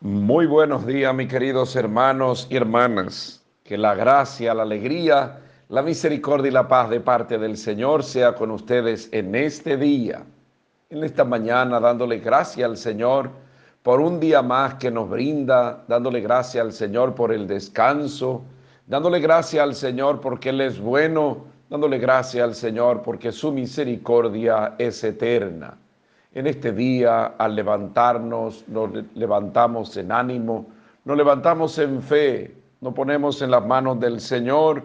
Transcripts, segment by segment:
Muy buenos días, mis queridos hermanos y hermanas. Que la gracia, la alegría, la misericordia y la paz de parte del Señor sea con ustedes en este día, en esta mañana, dándole gracias al Señor por un día más que nos brinda, dándole gracias al Señor por el descanso, dándole gracias al Señor porque Él es bueno, dándole gracias al Señor porque su misericordia es eterna. En este día, al levantarnos, nos levantamos en ánimo, nos levantamos en fe, nos ponemos en las manos del Señor,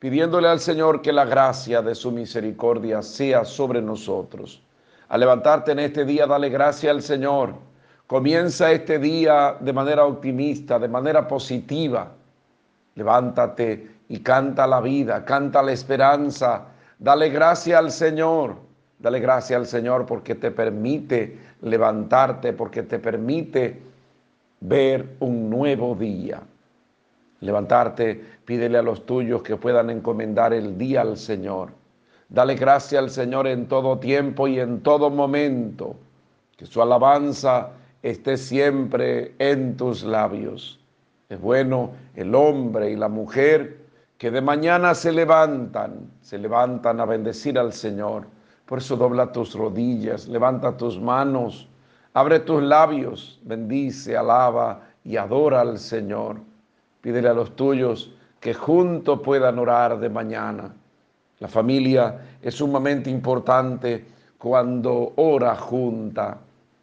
pidiéndole al Señor que la gracia de su misericordia sea sobre nosotros. Al levantarte en este día, dale gracia al Señor. Comienza este día de manera optimista, de manera positiva. Levántate y canta la vida, canta la esperanza. Dale gracia al Señor Dale gracias al Señor porque te permite levantarte, porque te permite ver un nuevo día. Levantarte, pídele a los tuyos que puedan encomendar el día al Señor. Dale gracias al Señor en todo tiempo y en todo momento. Que su alabanza esté siempre en tus labios. Es bueno el hombre y la mujer que de mañana se levantan, se levantan a bendecir al Señor por eso dobla tus rodillas, levanta tus manos, abre tus labios, bendice, alaba y adora al Señor. Pídele a los tuyos que juntos puedan orar de mañana. La familia es sumamente importante cuando ora junta,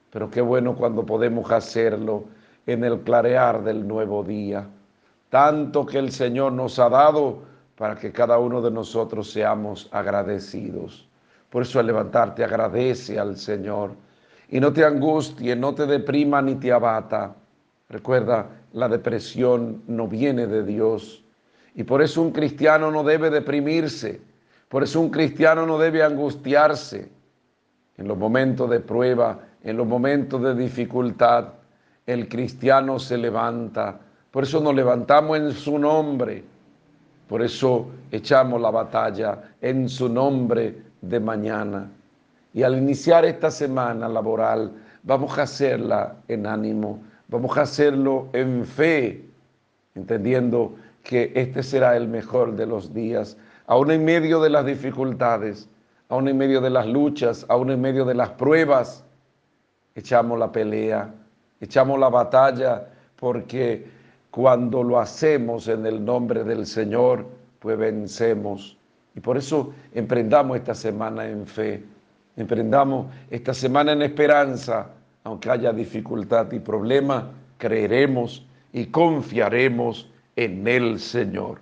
pero qué bueno cuando podemos hacerlo en el clarear del nuevo día. Tanto que el Señor nos ha dado para que cada uno de nosotros seamos agradecidos. Por eso al levantarte agradece al Señor y no te angustie, no te deprima ni te abata. Recuerda, la depresión no viene de Dios y por eso un cristiano no debe deprimirse, por eso un cristiano no debe angustiarse. En los momentos de prueba, en los momentos de dificultad, el cristiano se levanta. Por eso nos levantamos en su nombre. Por eso echamos la batalla en su nombre de mañana. Y al iniciar esta semana laboral, vamos a hacerla en ánimo, vamos a hacerlo en fe, entendiendo que este será el mejor de los días, aún en medio de las dificultades, aún en medio de las luchas, aún en medio de las pruebas, echamos la pelea, echamos la batalla, porque cuando lo hacemos en el nombre del Señor, pues vencemos. Y por eso emprendamos esta semana en fe, emprendamos esta semana en esperanza, aunque haya dificultad y problema, creeremos y confiaremos en el Señor.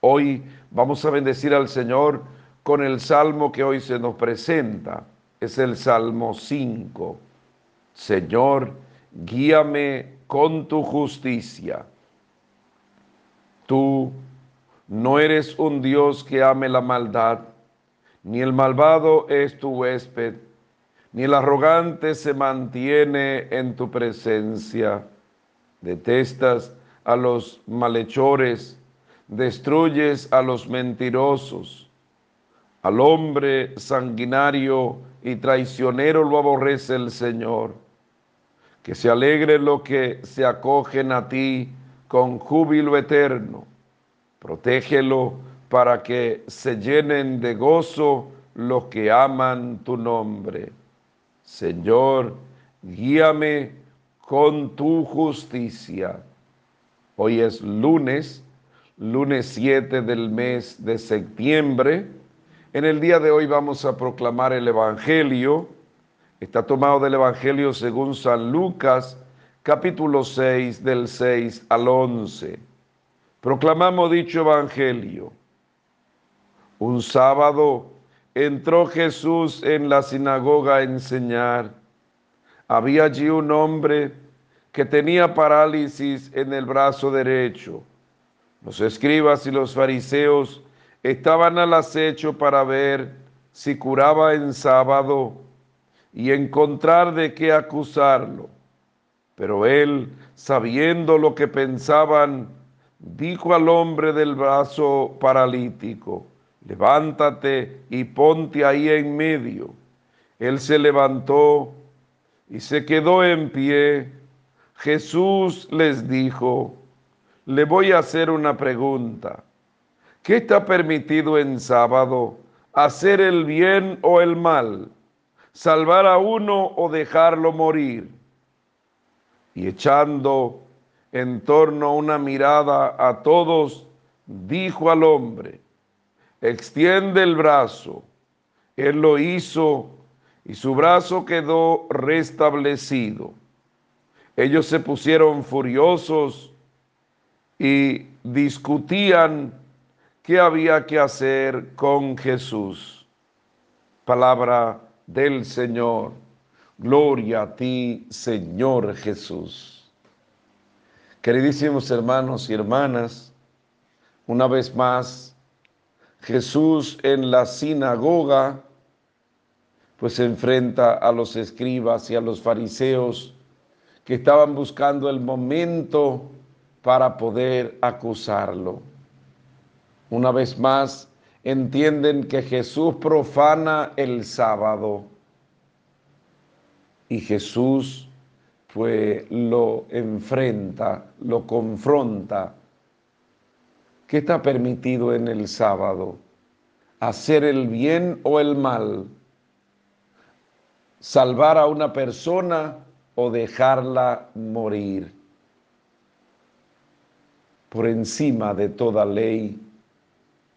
Hoy vamos a bendecir al Señor con el salmo que hoy se nos presenta. Es el Salmo 5. Señor, guíame con tu justicia. Tú no eres un Dios que ame la maldad, ni el malvado es tu huésped, ni el arrogante se mantiene en tu presencia. Detestas a los malhechores, destruyes a los mentirosos. Al hombre sanguinario y traicionero lo aborrece el Señor. Que se alegre lo que se acogen a ti con júbilo eterno Protégelo para que se llenen de gozo los que aman tu nombre. Señor, guíame con tu justicia. Hoy es lunes, lunes 7 del mes de septiembre. En el día de hoy vamos a proclamar el Evangelio. Está tomado del Evangelio según San Lucas, capítulo 6, del 6 al 11. Proclamamos dicho evangelio. Un sábado entró Jesús en la sinagoga a enseñar. Había allí un hombre que tenía parálisis en el brazo derecho. Los escribas y los fariseos estaban al acecho para ver si curaba en sábado y encontrar de qué acusarlo. Pero él, sabiendo lo que pensaban, dijo al hombre del brazo paralítico, levántate y ponte ahí en medio. Él se levantó y se quedó en pie. Jesús les dijo, le voy a hacer una pregunta. ¿Qué está permitido en sábado? ¿Hacer el bien o el mal? ¿Salvar a uno o dejarlo morir? Y echando en torno una mirada a todos, dijo al hombre, extiende el brazo. Él lo hizo y su brazo quedó restablecido. Ellos se pusieron furiosos y discutían qué había que hacer con Jesús. Palabra del Señor. Gloria a ti, Señor Jesús. Queridísimos hermanos y hermanas, una vez más, Jesús en la sinagoga, pues se enfrenta a los escribas y a los fariseos que estaban buscando el momento para poder acusarlo. Una vez más, entienden que Jesús profana el sábado y Jesús pues lo enfrenta, lo confronta. ¿Qué está permitido en el sábado? ¿Hacer el bien o el mal? ¿Salvar a una persona o dejarla morir? Por encima de toda ley,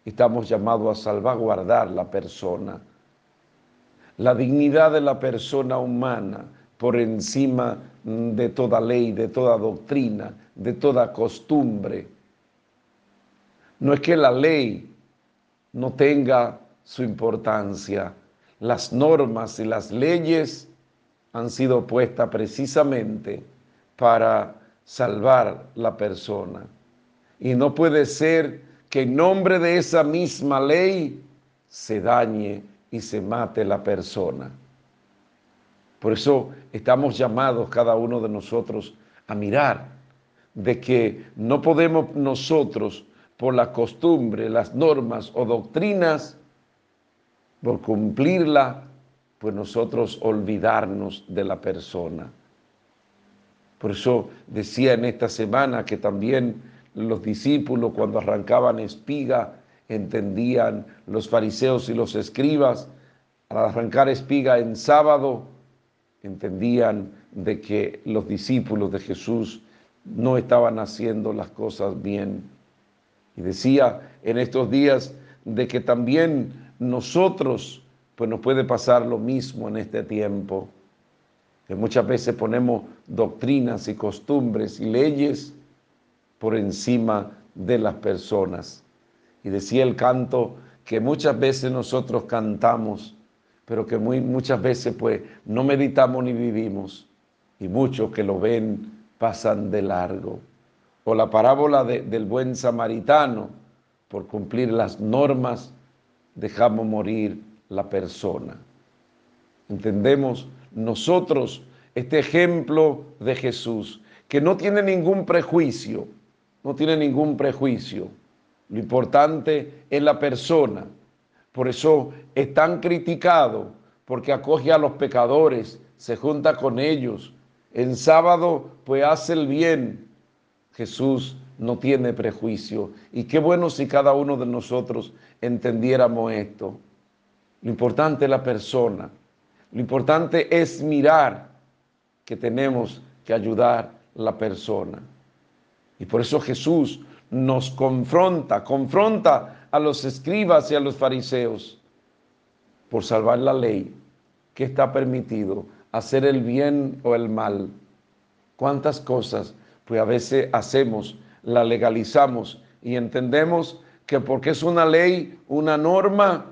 estamos llamados a salvaguardar la persona, la dignidad de la persona humana por encima de toda ley, de toda doctrina, de toda costumbre. No es que la ley no tenga su importancia, las normas y las leyes han sido puestas precisamente para salvar la persona. Y no puede ser que en nombre de esa misma ley se dañe y se mate la persona. Por eso estamos llamados cada uno de nosotros a mirar de que no podemos nosotros, por la costumbre, las normas o doctrinas, por cumplirla, pues nosotros olvidarnos de la persona. Por eso decía en esta semana que también los discípulos cuando arrancaban espiga entendían los fariseos y los escribas al arrancar espiga en sábado entendían de que los discípulos de Jesús no estaban haciendo las cosas bien. Y decía en estos días de que también nosotros, pues nos puede pasar lo mismo en este tiempo, que muchas veces ponemos doctrinas y costumbres y leyes por encima de las personas. Y decía el canto que muchas veces nosotros cantamos, pero que muy, muchas veces pues no meditamos ni vivimos. Y muchos que lo ven pasan de largo. O la parábola del buen samaritano, por cumplir las normas, dejamos morir la persona. Entendemos nosotros este ejemplo de Jesús, que no tiene ningún prejuicio, no tiene ningún prejuicio. Lo importante es la persona. Por eso es tan criticado, porque acoge a los pecadores, se junta con ellos. En sábado, pues hace el bien. Jesús no tiene prejuicio. Y qué bueno si cada uno de nosotros entendiéramos esto. Lo importante es la persona. Lo importante es mirar que tenemos que ayudar a la persona. Y por eso Jesús nos confronta, confronta a los escribas y a los fariseos por salvar la ley que está permitido, hacer el bien o el mal. ¿Cuántas cosas pues a veces hacemos, la legalizamos y entendemos que porque es una ley, una norma,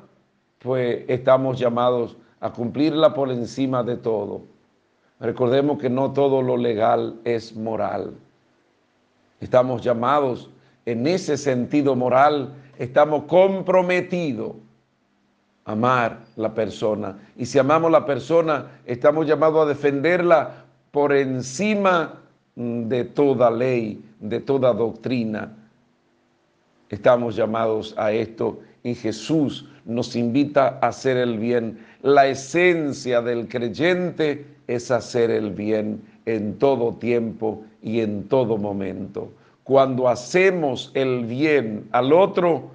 pues estamos llamados a cumplirla por encima de todo. Recordemos que no todo lo legal es moral. Estamos llamados en ese sentido moral, estamos comprometidos a amar la persona. Y si amamos la persona, estamos llamados a defenderla por encima de toda ley, de toda doctrina. Estamos llamados a esto y Jesús nos invita a hacer el bien. La esencia del creyente es hacer el bien en todo tiempo y en todo momento. Cuando hacemos el bien al otro,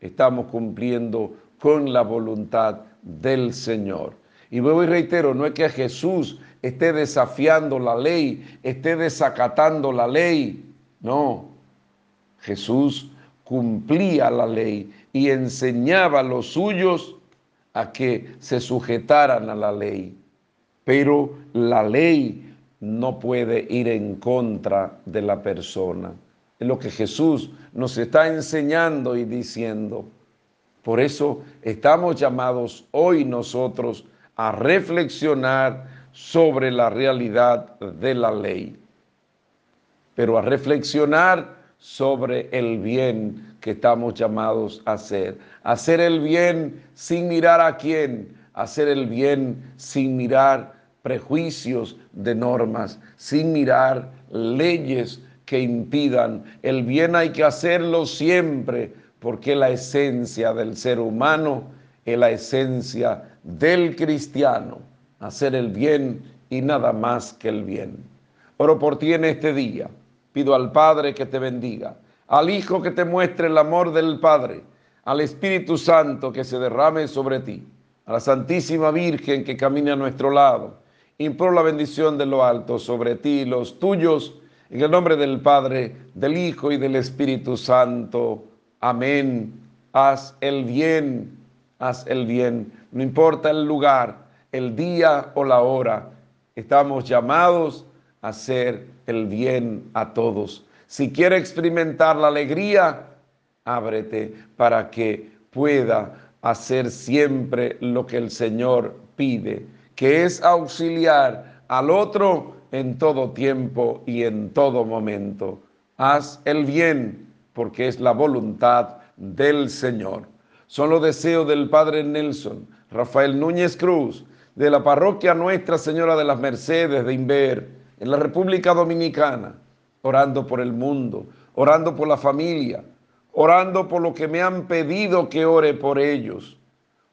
estamos cumpliendo con la voluntad del Señor. Y luego y reitero, no es que Jesús esté desafiando la ley, esté desacatando la ley. No, Jesús cumplía la ley y enseñaba a los suyos a que se sujetaran a la ley. Pero la ley no puede ir en contra de la persona. Es lo que Jesús nos está enseñando y diciendo. Por eso estamos llamados hoy nosotros a reflexionar sobre la realidad de la ley, pero a reflexionar sobre el bien que estamos llamados a hacer. Hacer el bien sin mirar a quién, hacer el bien sin mirar prejuicios de normas, sin mirar leyes que impidan. El bien hay que hacerlo siempre, porque la esencia del ser humano es la esencia del cristiano. Hacer el bien y nada más que el bien. Oro por ti en este día Pido al Padre que te bendiga, al Hijo que te muestre el amor del Padre, al Espíritu Santo que se derrame sobre ti, a la Santísima Virgen que camine a nuestro lado. Imploro la bendición de lo alto sobre ti y los tuyos, en el nombre del Padre, del Hijo y del Espíritu Santo. Amén. Haz el bien, haz el bien. No importa el lugar, el día o la hora, estamos llamados hacer el bien a todos. Si quiere experimentar la alegría, ábrete para que pueda hacer siempre lo que el Señor pide, que es auxiliar al otro en todo tiempo y en todo momento. Haz el bien porque es la voluntad del Señor. Son los deseos del Padre Nelson, Rafael Núñez Cruz, de la parroquia Nuestra Señora de las Mercedes de Inver en la República Dominicana, orando por el mundo, orando por la familia, orando por lo que me han pedido que ore por ellos,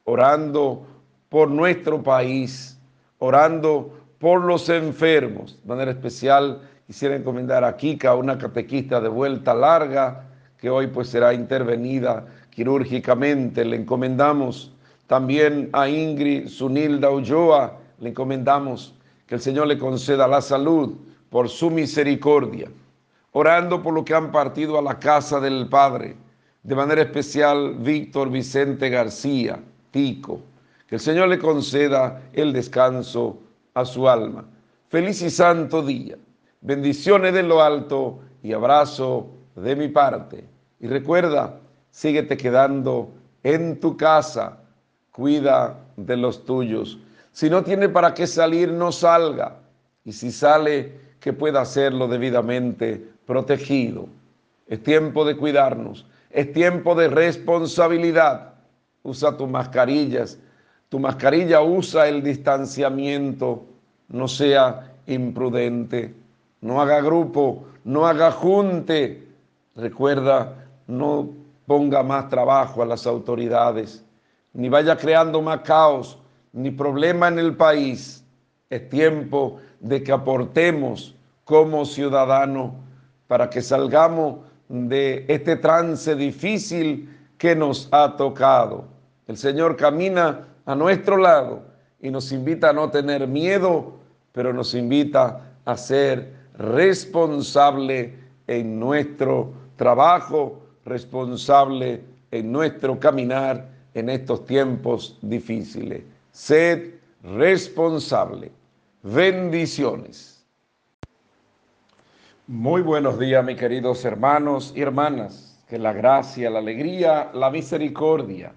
orando por nuestro país, orando por los enfermos. De manera especial quisiera encomendar a Kika, una catequista de vuelta larga, que hoy pues será intervenida quirúrgicamente. Le encomendamos también a Ingrid Sunilda Ulloa, le encomendamos que el Señor le conceda la salud por su misericordia, orando por lo que han partido a la casa del Padre, de manera especial Víctor Vicente García, Tico, que el Señor le conceda el descanso a su alma. Feliz y santo día, bendiciones de lo alto y abrazo de mi parte. Y recuerda, síguete quedando en tu casa, cuida de los tuyos si no tiene para qué salir, no salga. Y si sale, que pueda hacerlo debidamente protegido. Es tiempo de cuidarnos. Es tiempo de responsabilidad. Usa tus mascarillas. Tu mascarilla usa el distanciamiento. No sea imprudente. No haga grupo. No haga junte. Recuerda, no ponga más trabajo a las autoridades. Ni vaya creando más caos ni problema en el país. Es tiempo de que aportemos como ciudadanos para que salgamos de este trance difícil que nos ha tocado. El Señor camina a nuestro lado y nos invita a no tener miedo, pero nos invita a ser responsable en nuestro trabajo, responsable en nuestro caminar en estos tiempos difíciles. Sed responsable. Bendiciones. Muy buenos días, mis queridos hermanos y hermanas. Que la gracia, la alegría, la misericordia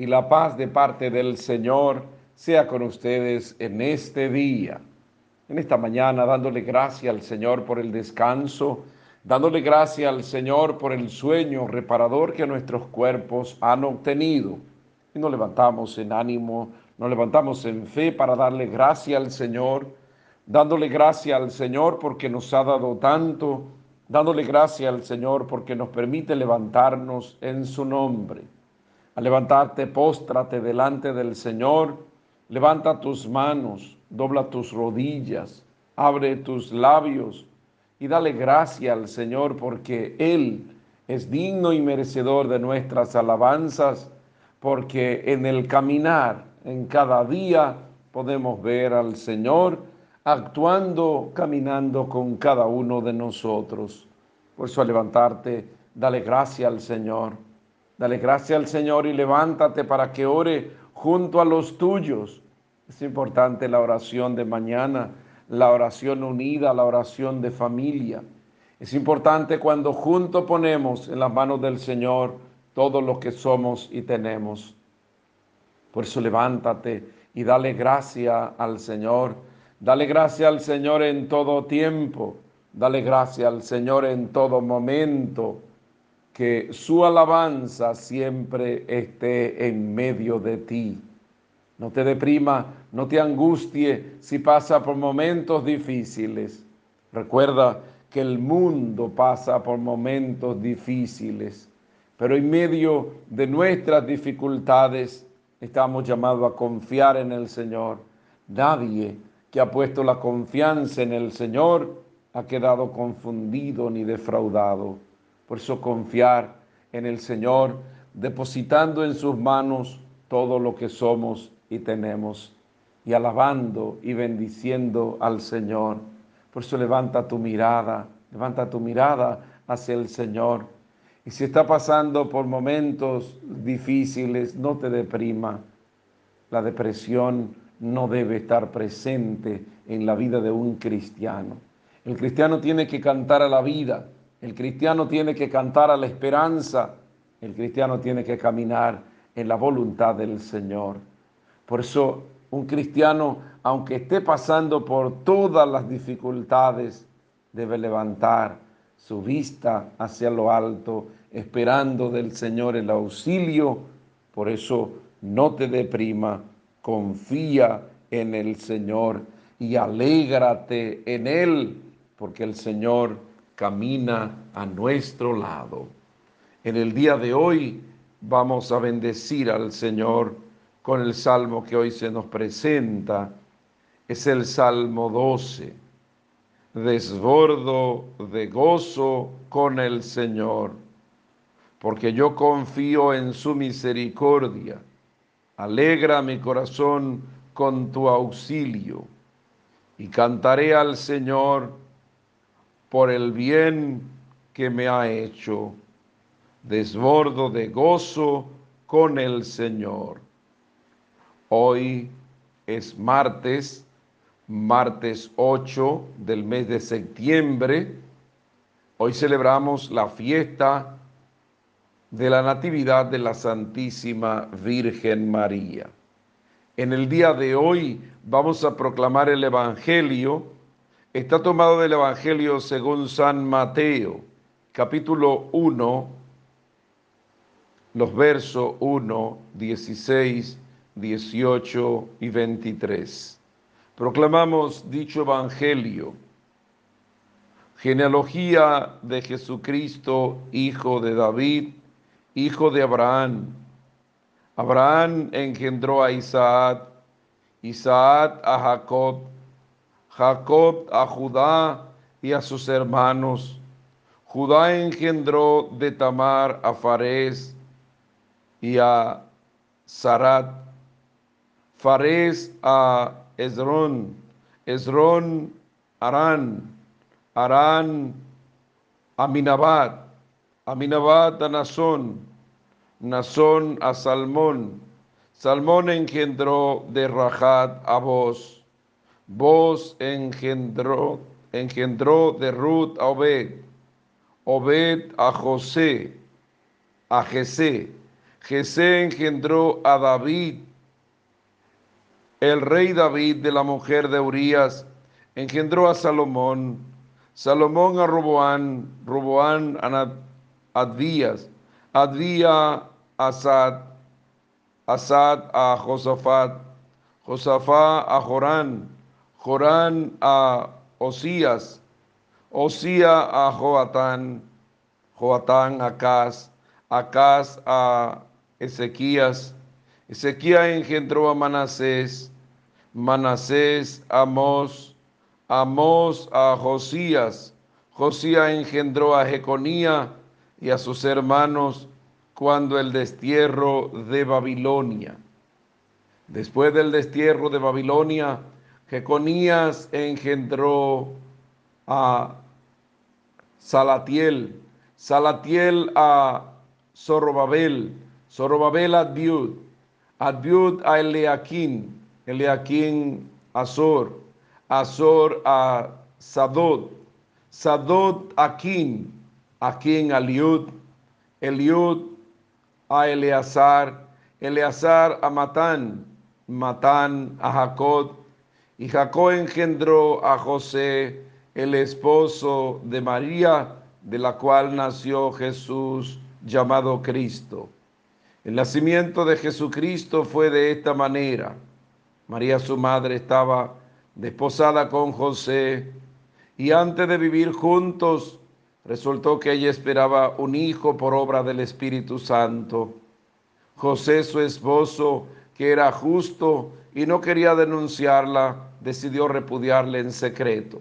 y la paz de parte del Señor sea con ustedes en este día, en esta mañana, dándole gracias al Señor por el descanso, dándole gracias al Señor por el sueño reparador que nuestros cuerpos han obtenido. Y nos levantamos en ánimo nos levantamos en fe para darle gracia al Señor, dándole gracia al Señor porque nos ha dado tanto, dándole gracia al Señor porque nos permite levantarnos en su nombre. Al levantarte, póstrate delante del Señor, levanta tus manos, dobla tus rodillas, abre tus labios y dale gracia al Señor porque Él es digno y merecedor de nuestras alabanzas, porque en el caminar, en cada día, podemos ver al Señor actuando, caminando con cada uno de nosotros. Por eso al levantarte, dale gracia al Señor. Dale gracia al Señor y levántate para que ore junto a los tuyos. Es importante la oración de mañana, la oración unida, la oración de familia. Es importante cuando juntos ponemos en las manos del Señor todo lo que somos y tenemos. Por eso levántate y dale gracia al Señor. Dale gracia al Señor en todo tiempo. Dale gracia al Señor en todo momento. Que su alabanza siempre esté en medio de ti. No te deprima, no te angustie si pasa por momentos difíciles. Recuerda que el mundo pasa por momentos difíciles, pero en medio de nuestras dificultades, estamos llamados a confiar en el Señor. Nadie que ha puesto la confianza en el Señor ha quedado confundido ni defraudado. Por eso confiar en el Señor, depositando en sus manos todo lo que somos y tenemos, y alabando y bendiciendo al Señor. Por eso levanta tu mirada, levanta tu mirada hacia el Señor y si está pasando por momentos difíciles, no te deprima. La depresión no debe estar presente en la vida de un cristiano. El cristiano tiene que cantar a la vida, el cristiano tiene que cantar a la esperanza, el cristiano tiene que caminar en la voluntad del Señor. Por eso un cristiano, aunque esté pasando por todas las dificultades, debe levantar su vista hacia lo alto, esperando del Señor el auxilio. Por eso no te deprima, confía en el Señor y alégrate en Él, porque el Señor camina a nuestro lado. En el día de hoy vamos a bendecir al Señor con el salmo que hoy se nos presenta. Es el Salmo 12 desbordo de gozo con el Señor, porque yo confío en su misericordia. Alegra mi corazón con tu auxilio y cantaré al Señor por el bien que me ha hecho. Desbordo de gozo con el Señor. Hoy es martes martes 8 del mes de septiembre. Hoy celebramos la fiesta de la Natividad de la Santísima Virgen María. En el día de hoy vamos a proclamar el Evangelio. Está tomado del Evangelio según San Mateo, capítulo 1, los versos 1, 16, 18 y 23. Proclamamos dicho Evangelio, genealogía de Jesucristo, hijo de David, hijo de Abraham. Abraham engendró a Isaac, Isaac a Jacob, Jacob a Judá y a sus hermanos. Judá engendró de Tamar a Fares y a Sarat, Fares a Esrón, Esrón, Arán, Arán, Aminabad, Aminabad a Nazón, Nazón a Salmón, Salmón engendró de Rajat a Vos, Vos engendró, engendró de Ruth a Obed, Obed a José, a Jesé, Jesé engendró a David, el rey David de la mujer de Urías engendró a Salomón, Salomón a Roboán, Roboán a Advías, Advía a Asad, Asad a Josafat, Josafat a Jorán, Jorán a Osías, Osía a Joatán, Joatán a Acaz, Acaz a Ezequías, Ezequías engendró a Manasés, Manasés a Amós, Amós a Josías, Josías engendró a Jeconía y a sus hermanos cuando el destierro de Babilonia. Después del destierro de Babilonia, Jeconías engendró a Salatiel, Salatiel a Zorobabel, Zorobabel a Diud, Adiud a Eleaquín, Eleaquín a Azor, Azor a Sadod, Sadod a Aquín, Aquín a Liud, Eliud a Eleazar, Eleazar a Matán, Matán a Jacob, y Jacob engendró a José, el esposo de María, de la cual nació Jesús llamado Cristo. El nacimiento de Jesucristo fue de esta manera. María su madre estaba desposada con José y antes de vivir juntos resultó que ella esperaba un hijo por obra del Espíritu Santo. José su esposo, que era justo y no quería denunciarla, decidió repudiarle en secreto.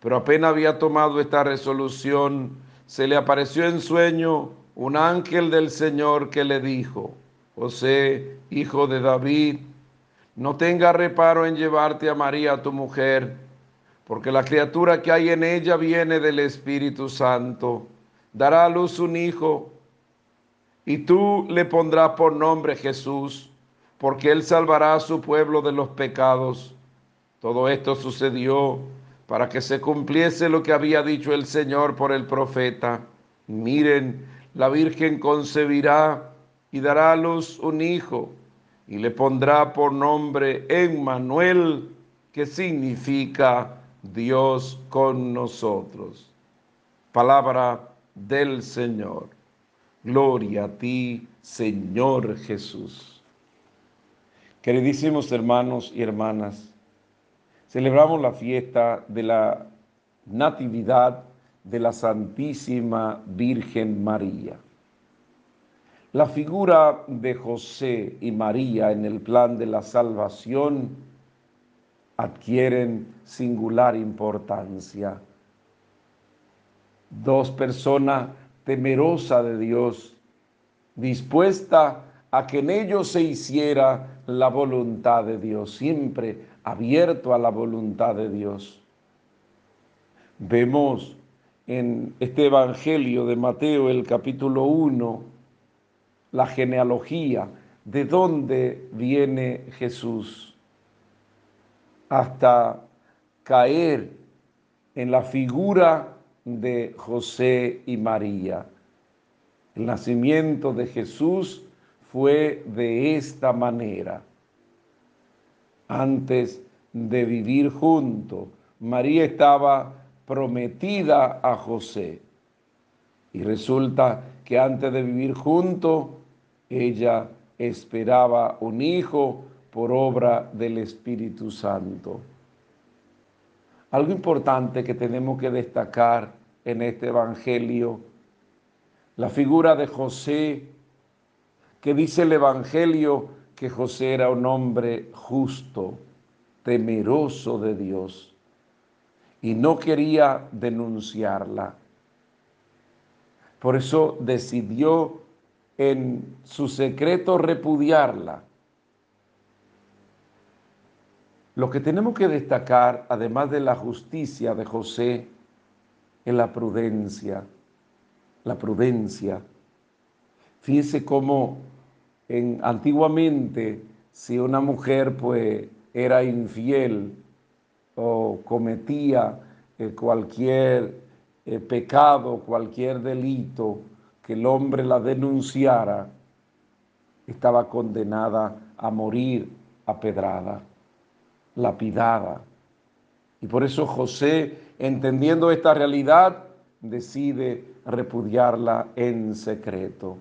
Pero apenas había tomado esta resolución, se le apareció en sueño un ángel del Señor que le dijo, José, hijo de David, no tenga reparo en llevarte a María, tu mujer, porque la criatura que hay en ella viene del Espíritu Santo. Dará a luz un hijo, y tú le pondrás por nombre Jesús, porque él salvará a su pueblo de los pecados. Todo esto sucedió para que se cumpliese lo que había dicho el Señor por el profeta. Miren, la Virgen concebirá y dará a luz un hijo y le pondrá por nombre Emmanuel, que significa Dios con nosotros. Palabra del Señor. Gloria a ti, Señor Jesús. Queridísimos hermanos y hermanas, celebramos la fiesta de la Natividad de la Santísima Virgen María. La figura de José y María en el plan de la salvación adquieren singular importancia. Dos personas temerosas de Dios, dispuesta a que en ellos se hiciera la voluntad de Dios, siempre abierto a la voluntad de Dios. Vemos en este Evangelio de Mateo, el capítulo 1, la genealogía, de dónde viene Jesús, hasta caer en la figura de José y María. El nacimiento de Jesús fue de esta manera. Antes de vivir juntos, María estaba prometida a José. Y resulta que antes de vivir juntos, ella esperaba un hijo por obra del Espíritu Santo. Algo importante que tenemos que destacar en este Evangelio, la figura de José, que dice el Evangelio que José era un hombre justo, temeroso de Dios y no quería denunciarla. Por eso decidió en su secreto repudiarla. Lo que tenemos que destacar, además de la justicia de José, es la prudencia. La prudencia. Fíjese cómo en, antiguamente, si una mujer pues era infiel, o cometía eh, cualquier eh, pecado, cualquier delito, que el hombre la denunciara, estaba condenada a morir apedrada, lapidada. Y por eso José, entendiendo esta realidad, decide repudiarla en secreto.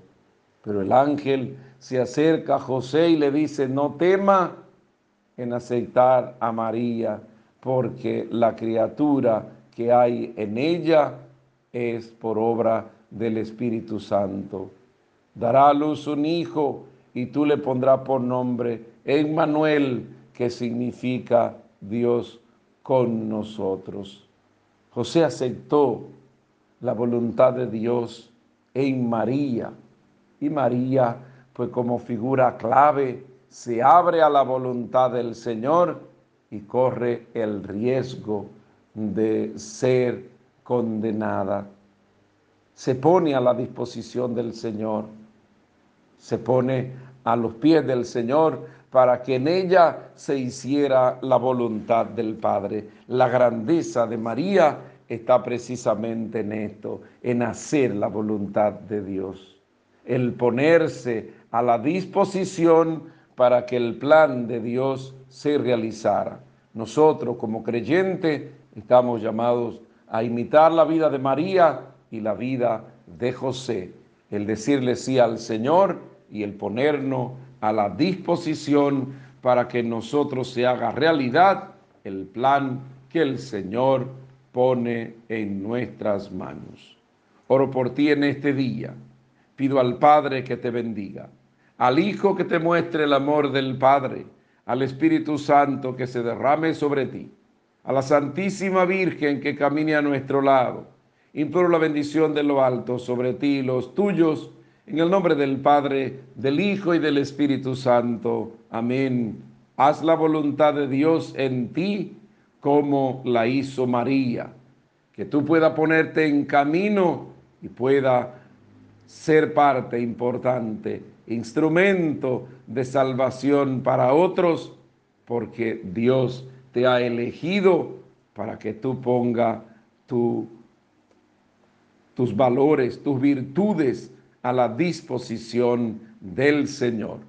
Pero el ángel se acerca a José y le dice, no tema en aceptar a María porque la criatura que hay en ella es por obra del Espíritu Santo. dará a luz un hijo y tú le pondrás por nombre Emmanuel, que significa Dios con nosotros. José aceptó la voluntad de Dios en María y María, pues como figura clave, se abre a la voluntad del Señor y corre el riesgo de ser condenada. Se pone a la disposición del Señor, se pone a los pies del Señor para que en ella se hiciera la voluntad del Padre. La grandeza de María está precisamente en esto, en hacer la voluntad de Dios, el ponerse a la disposición para que el plan de Dios se realizara. Nosotros como creyentes estamos llamados a imitar la vida de María y la vida de José, el decirle sí al Señor y el ponernos a la disposición para que nosotros se haga realidad el plan que el Señor pone en nuestras manos. Oro por ti en este día. Pido al Padre que te bendiga, al Hijo que te muestre el amor del Padre, al Espíritu Santo que se derrame sobre ti, a la Santísima Virgen que camine a nuestro lado. Imploro la bendición de lo alto sobre ti y los tuyos, en el nombre del Padre, del Hijo y del Espíritu Santo. Amén. Haz la voluntad de Dios en ti como la hizo María. Que tú puedas ponerte en camino y pueda ser parte importante, instrumento de salvación para otros, porque Dios te ha elegido para que tú ponga tu, tus valores, tus virtudes a la disposición del Señor.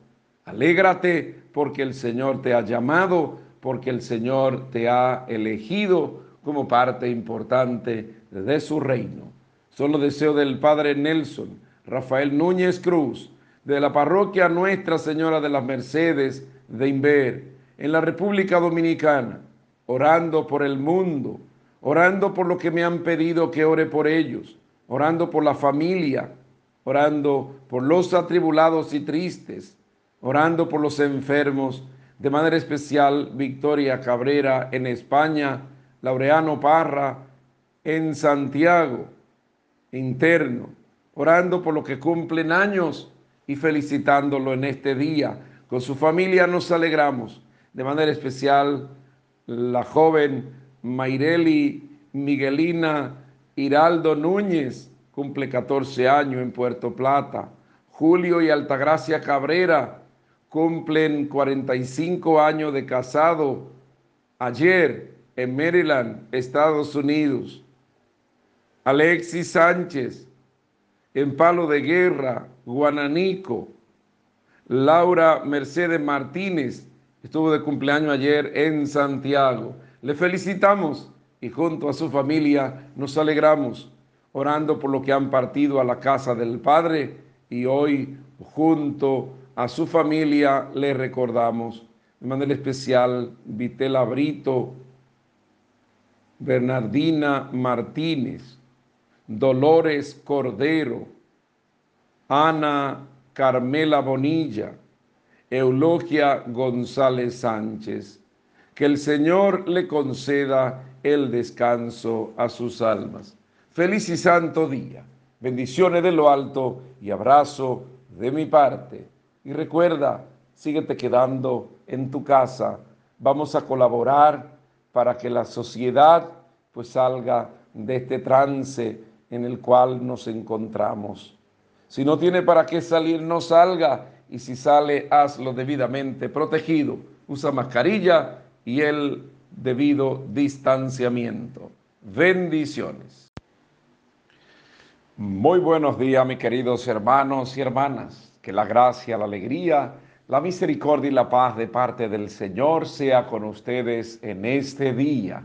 Alégrate porque el Señor te ha llamado porque el Señor te ha elegido como parte importante de su reino. Son los deseos del Padre Nelson, Rafael Núñez Cruz, de la parroquia Nuestra Señora de las Mercedes de Inver, en la República Dominicana, orando por el mundo, orando por lo que me han pedido que ore por ellos, orando por la familia, orando por los atribulados y tristes, orando por los enfermos, de manera especial Victoria Cabrera en España, Laureano Parra en Santiago, interno, orando por lo que cumplen años y felicitándolo en este día. Con su familia nos alegramos, de manera especial la joven Mayreli Miguelina Hiraldo Núñez, cumple 14 años en Puerto Plata. Julio y Altagracia Cabrera, cumplen 45 años de casado ayer en Maryland, Estados Unidos. Alexis Sánchez, en Palo de Guerra, Guananico. Laura Mercedes Martínez, estuvo de cumpleaños ayer en Santiago. Le felicitamos y junto a su familia nos alegramos orando por lo que han partido a la casa del Padre y hoy junto a su familia le recordamos de manera especial Vitela Brito, Bernardina Martínez, Dolores Cordero, Ana Carmela Bonilla, Eulogia González Sánchez. Que el Señor le conceda el descanso a sus almas. Feliz y santo día. Bendiciones de lo alto y abrazo de mi parte. Y recuerda, síguete quedando en tu casa. Vamos a colaborar para que la sociedad pues salga de este trance en el cual nos encontramos. Si no tiene para qué salir, no salga. Y si sale, hazlo debidamente protegido. Usa mascarilla y el debido distanciamiento. Bendiciones. Muy buenos días, mis queridos hermanos y hermanas. Que la gracia, la alegría, la misericordia y la paz de parte del Señor sea con ustedes en este día.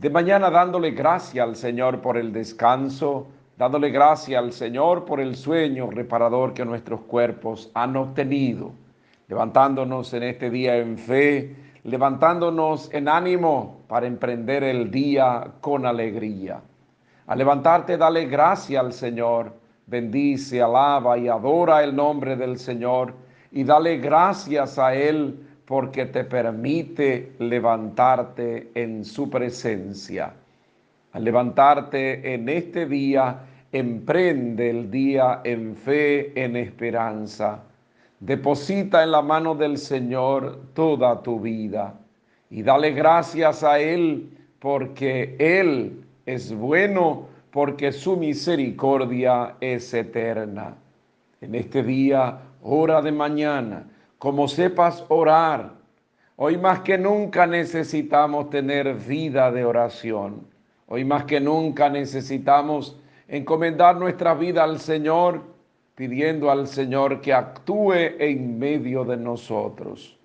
De mañana dándole gracia al Señor por el descanso, dándole gracia al Señor por el sueño reparador que nuestros cuerpos han obtenido, levantándonos en este día en fe, levantándonos en ánimo para emprender el día con alegría. Al levantarte, dale gracia al Señor bendice, alaba y adora el nombre del Señor y dale gracias a Él porque te permite levantarte en su presencia. Al levantarte en este día, emprende el día en fe, en esperanza. Deposita en la mano del Señor toda tu vida y dale gracias a Él porque Él es bueno, porque su misericordia es eterna. En este día, hora de mañana, como sepas orar, hoy más que nunca necesitamos tener vida de oración. Hoy más que nunca necesitamos encomendar nuestra vida al Señor, pidiendo al Señor que actúe en medio de nosotros.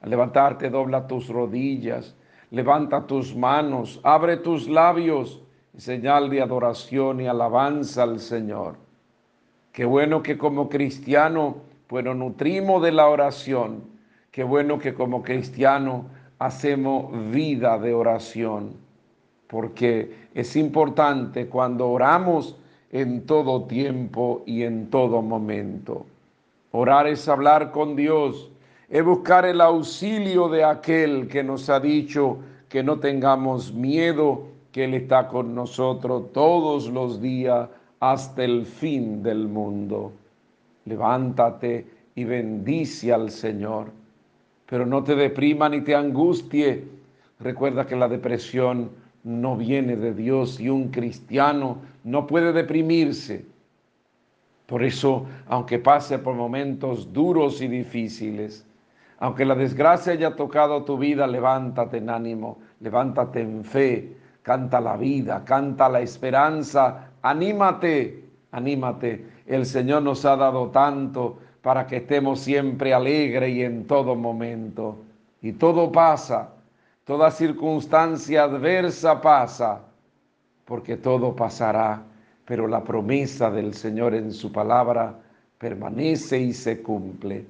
Al levantarte, dobla tus rodillas, levanta tus manos, abre tus labios, señal de adoración y alabanza al Señor. Qué bueno que como cristiano, pues nos nutrimos de la oración. Qué bueno que como cristiano hacemos vida de oración porque es importante cuando oramos en todo tiempo y en todo momento. Orar es hablar con Dios, es buscar el auxilio de aquel que nos ha dicho que no tengamos miedo, que Él está con nosotros todos los días hasta el fin del mundo. Levántate y bendice al Señor, pero no te deprima ni te angustie. Recuerda que la depresión no viene de Dios y un cristiano no puede deprimirse. Por eso, aunque pase por momentos duros y difíciles, aunque la desgracia haya tocado tu vida, levántate en ánimo, levántate en fe, canta la vida, canta la esperanza, anímate, anímate. El Señor nos ha dado tanto para que estemos siempre alegres y en todo momento. Y todo pasa, Toda circunstancia adversa pasa, porque todo pasará, pero la promesa del Señor en su palabra permanece y se cumple.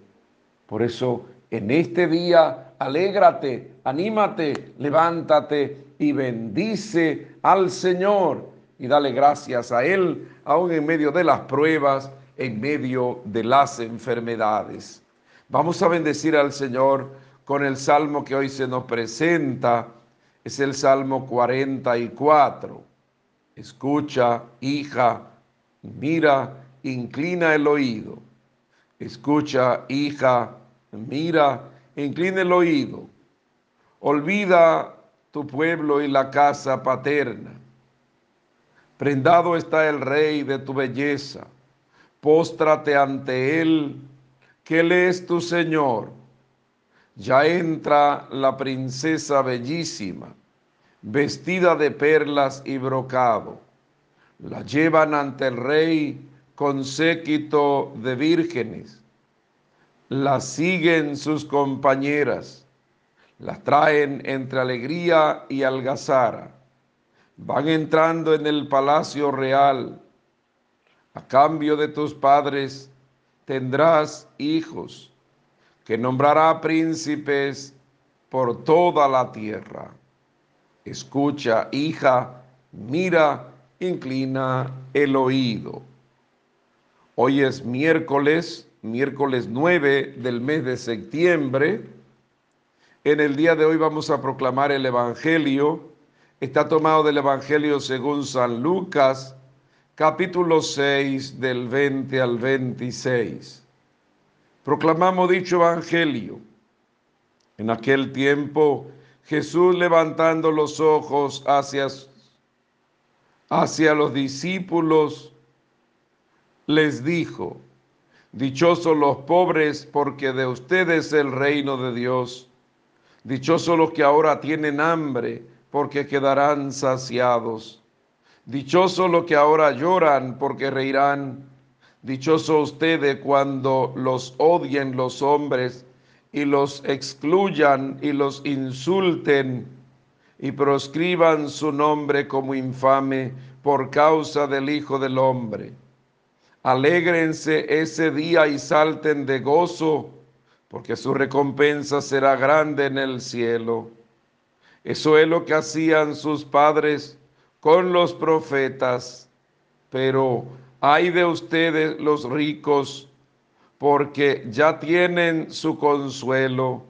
Por eso, en este día, alégrate, anímate, levántate y bendice al Señor y dale gracias a Él, aún en medio de las pruebas, en medio de las enfermedades. Vamos a bendecir al Señor con el salmo que hoy se nos presenta, es el Salmo 44. Escucha, hija, mira, inclina el oído. Escucha, hija, mira, inclina el oído. Olvida tu pueblo y la casa paterna. Prendado está el rey de tu belleza. Póstrate ante él, que él es tu Señor ya entra la princesa bellísima, vestida de perlas y brocado. La llevan ante el rey con séquito de vírgenes. La siguen sus compañeras. La traen entre alegría y algazara. Van entrando en el palacio real. A cambio de tus padres tendrás hijos que nombrará príncipes por toda la tierra. Escucha, hija, mira, inclina el oído. Hoy es miércoles, miércoles 9 del mes de septiembre. En el día de hoy vamos a proclamar el Evangelio. Está tomado del Evangelio según San Lucas, capítulo 6 del 20 al 26 proclamamos dicho evangelio. En aquel tiempo Jesús levantando los ojos hacia, hacia los discípulos, les dijo, Dichosos los pobres, porque de ustedes es el reino de Dios. Dichosos los que ahora tienen hambre, porque quedarán saciados. Dichosos los que ahora lloran, porque reirán. Dichoso ustedes cuando los odien los hombres y los excluyan y los insulten y proscriban su nombre como infame por causa del Hijo del Hombre. Alégrense ese día y salten de gozo, porque su recompensa será grande en el cielo. Eso es lo que hacían sus padres con los profetas, pero Hay de ustedes los ricos, porque ya tienen su consuelo.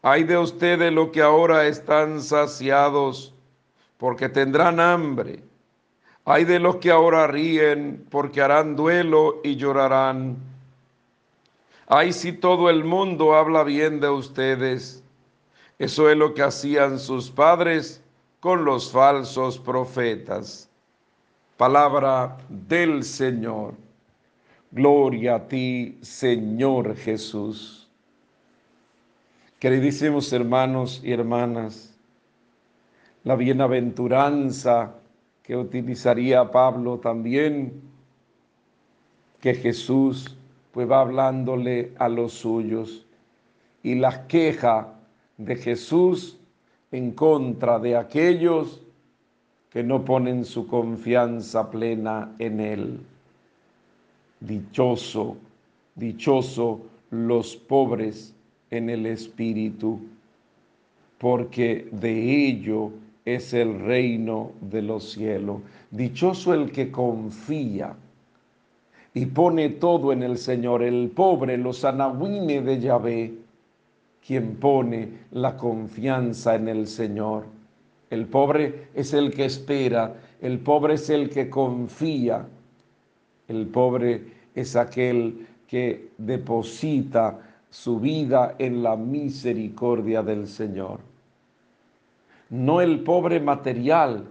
Hay de ustedes los que ahora están saciados, porque tendrán hambre. Hay de los que ahora ríen, porque harán duelo y llorarán. Ay, si todo el mundo habla bien de ustedes. Eso es lo que hacían sus padres con los falsos profetas. Palabra del Señor. Gloria a ti, Señor Jesús. Queridísimos hermanos y hermanas, la bienaventuranza que utilizaría Pablo también, que Jesús pues va hablándole a los suyos y las queja de Jesús en contra de aquellos que no ponen su confianza plena en Él. Dichoso, dichoso los pobres en el Espíritu, porque de ello es el reino de los cielos. Dichoso el que confía y pone todo en el Señor, el pobre, los anahuines de Yahvé, quien pone la confianza en el Señor. El pobre es el que espera, el pobre es el que confía, el pobre es aquel que deposita su vida en la misericordia del Señor. No el pobre material,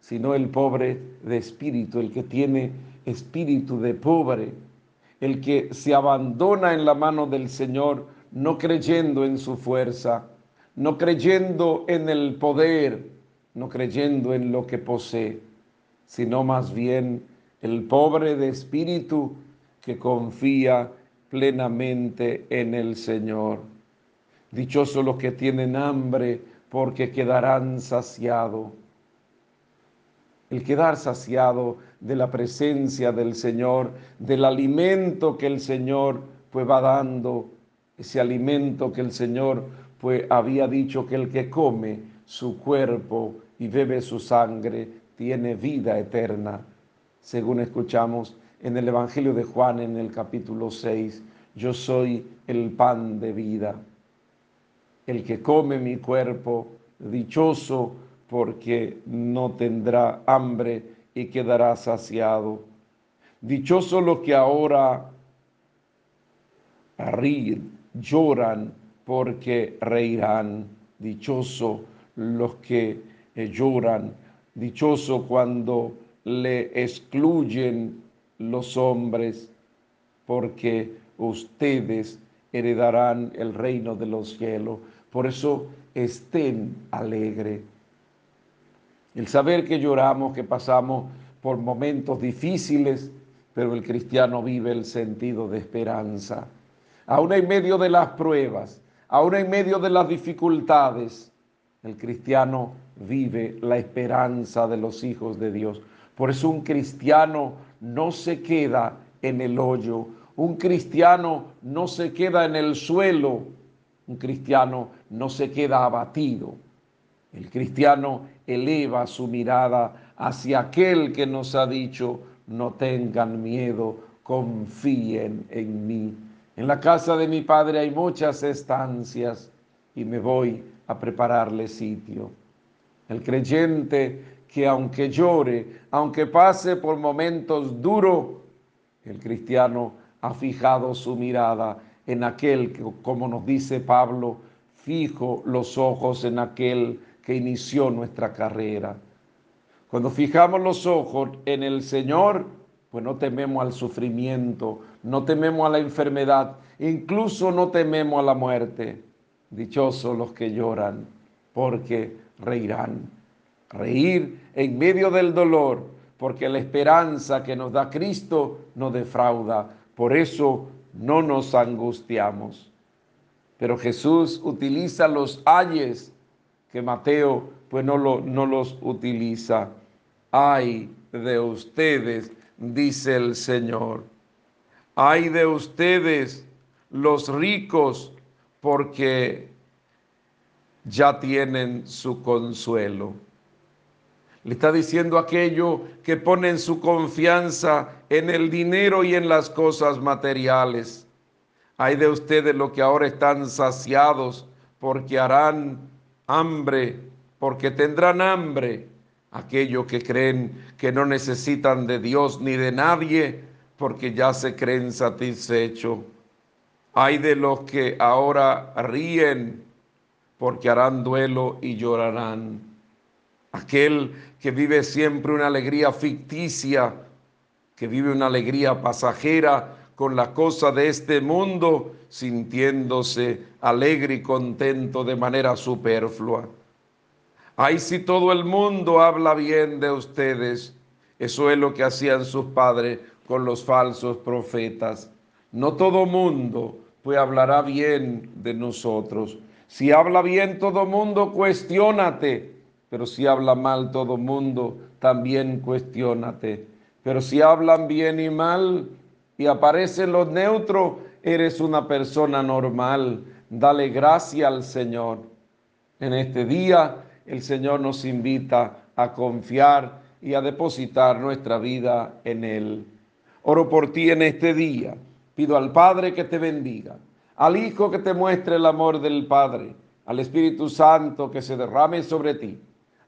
sino el pobre de espíritu, el que tiene espíritu de pobre, el que se abandona en la mano del Señor, no creyendo en su fuerza, no creyendo en el poder, no creyendo en lo que posee, sino más bien el pobre de espíritu que confía plenamente en el Señor. Dichosos los que tienen hambre, porque quedarán saciados. El quedar saciado de la presencia del Señor, del alimento que el Señor pues va dando, ese alimento que el Señor pues había dicho que el que come su cuerpo y bebe su sangre tiene vida eterna. Según escuchamos en el Evangelio de Juan en el capítulo 6, yo soy el pan de vida. El que come mi cuerpo, dichoso porque no tendrá hambre y quedará saciado. Dichoso los que ahora ríen, lloran porque reirán. Dichoso los que eh, lloran. Dichoso cuando le excluyen los hombres, porque ustedes heredarán el reino de los cielos. Por eso estén alegres. El saber que lloramos, que pasamos por momentos difíciles, pero el cristiano vive el sentido de esperanza. Aún en medio de las pruebas, aún en medio de las dificultades, el cristiano vive la esperanza de los hijos de Dios. Por eso un cristiano no se queda en el hoyo, un cristiano no se queda en el suelo, un cristiano no se queda abatido. El cristiano eleva su mirada hacia aquel que nos ha dicho, no tengan miedo, confíen en mí. En la casa de mi padre hay muchas estancias y me voy a prepararle sitio. El creyente que aunque llore, aunque pase por momentos duros, el cristiano ha fijado su mirada en aquel que, como nos dice Pablo, fijo los ojos en aquel que inició nuestra carrera. Cuando fijamos los ojos en el Señor, pues no tememos al sufrimiento, no tememos a la enfermedad, incluso no tememos a la muerte. Dichosos los que lloran, porque reirán. Reír en medio del dolor, porque la esperanza que nos da Cristo nos defrauda. Por eso no nos angustiamos. Pero Jesús utiliza los ayes que Mateo pues no, no los utiliza. Ay de ustedes, dice el Señor. Ay de ustedes, los ricos, porque ya tienen su consuelo. Le está diciendo aquello que ponen su confianza en el dinero y en las cosas materiales. Hay de ustedes los que ahora están saciados porque harán hambre, porque tendrán hambre. Aquellos que creen que no necesitan de Dios ni de nadie porque ya se creen satisfechos. Hay de los que ahora ríen porque harán duelo y llorarán. Aquel que vive siempre una alegría ficticia, que vive una alegría pasajera con la cosa de este mundo, sintiéndose alegre y contento de manera superflua. Ay, si todo el mundo habla bien de ustedes, eso es lo que hacían sus padres con los falsos profetas. No todo mundo pues hablará bien de nosotros. Si habla bien todo mundo, cuestiónate. Pero si habla mal todo mundo, también cuestiónate. Pero si hablan bien y mal y aparecen los neutros, eres una persona normal. Dale gracia al Señor. En este día el Señor nos invita a confiar y a depositar nuestra vida en Él. Oro por ti en este día. Pido al Padre que te bendiga, al Hijo que te muestre el amor del Padre, al Espíritu Santo que se derrame sobre ti,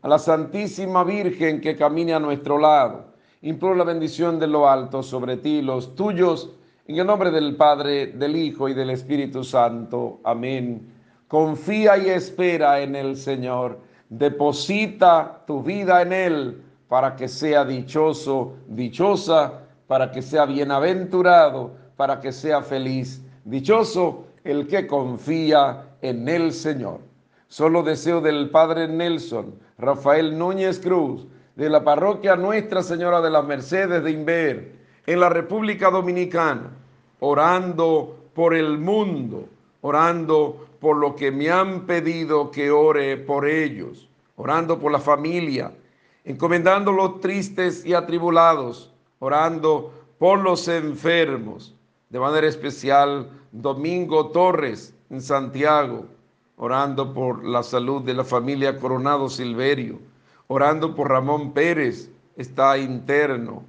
a la Santísima Virgen que camine a nuestro lado. Imploro la bendición de lo alto sobre ti los tuyos, en el nombre del Padre, del Hijo y del Espíritu Santo. Amén. Confía y espera en el Señor Deposita tu vida en Él para que sea dichoso, dichosa, para que sea bienaventurado, para que sea feliz. Dichoso el que confía en el Señor. Solo deseo del Padre Nelson, Rafael Núñez Cruz, de la parroquia Nuestra Señora de las Mercedes de Inver, en la República Dominicana, orando por el mundo, orando por lo que me han pedido que ore por ellos, orando por la familia, encomendando los tristes y atribulados, orando por los enfermos, de manera especial Domingo Torres en Santiago, orando por la salud de la familia Coronado Silverio, orando por Ramón Pérez, está interno,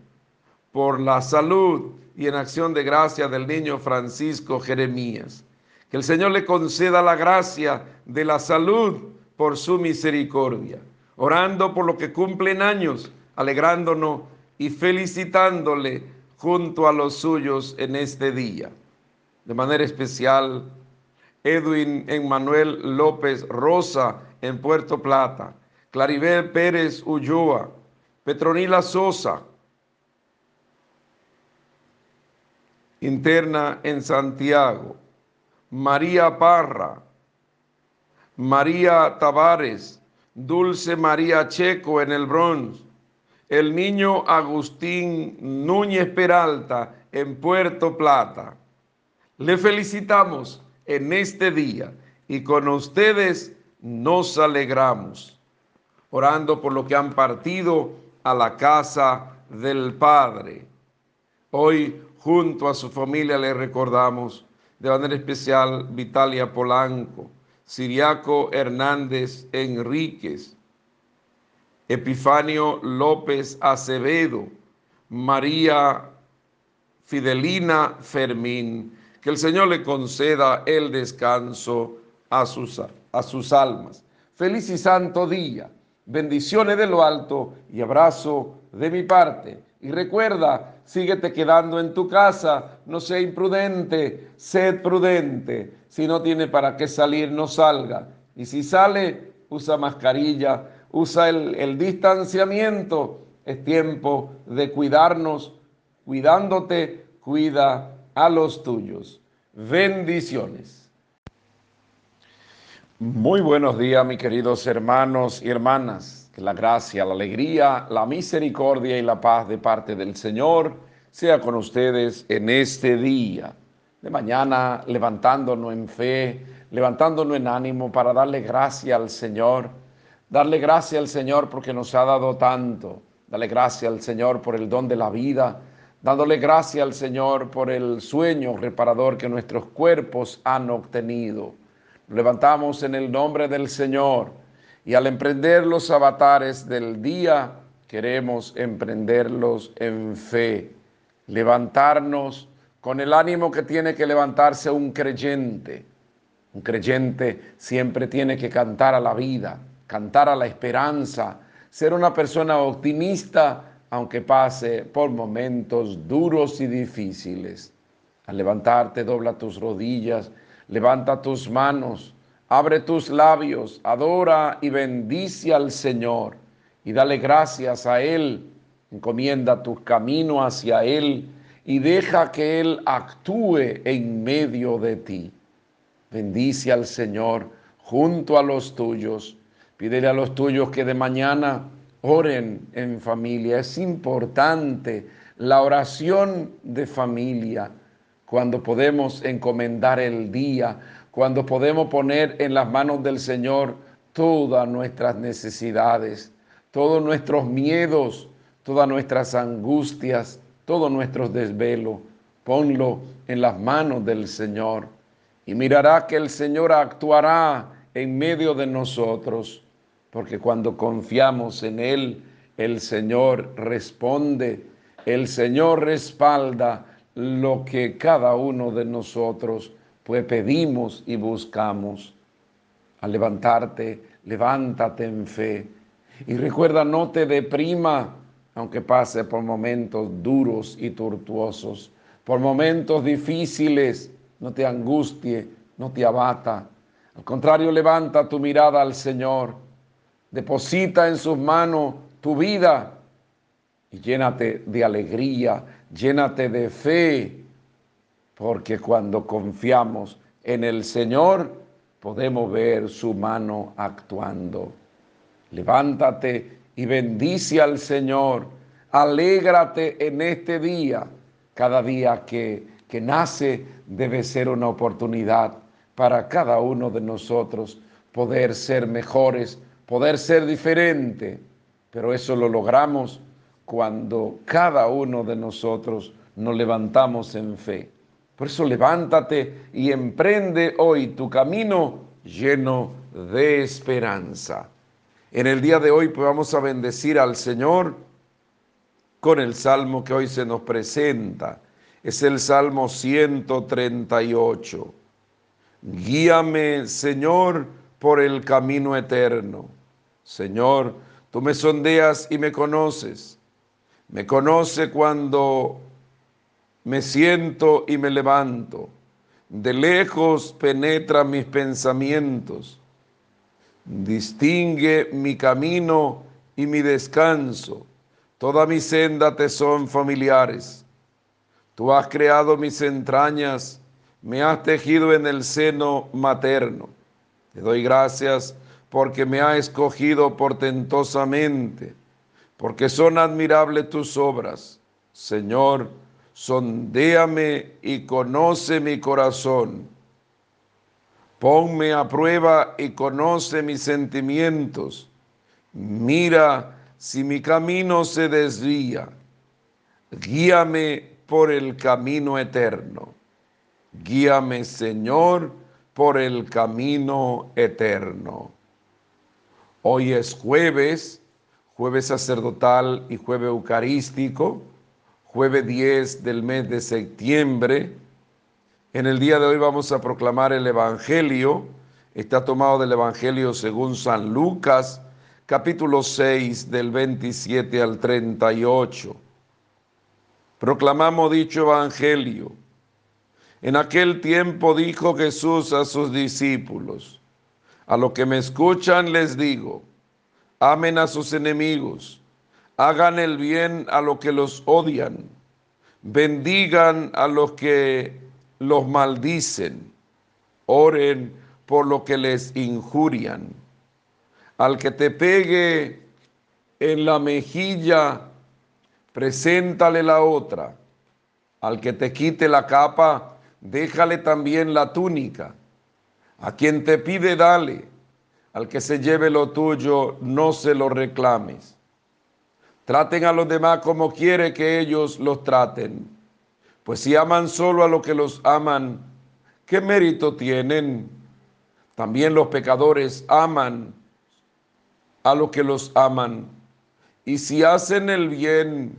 por la salud y en acción de gracia del niño Francisco Jeremías. Que el Señor le conceda la gracia de la salud por su misericordia. Orando por lo que cumplen años, alegrándonos y felicitándole junto a los suyos en este día. De manera especial, Edwin Emmanuel López Rosa en Puerto Plata, Claribel Pérez Ulloa, Petronila Sosa, interna en Santiago, María Parra, María Tavares, Dulce María Checo en el Bronx, el niño Agustín Núñez Peralta en Puerto Plata. Le felicitamos en este día y con ustedes nos alegramos, orando por lo que han partido a la casa del Padre. Hoy, junto a su familia, le recordamos de manera especial Vitalia Polanco, Siriaco Hernández Enríquez, Epifanio López Acevedo, María Fidelina Fermín, que el Señor le conceda el descanso a sus, a sus almas. Feliz y santo día, bendiciones de lo alto y abrazo de mi parte. Y recuerda, síguete quedando en tu casa, no sea imprudente, sed prudente. Si no tiene para qué salir, no salga. Y si sale, usa mascarilla, usa el, el distanciamiento. Es tiempo de cuidarnos. Cuidándote, cuida a los tuyos. Bendiciones. Muy buenos días, mis queridos hermanos y hermanas la gracia, la alegría, la misericordia y la paz de parte del Señor sea con ustedes en este día. De mañana levantándonos en fe, levantándonos en ánimo para darle gracia al Señor. Darle gracia al Señor porque nos ha dado tanto. Darle gracia al Señor por el don de la vida. Dándole gracia al Señor por el sueño reparador que nuestros cuerpos han obtenido. levantamos en el nombre del Señor Y al emprender los avatares del día, queremos emprenderlos en fe, levantarnos con el ánimo que tiene que levantarse un creyente. Un creyente siempre tiene que cantar a la vida, cantar a la esperanza, ser una persona optimista aunque pase por momentos duros y difíciles. Al levantarte, dobla tus rodillas, levanta tus manos, abre tus labios, adora y bendice al Señor y dale gracias a Él. Encomienda tu camino hacia Él y deja que Él actúe en medio de ti. Bendice al Señor junto a los tuyos. Pídele a los tuyos que de mañana oren en familia. Es importante la oración de familia cuando podemos encomendar el día, cuando podemos poner en las manos del Señor todas nuestras necesidades, todos nuestros miedos, todas nuestras angustias, todos nuestros desvelos. Ponlo en las manos del Señor y mirará que el Señor actuará en medio de nosotros porque cuando confiamos en Él, el Señor responde, el Señor respalda lo que cada uno de nosotros pues pedimos y buscamos. Al levantarte, levántate en fe. Y recuerda, no te deprima, aunque pase por momentos duros y tortuosos, por momentos difíciles, no te angustie, no te abata. Al contrario, levanta tu mirada al Señor Deposita en sus manos tu vida y llénate de alegría, llénate de fe, porque cuando confiamos en el Señor podemos ver su mano actuando. Levántate y bendice al Señor. Alégrate en este día. Cada día que, que nace debe ser una oportunidad para cada uno de nosotros poder ser mejores poder ser diferente, pero eso lo logramos cuando cada uno de nosotros nos levantamos en fe. Por eso levántate y emprende hoy tu camino lleno de esperanza. En el día de hoy pues vamos a bendecir al Señor con el salmo que hoy se nos presenta. Es el Salmo 138. Guíame, Señor, por el camino eterno Señor, tú me sondeas y me conoces. Me conoce cuando me siento y me levanto. De lejos penetra mis pensamientos. Distingue mi camino y mi descanso. Toda mi senda te son familiares. Tú has creado mis entrañas, me has tejido en el seno materno. Te doy gracias porque me ha escogido portentosamente, porque son admirables tus obras. Señor, sondéame y conoce mi corazón. Ponme a prueba y conoce mis sentimientos. Mira si mi camino se desvía. Guíame por el camino eterno. Guíame, Señor, por el camino eterno. Hoy es jueves, jueves sacerdotal y jueves eucarístico, jueves 10 del mes de septiembre. En el día de hoy vamos a proclamar el Evangelio. Está tomado del Evangelio según San Lucas, capítulo 6 del 27 al 38. Proclamamos dicho Evangelio. En aquel tiempo dijo Jesús a sus discípulos, a los que me escuchan les digo, amen a sus enemigos, hagan el bien a los que los odian, bendigan a los que los maldicen, oren por lo que les injurian. Al que te pegue en la mejilla, preséntale la otra. Al que te quite la capa, déjale también la túnica. A quien te pide, dale. Al que se lleve lo tuyo, no se lo reclames. Traten a los demás como quiere que ellos los traten. Pues si aman solo a los que los aman, ¿qué mérito tienen? También los pecadores aman a los que los aman. Y si hacen el bien,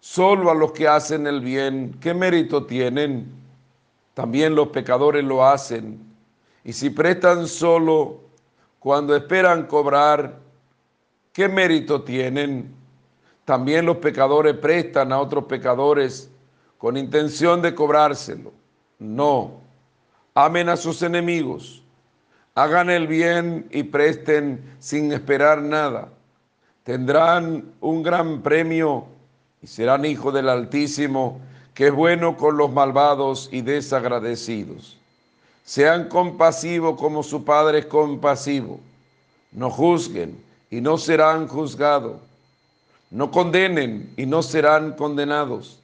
solo a los que hacen el bien, ¿qué mérito tienen? También los pecadores lo hacen. Y si prestan solo cuando esperan cobrar, ¿qué mérito tienen? También los pecadores prestan a otros pecadores con intención de cobrárselo. No, amen a sus enemigos, hagan el bien y presten sin esperar nada. Tendrán un gran premio y serán hijos del Altísimo, que es bueno con los malvados y desagradecidos. Sean compasivos como su Padre es compasivo. No juzguen y no serán juzgados. No condenen y no serán condenados.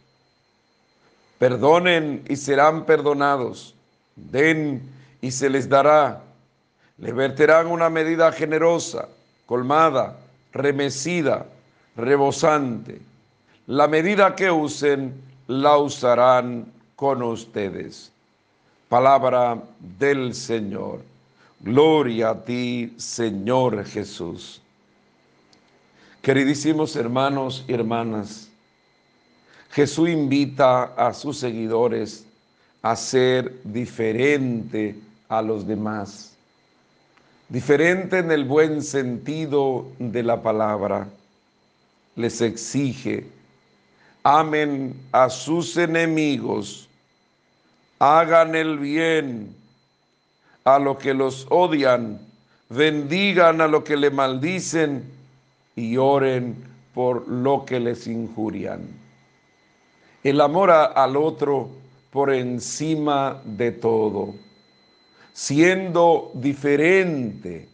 Perdonen y serán perdonados. Den y se les dará. Les verterán una medida generosa, colmada, remecida, rebosante. La medida que usen, la usarán con ustedes. Palabra del Señor. Gloria a ti, Señor Jesús. Queridísimos hermanos y hermanas, Jesús invita a sus seguidores a ser diferente a los demás. Diferente en el buen sentido de la palabra. Les exige, amen a sus enemigos, hagan el bien a los que los odian, bendigan a los que le maldicen y oren por lo que les injurian el amor al otro por encima de todo, siendo diferente.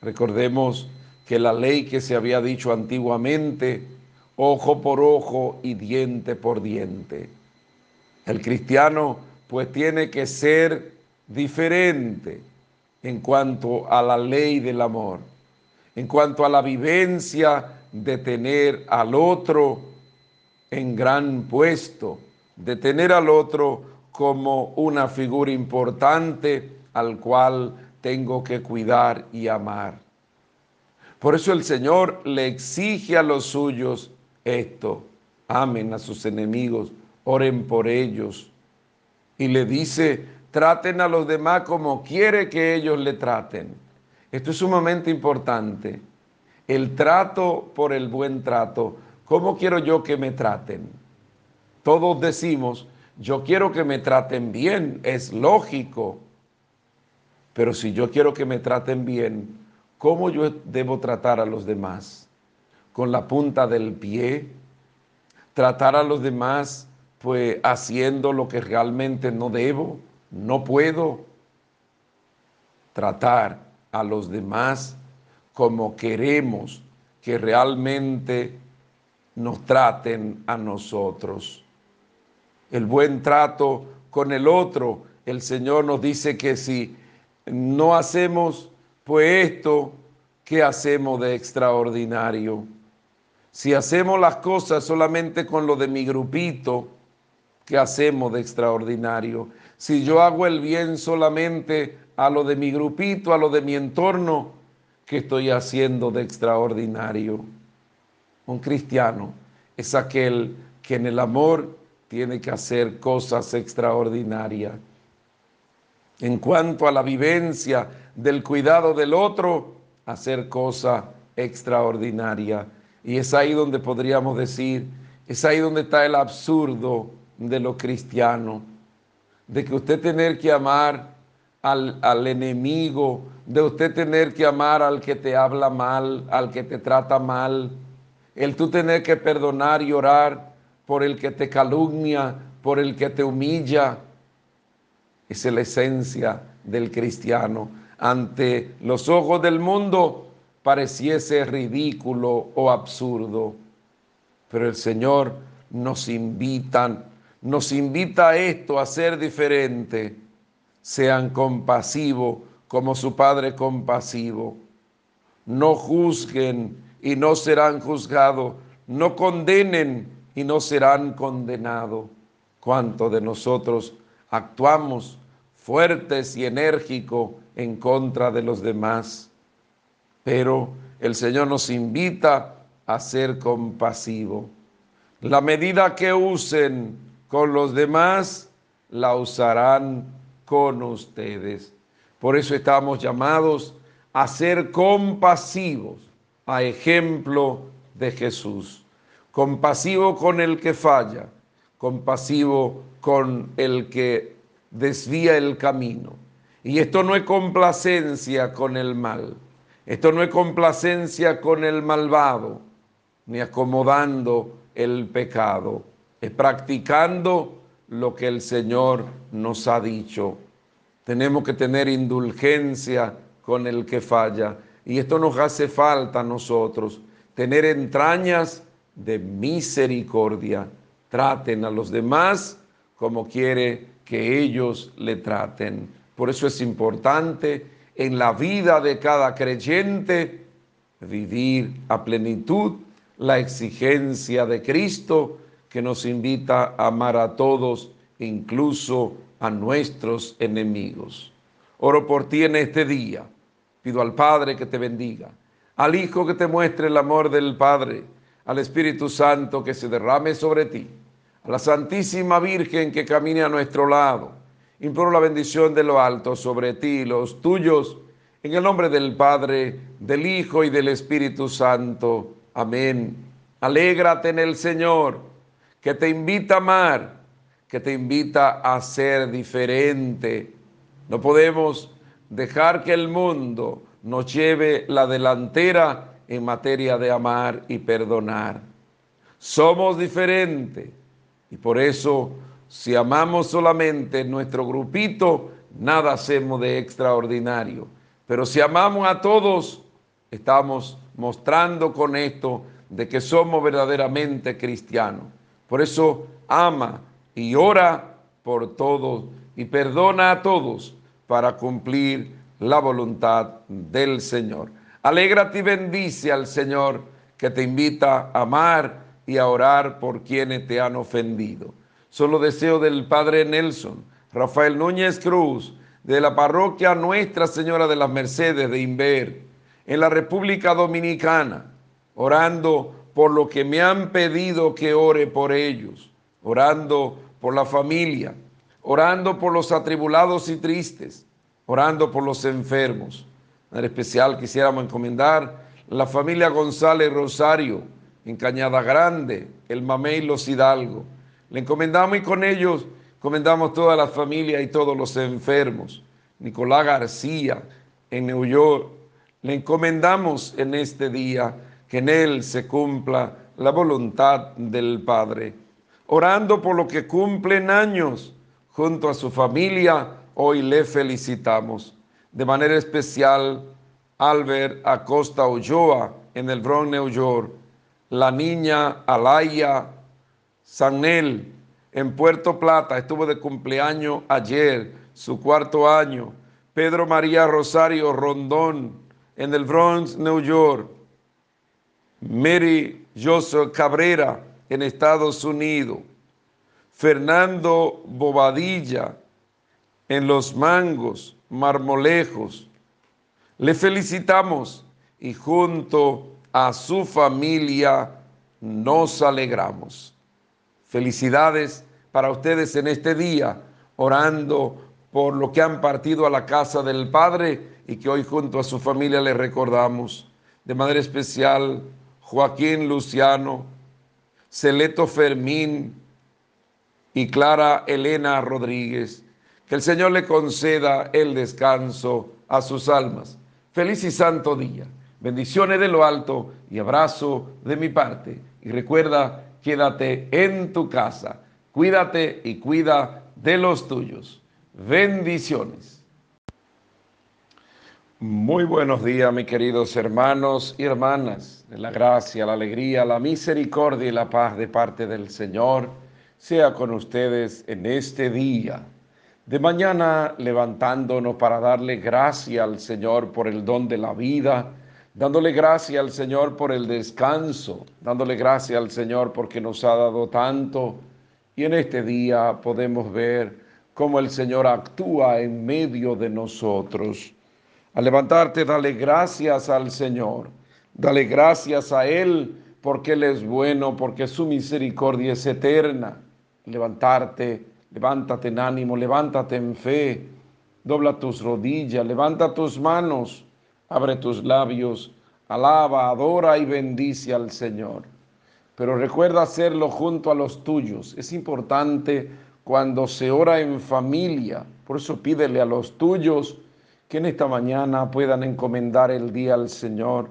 Recordemos que la ley que se había dicho antiguamente, ojo por ojo y diente por diente. El cristiano pues tiene que ser diferente en cuanto a la ley del amor, en cuanto a la vivencia de tener al otro en gran puesto, de tener al otro como una figura importante al cual tengo que cuidar y amar. Por eso el Señor le exige a los suyos esto, amen a sus enemigos, oren por ellos. Y le dice, traten a los demás como quiere que ellos le traten. Esto es sumamente importante. El trato por el buen trato ¿Cómo quiero yo que me traten? Todos decimos, yo quiero que me traten bien, es lógico. Pero si yo quiero que me traten bien, ¿cómo yo debo tratar a los demás? ¿Con la punta del pie? ¿Tratar a los demás pues haciendo lo que realmente no debo? ¿No puedo? Tratar a los demás como queremos que realmente nos traten a nosotros. El buen trato con el otro, el Señor nos dice que si no hacemos pues esto, ¿qué hacemos de extraordinario? Si hacemos las cosas solamente con lo de mi grupito, ¿qué hacemos de extraordinario? Si yo hago el bien solamente a lo de mi grupito, a lo de mi entorno, ¿qué estoy haciendo de extraordinario? Un cristiano es aquel que en el amor tiene que hacer cosas extraordinarias. En cuanto a la vivencia del cuidado del otro, hacer cosas extraordinarias. Y es ahí donde podríamos decir, es ahí donde está el absurdo de lo cristiano, de que usted tener que amar al, al, enemigo, de usted tener que amar al que te habla mal, al que te trata mal, el tú tener que perdonar y orar por el que te calumnia, por el que te humilla. Es la esencia del cristiano. Ante los ojos del mundo pareciese ridículo o absurdo. Pero el Señor nos invita, nos invita a esto, a ser diferente. Sean compasivos como su Padre compasivo. No juzguen y no serán juzgados, no condenen y no serán condenados. ¿Cuánto de nosotros actuamos fuertes y enérgicos en contra de los demás? Pero el Señor nos invita a ser compasivo. La medida que usen con los demás, la usarán con ustedes. Por eso estamos llamados a ser compasivos, a ejemplo de Jesús. Compasivo con el que falla, compasivo con el que desvía el camino. Y esto no es complacencia con el mal, esto no es complacencia con el malvado, ni acomodando el pecado, es practicando lo que el Señor nos ha dicho. Tenemos que tener indulgencia con el que falla. Y esto nos hace falta a nosotros, tener entrañas de misericordia. Traten a los demás como quiere que ellos le traten. Por eso es importante en la vida de cada creyente vivir a plenitud la exigencia de Cristo que nos invita a amar a todos, incluso a nuestros enemigos. Oro por ti en este día. Pido al Padre que te bendiga, al Hijo que te muestre el amor del Padre, al Espíritu Santo que se derrame sobre ti, a la Santísima Virgen que camine a nuestro lado. Imploro la bendición de lo alto sobre ti y los tuyos, en el nombre del Padre, del Hijo y del Espíritu Santo. Amén. Alégrate en el Señor, que te invita a amar, que te invita a ser diferente. No podemos dejar que el mundo nos lleve la delantera en materia de amar y perdonar. Somos diferentes y por eso si amamos solamente nuestro grupito, nada hacemos de extraordinario. Pero si amamos a todos, estamos mostrando con esto de que somos verdaderamente cristianos. Por eso ama y ora por todos y perdona a todos para cumplir la voluntad del Señor. Alégrate y bendice al Señor que te invita a amar y a orar por quienes te han ofendido. Solo deseo del Padre Nelson, Rafael Núñez Cruz, de la parroquia Nuestra Señora de las Mercedes de Inver, en la República Dominicana, orando por lo que me han pedido que ore por ellos, orando por la familia, orando por los atribulados y tristes, orando por los enfermos. En especial quisiéramos encomendar la familia González Rosario en Cañada Grande, el Mamey Los Hidalgo. Le encomendamos y con ellos encomendamos toda la familia y todos los enfermos. Nicolás García en New York. Le encomendamos en este día que en él se cumpla la voluntad del Padre. Orando por lo que cumplen años junto a su familia, hoy le felicitamos. De manera especial, Albert Acosta Ulloa en el Bronx, New York, la niña Alaya Sanel en Puerto Plata, estuvo de cumpleaños ayer, su cuarto año. Pedro María Rosario Rondón en el Bronx, New York. Mary Joseph Cabrera en Estados Unidos. Fernando Bobadilla en Los Mangos, Marmolejos. Le felicitamos y junto a su familia nos alegramos. Felicidades para ustedes en este día, orando por lo que han partido a la casa del Padre y que hoy junto a su familia le recordamos. De manera especial, Joaquín Luciano, Celeto Fermín y Clara Elena Rodríguez. Que el Señor le conceda el descanso a sus almas. Feliz y santo día. Bendiciones de lo alto y abrazo de mi parte. Y recuerda, quédate en tu casa. Cuídate y cuida de los tuyos. Bendiciones. Muy buenos días, mis queridos hermanos y hermanas. La gracia, la alegría, la misericordia y la paz de parte del Señor sea con ustedes en este día de mañana levantándonos para darle gracia al Señor por el don de la vida, dándole gracia al Señor por el descanso, dándole gracia al Señor porque nos ha dado tanto. Y en este día podemos ver cómo el Señor actúa en medio de nosotros. Al levantarte, dale gracias al Señor. Dale gracias a Él porque Él es bueno, porque su misericordia es eterna. Levantarte, levántate en ánimo, levántate en fe, dobla tus rodillas, levanta tus manos, abre tus labios, alaba, adora y bendice al Señor. Pero recuerda hacerlo junto a los tuyos. Es importante cuando se ora en familia. Por eso pídele a los tuyos que en esta mañana puedan encomendar el día al Señor,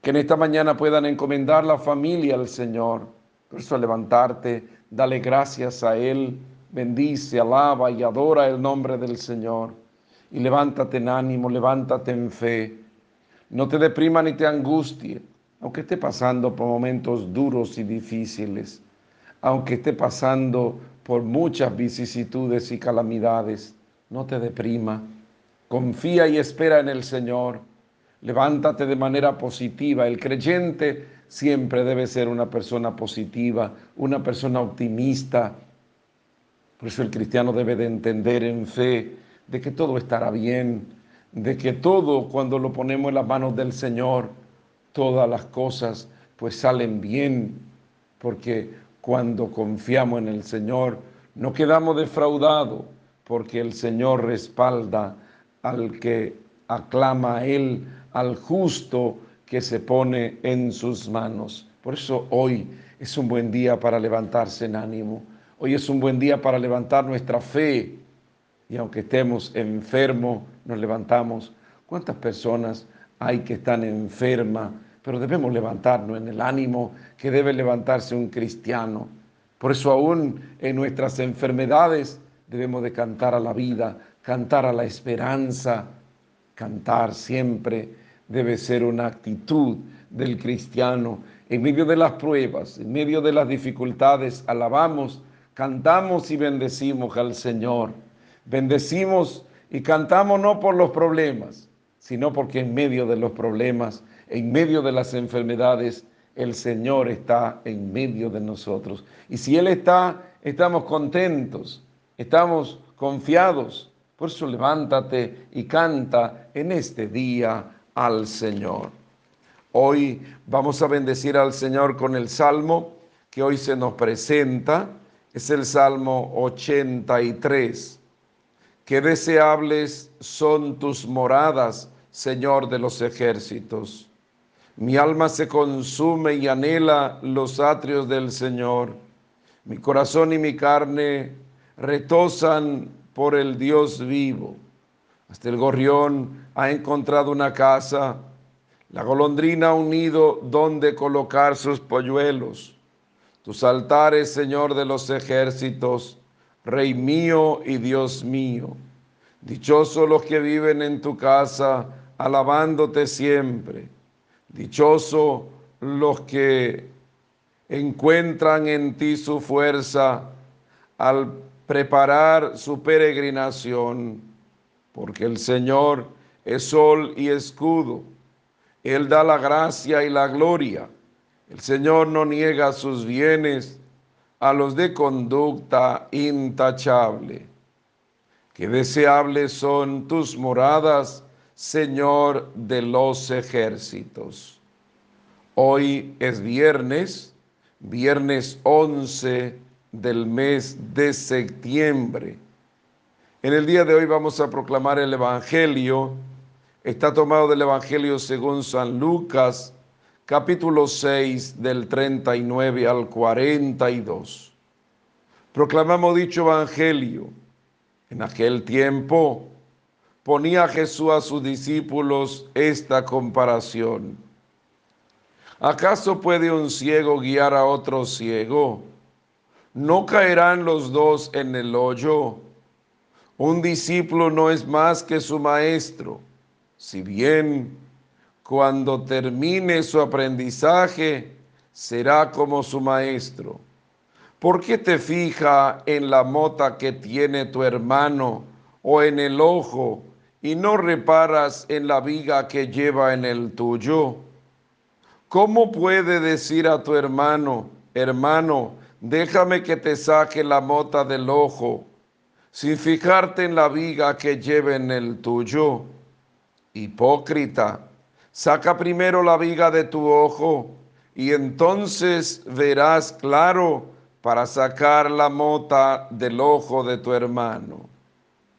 que en esta mañana puedan encomendar la familia al Señor. Por eso levantarte, dale gracias a Él, bendice, alaba y adora el nombre del Señor. Y levántate en ánimo, levántate en fe. No te deprima ni te angustie, aunque esté pasando por momentos duros y difíciles, aunque esté pasando por muchas vicisitudes y calamidades, no te deprima. Confía y espera en el Señor. Levántate de manera positiva. El creyente siempre debe ser una persona positiva, una persona optimista. Por eso el cristiano debe de entender en fe de que todo estará bien, de que todo cuando lo ponemos en las manos del Señor, todas las cosas pues salen bien, porque cuando confiamos en el Señor, no quedamos defraudados, porque el Señor respalda al que aclama a Él, al justo que se pone en sus manos. Por eso hoy es un buen día para levantarse en ánimo. Hoy es un buen día para levantar nuestra fe. Y aunque estemos enfermos, nos levantamos. ¿Cuántas personas hay que están enfermas? pero debemos levantarnos en el ánimo que debe levantarse un cristiano. Por eso aún en nuestras enfermedades debemos de cantar a la vida, cantar a la esperanza, cantar siempre debe ser una actitud del cristiano. En medio de las pruebas, en medio de las dificultades, alabamos, cantamos y bendecimos al Señor. Bendecimos y cantamos no por los problemas, sino porque en medio de los problemas en medio de las enfermedades, el Señor está en medio de nosotros. Y si Él está, estamos contentos, estamos confiados. Por eso levántate y canta en este día al Señor. Hoy vamos a bendecir al Señor con el salmo que hoy se nos presenta. Es el Salmo 83. Qué deseables son tus moradas, Señor de los ejércitos. Mi alma se consume y anhela los atrios del Señor. Mi corazón y mi carne retosan por el Dios vivo. Hasta el gorrión ha encontrado una casa, la golondrina un nido donde colocar sus polluelos. Tus altares, Señor de los ejércitos, Rey mío y Dios mío. Dichosos los que viven en tu casa, alabándote siempre. Dichoso los que encuentran en ti su fuerza al preparar su peregrinación, porque el Señor es sol y escudo. Él da la gracia y la gloria. El Señor no niega sus bienes a los de conducta intachable. Qué deseables son tus moradas Señor de los ejércitos. Hoy es viernes, viernes 11 del mes de septiembre. En el día de hoy vamos a proclamar el Evangelio. Está tomado del Evangelio según San Lucas, capítulo 6, del 39 al 42. Proclamamos dicho Evangelio. En aquel tiempo, ponía Jesús a sus discípulos esta comparación. ¿Acaso puede un ciego guiar a otro ciego? ¿No caerán los dos en el hoyo? Un discípulo no es más que su maestro, si bien cuando termine su aprendizaje será como su maestro. ¿Por qué te fija en la mota que tiene tu hermano o en el ojo y no reparas en la viga que lleva en el tuyo? ¿Cómo puede decir a tu hermano, hermano, déjame que te saque la mota del ojo, sin fijarte en la viga que lleva en el tuyo? Hipócrita, Saca primero la viga de tu ojo y entonces verás claro para sacar la mota del ojo de tu hermano.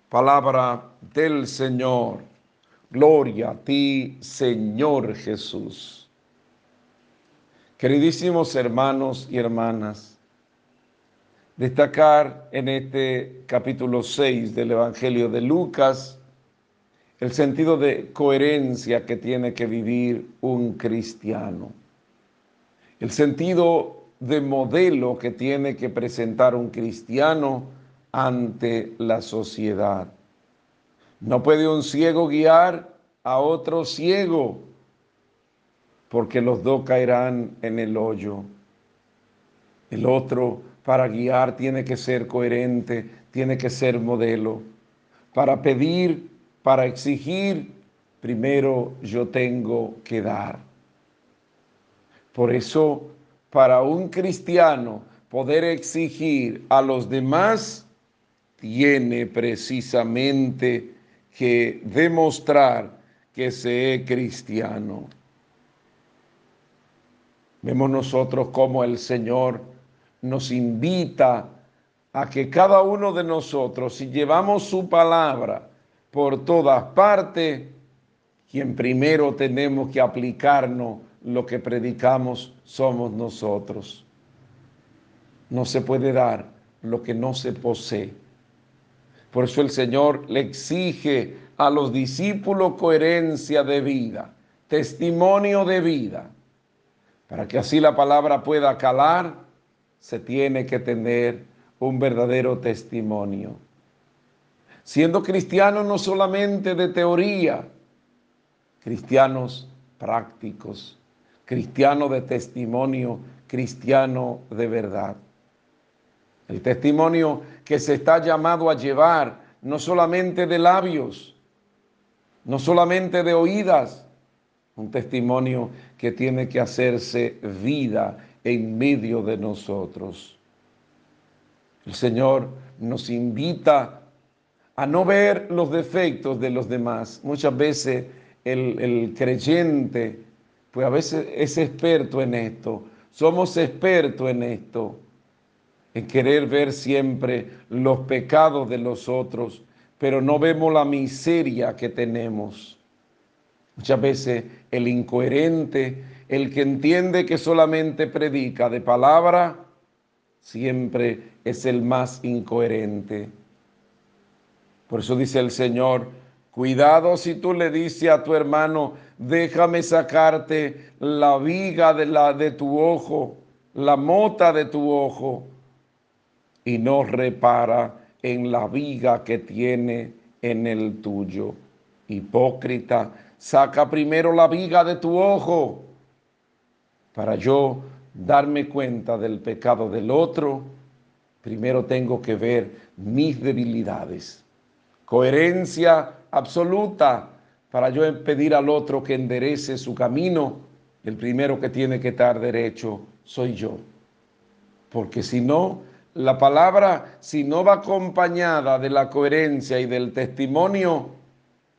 Palabra del Señor. Gloria a ti, Señor Jesús. Queridísimos hermanos y hermanas, destacar en este capítulo 6 del Evangelio de Lucas el sentido de coherencia que tiene que vivir un cristiano, el sentido de modelo que tiene que presentar un cristiano ante la sociedad. No puede un ciego guiar a otro ciego, porque los dos caerán en el hoyo. El otro, para guiar, tiene que ser coherente, tiene que ser modelo. Para pedir para exigir, primero yo tengo que dar. Por eso, para un cristiano poder exigir a los demás, tiene precisamente que demostrar que se es cristiano. Vemos nosotros cómo el Señor nos invita a que cada uno de nosotros, si llevamos su palabra, por todas partes, quien primero tenemos que aplicarnos lo que predicamos somos nosotros. No se puede dar lo que no se posee. Por eso el Señor le exige a los discípulos coherencia de vida, testimonio de vida. Para que así la palabra pueda calar, se tiene que tener un verdadero testimonio siendo cristianos no solamente de teoría, cristianos prácticos, cristianos de testimonio, cristiano de verdad. El testimonio que se está llamado a llevar no solamente de labios, no solamente de oídas, un testimonio que tiene que hacerse vida en medio de nosotros. El Señor nos invita a no ver los defectos de los demás. Muchas veces el, creyente, pues a veces es experto en esto. Somos expertos en esto, en querer ver siempre los pecados de los otros, pero no vemos la miseria que tenemos. Muchas veces el incoherente, el que entiende que solamente predica de palabra, siempre es el más incoherente. Por eso dice el Señor, cuidado si tú le dices a tu hermano, déjame sacarte la viga de, la, de tu ojo, la mota de tu ojo, y no repara en la viga que tiene en el tuyo. Hipócrita, saca primero la viga de tu ojo para yo darme cuenta del pecado del otro. Primero tengo que ver mis debilidades coherencia absoluta para yo pedir al otro que enderece su camino. El primero que tiene que estar derecho soy yo. Porque si no, la palabra, si no va acompañada de la coherencia y del testimonio,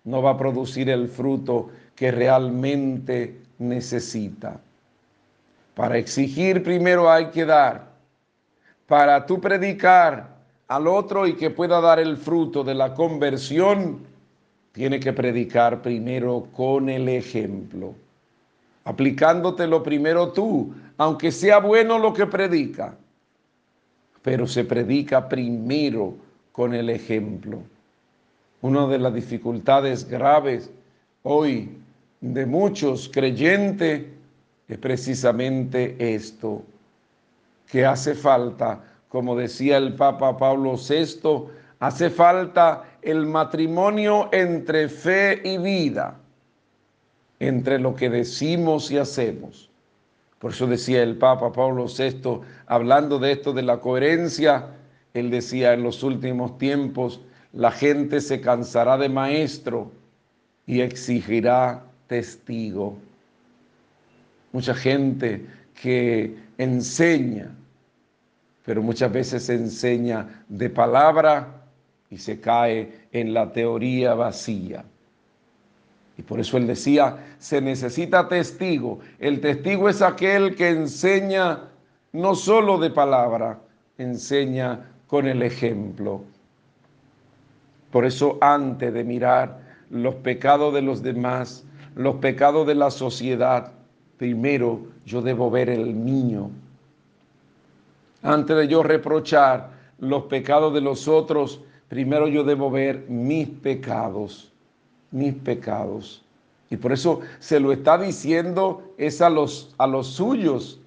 no va a producir el fruto que realmente necesita. Para exigir primero hay que dar. Para tú predicar al otro y que pueda dar el fruto de la conversión, tiene que predicar primero con el ejemplo, aplicándotelo primero tú, aunque sea bueno lo que predica, pero se predica primero con el ejemplo. Una de las dificultades graves hoy de muchos creyentes es precisamente esto, que hace falta como decía el Papa Pablo VI, hace falta el matrimonio entre fe y vida, entre lo que decimos y hacemos. Por eso decía el Papa Pablo VI, hablando de esto de la coherencia, él decía en los últimos tiempos, la gente se cansará de maestro y exigirá testigo. Mucha gente que enseña, pero muchas veces se enseña de palabra y se cae en la teoría vacía. Y por eso él decía, se necesita testigo. El testigo es aquel que enseña no solo de palabra, enseña con el ejemplo. Por eso antes de mirar los pecados de los demás, los pecados de la sociedad, primero yo debo ver el mío. Antes de yo reprochar los pecados de los otros, primero yo debo ver mis pecados, mis pecados. Y por eso se lo está diciendo es a los, a los suyos,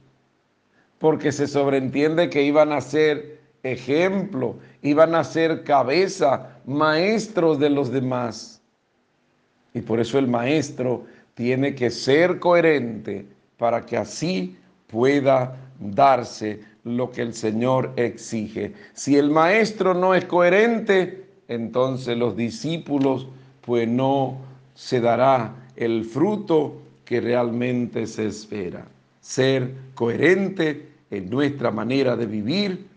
porque se sobreentiende que iban a ser ejemplo, iban a ser cabeza, maestros de los demás. Y por eso el maestro tiene que ser coherente para que así pueda darse lo que el Señor exige. Si el maestro no es coherente, entonces los discípulos pues no se dará el fruto que realmente se espera. Ser coherente en nuestra manera de vivir,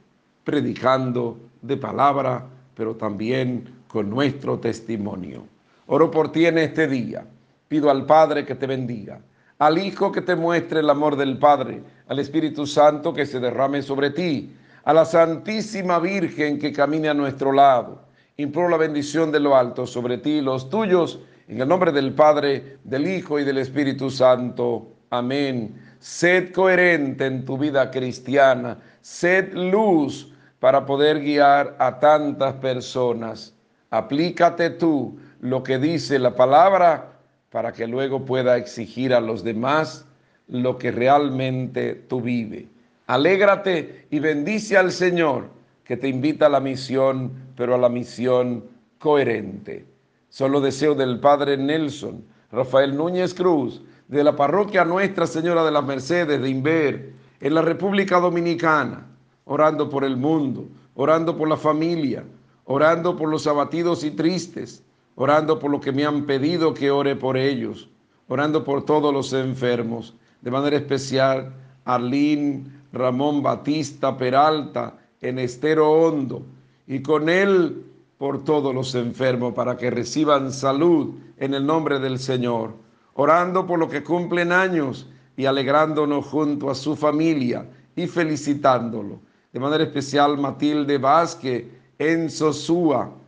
predicando de palabra, pero también con nuestro testimonio. Oro por ti en este día. Pido al Padre que te bendiga, al Hijo que te muestre el amor del Padre, al Espíritu Santo que se derrame sobre ti, a la Santísima Virgen que camine a nuestro lado. Imploro la bendición de lo alto sobre ti y los tuyos en el nombre del Padre, del Hijo y del Espíritu Santo. Amén. Sed coherente en tu vida cristiana. Sed luz para poder guiar a tantas personas. Aplícate tú lo que dice la palabra para que luego pueda exigir a los demás lo que realmente tú vives. Alégrate y bendice al Señor que te invita a la misión, pero a la misión coherente. Son los deseos del Padre Nelson, Rafael Núñez Cruz, de la parroquia Nuestra Señora de las Mercedes de Inver, en la República Dominicana, orando por el mundo, orando por la familia, orando por los abatidos y tristes, orando por lo que me han pedido que ore por ellos, orando por todos los enfermos, de manera especial Arlín Ramón Batista Peralta en Estero Hondo, y con él por todos los enfermos para que reciban salud en el nombre del Señor, orando por los que cumplen años y alegrándonos junto a su familia y felicitándolo. De manera especial Matilde Vázquez en Sosúa,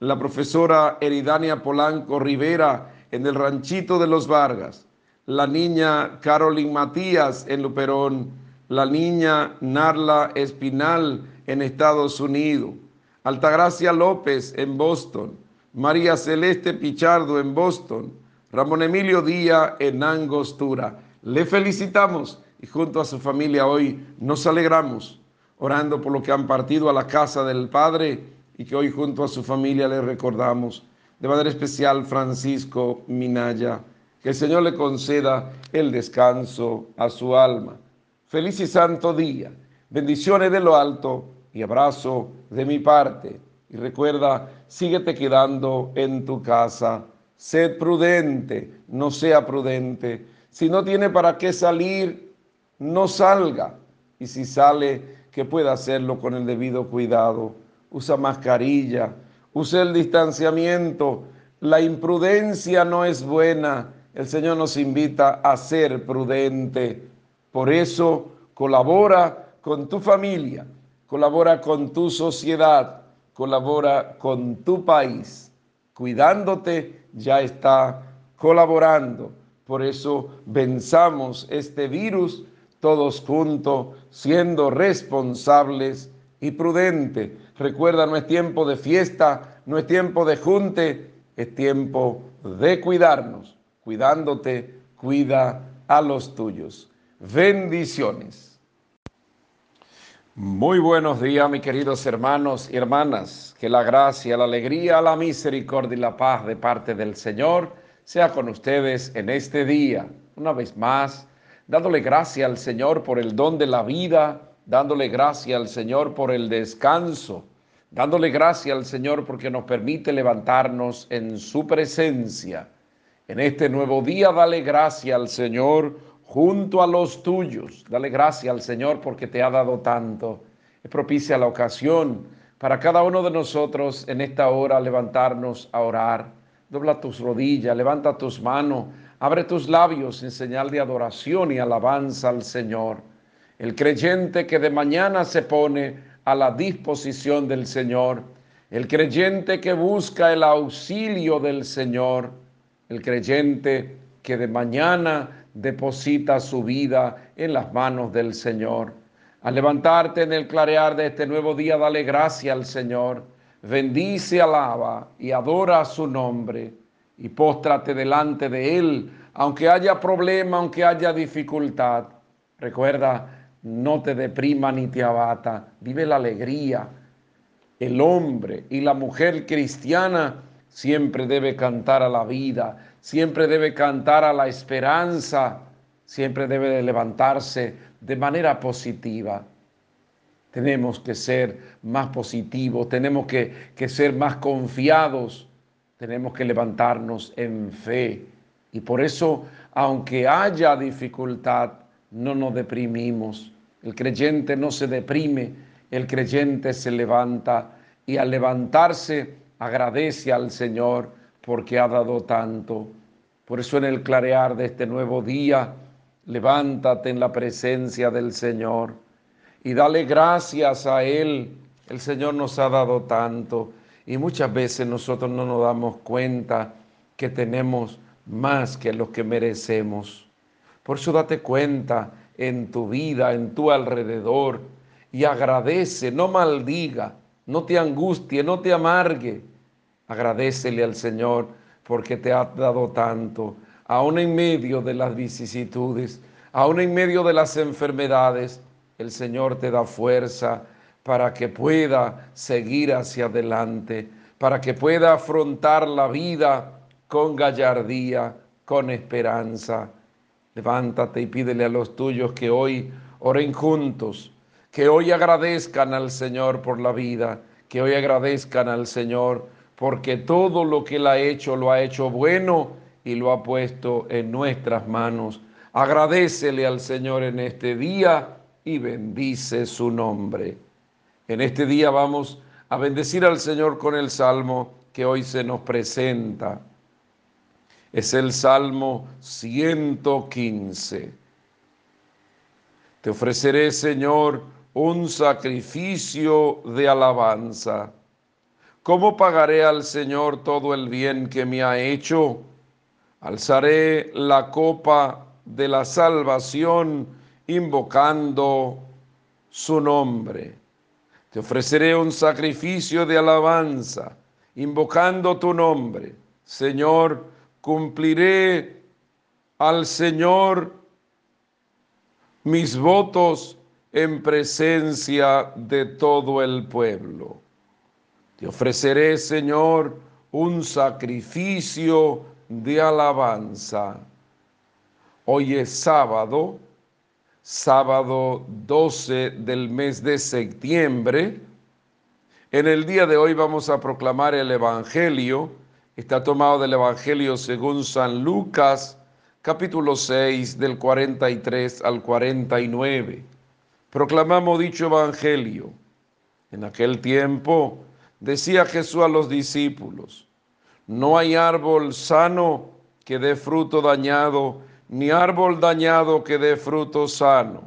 la profesora Eridania Polanco Rivera en el ranchito de los Vargas, la niña Carolyn Matías en Luperón, la niña Narla Espinal en Estados Unidos, Altagracia López en Boston, María Celeste Pichardo en Boston, Ramón Emilio Díaz en Angostura. Le felicitamos y junto a su familia hoy nos alegramos orando por lo que han partido a la casa del Padre y que hoy junto a su familia le recordamos. De manera especial Francisco Minaya, que el Señor le conceda el descanso a su alma. Feliz y santo día. Bendiciones de lo alto y abrazo de mi parte. Y recuerda, síguete quedando en tu casa. Sed prudente, no sea prudente. Si no tiene para qué salir, no salga. Y si sale, que pueda hacerlo con el debido cuidado. Usa mascarilla, usa el distanciamiento. La imprudencia no es buena. El Señor nos invita a ser prudente. Por eso colabora con tu familia colabora con tu sociedad, colabora con tu país. Cuidándote ya está colaborando. Por eso venzamos este virus todos juntos, siendo responsables y prudentes. Recuerda, no es tiempo de fiesta, no es tiempo de junte, es tiempo de cuidarnos. Cuidándote, cuida a los tuyos. Bendiciones. Muy buenos días, mis queridos hermanos y hermanas. Que la gracia, la alegría, la misericordia y la paz de parte del Señor sea con ustedes en este día. Una vez más, dándole gracias al Señor por el don de la vida, dándole gracias al Señor por el descanso, dándole gracias al Señor porque nos permite levantarnos en su presencia. En este nuevo día, dale gracias al Señor junto a los tuyos. Dale gracias al Señor porque te ha dado tanto. Es propicia la ocasión para cada uno de nosotros en esta hora levantarnos a orar, dobla tus rodillas, levanta tus manos, abre tus labios en señal de adoración y alabanza al Señor. El creyente que de mañana se pone a la disposición del Señor, el creyente que busca el auxilio del Señor, el creyente que de mañana deposita su vida en las manos del Señor. Al levantarte en el clarear de este nuevo día, dale gracia al Señor bendice, alaba y adora su nombre y póstrate delante de Él, aunque haya problema, aunque haya dificultad. Recuerda, no te deprima ni te abata, vive la alegría. El hombre y la mujer cristiana siempre debe cantar a la vida, siempre debe cantar a la esperanza, siempre debe levantarse de manera positiva. Tenemos que ser más positivos, tenemos que, ser más confiados, tenemos que levantarnos en fe. Y por eso, aunque haya dificultad, no nos deprimimos. El creyente no se deprime, el creyente se levanta y al levantarse agradece al Señor porque ha dado tanto. Por eso en el clarear de este nuevo día, levántate en la presencia del Señor y dale gracias a Él. El Señor nos ha dado tanto y muchas veces nosotros no nos damos cuenta que tenemos más que lo que merecemos. Por eso date cuenta en tu vida, en tu alrededor y agradece, no maldiga, no te angustie, no te amargue. Agradecele al Señor porque te ha dado tanto, aún en medio de las vicisitudes, aún en medio de las enfermedades, el Señor te da fuerza para que pueda seguir hacia adelante, para que pueda afrontar la vida con gallardía, con esperanza. Levántate y pídele a los tuyos que hoy oren juntos, que hoy agradezcan al Señor por la vida, que hoy agradezcan al Señor porque todo lo que Él ha hecho lo ha hecho bueno y lo ha puesto en nuestras manos. Agradecele al Señor en este día y bendice su nombre. En este día vamos a bendecir al Señor con el salmo que hoy se nos presenta. Es el Salmo 115. Te ofreceré, Señor, un sacrificio de alabanza. ¿Cómo pagaré al Señor todo el bien que me ha hecho? Alzaré la copa de la salvación invocando su nombre. Te ofreceré un sacrificio de alabanza, invocando tu nombre. Señor, cumpliré al Señor mis votos en presencia de todo el pueblo. Te ofreceré, Señor, un sacrificio de alabanza. Hoy es sábado sábado 12 del mes de septiembre. En el día de hoy vamos a proclamar el Evangelio. Está tomado del Evangelio según San Lucas, capítulo 6, del 43 al 49. Proclamamos dicho Evangelio. En aquel tiempo decía Jesús a los discípulos, no hay árbol sano que dé fruto dañado, ni árbol dañado que dé fruto sano.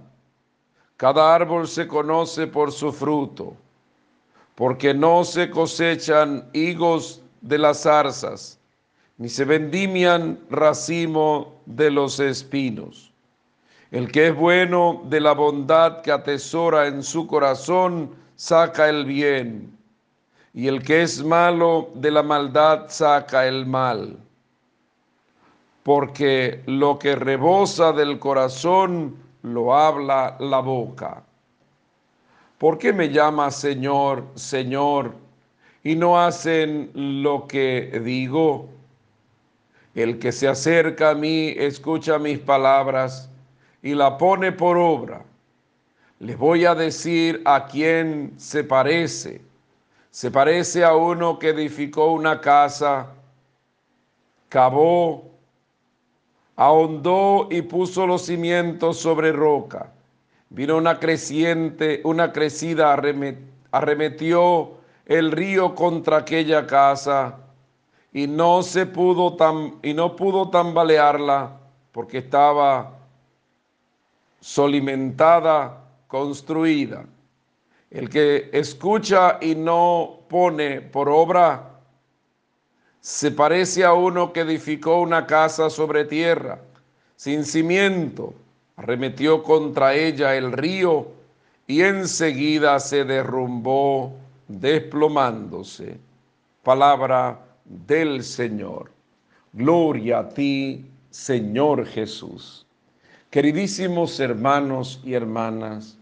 Cada árbol se conoce por su fruto, porque no se cosechan higos de las zarzas, ni se vendimian racimo de los espinos. El que es bueno de la bondad que atesora en su corazón, saca el bien, y el que es malo de la maldad, saca el mal porque lo que rebosa del corazón lo habla la boca. ¿Por qué me llama Señor, Señor, y no hacen lo que digo? El que se acerca a mí escucha mis palabras y la pone por obra. Les voy a decir a quién se parece. Se parece a uno que edificó una casa, cavó, ahondó y puso los cimientos sobre roca. Vino una creciente, una crecida, arremetió el río contra aquella casa y no se pudo tan, y no pudo tambalearla porque estaba solimentada, construida. El que escucha y no pone por obra se parece a uno que edificó una casa sobre tierra, sin cimiento, arremetió contra ella el río y enseguida se derrumbó desplomándose. Palabra del Señor. Gloria a ti, Señor Jesús. Queridísimos hermanos y hermanas,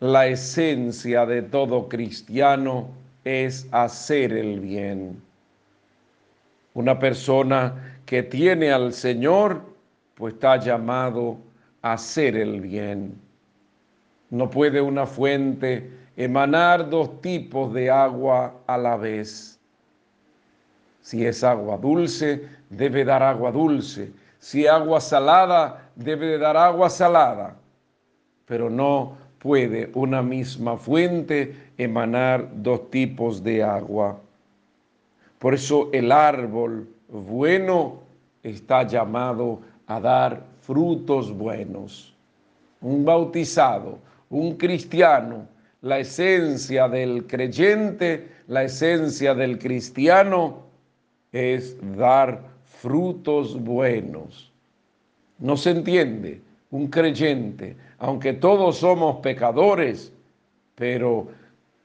la esencia de todo cristiano es hacer el bien. Una persona que tiene al Señor, pues está llamado a hacer el bien. No puede una fuente emanar dos tipos de agua a la vez. Si es agua dulce, debe dar agua dulce. Si agua salada, debe dar agua salada. Pero no puede una misma fuente emanar dos tipos de agua. Por eso el árbol bueno está llamado a dar frutos buenos. Un bautizado, un cristiano, la esencia del creyente, la esencia del cristiano es dar frutos buenos. No se entiende un creyente, aunque todos somos pecadores, pero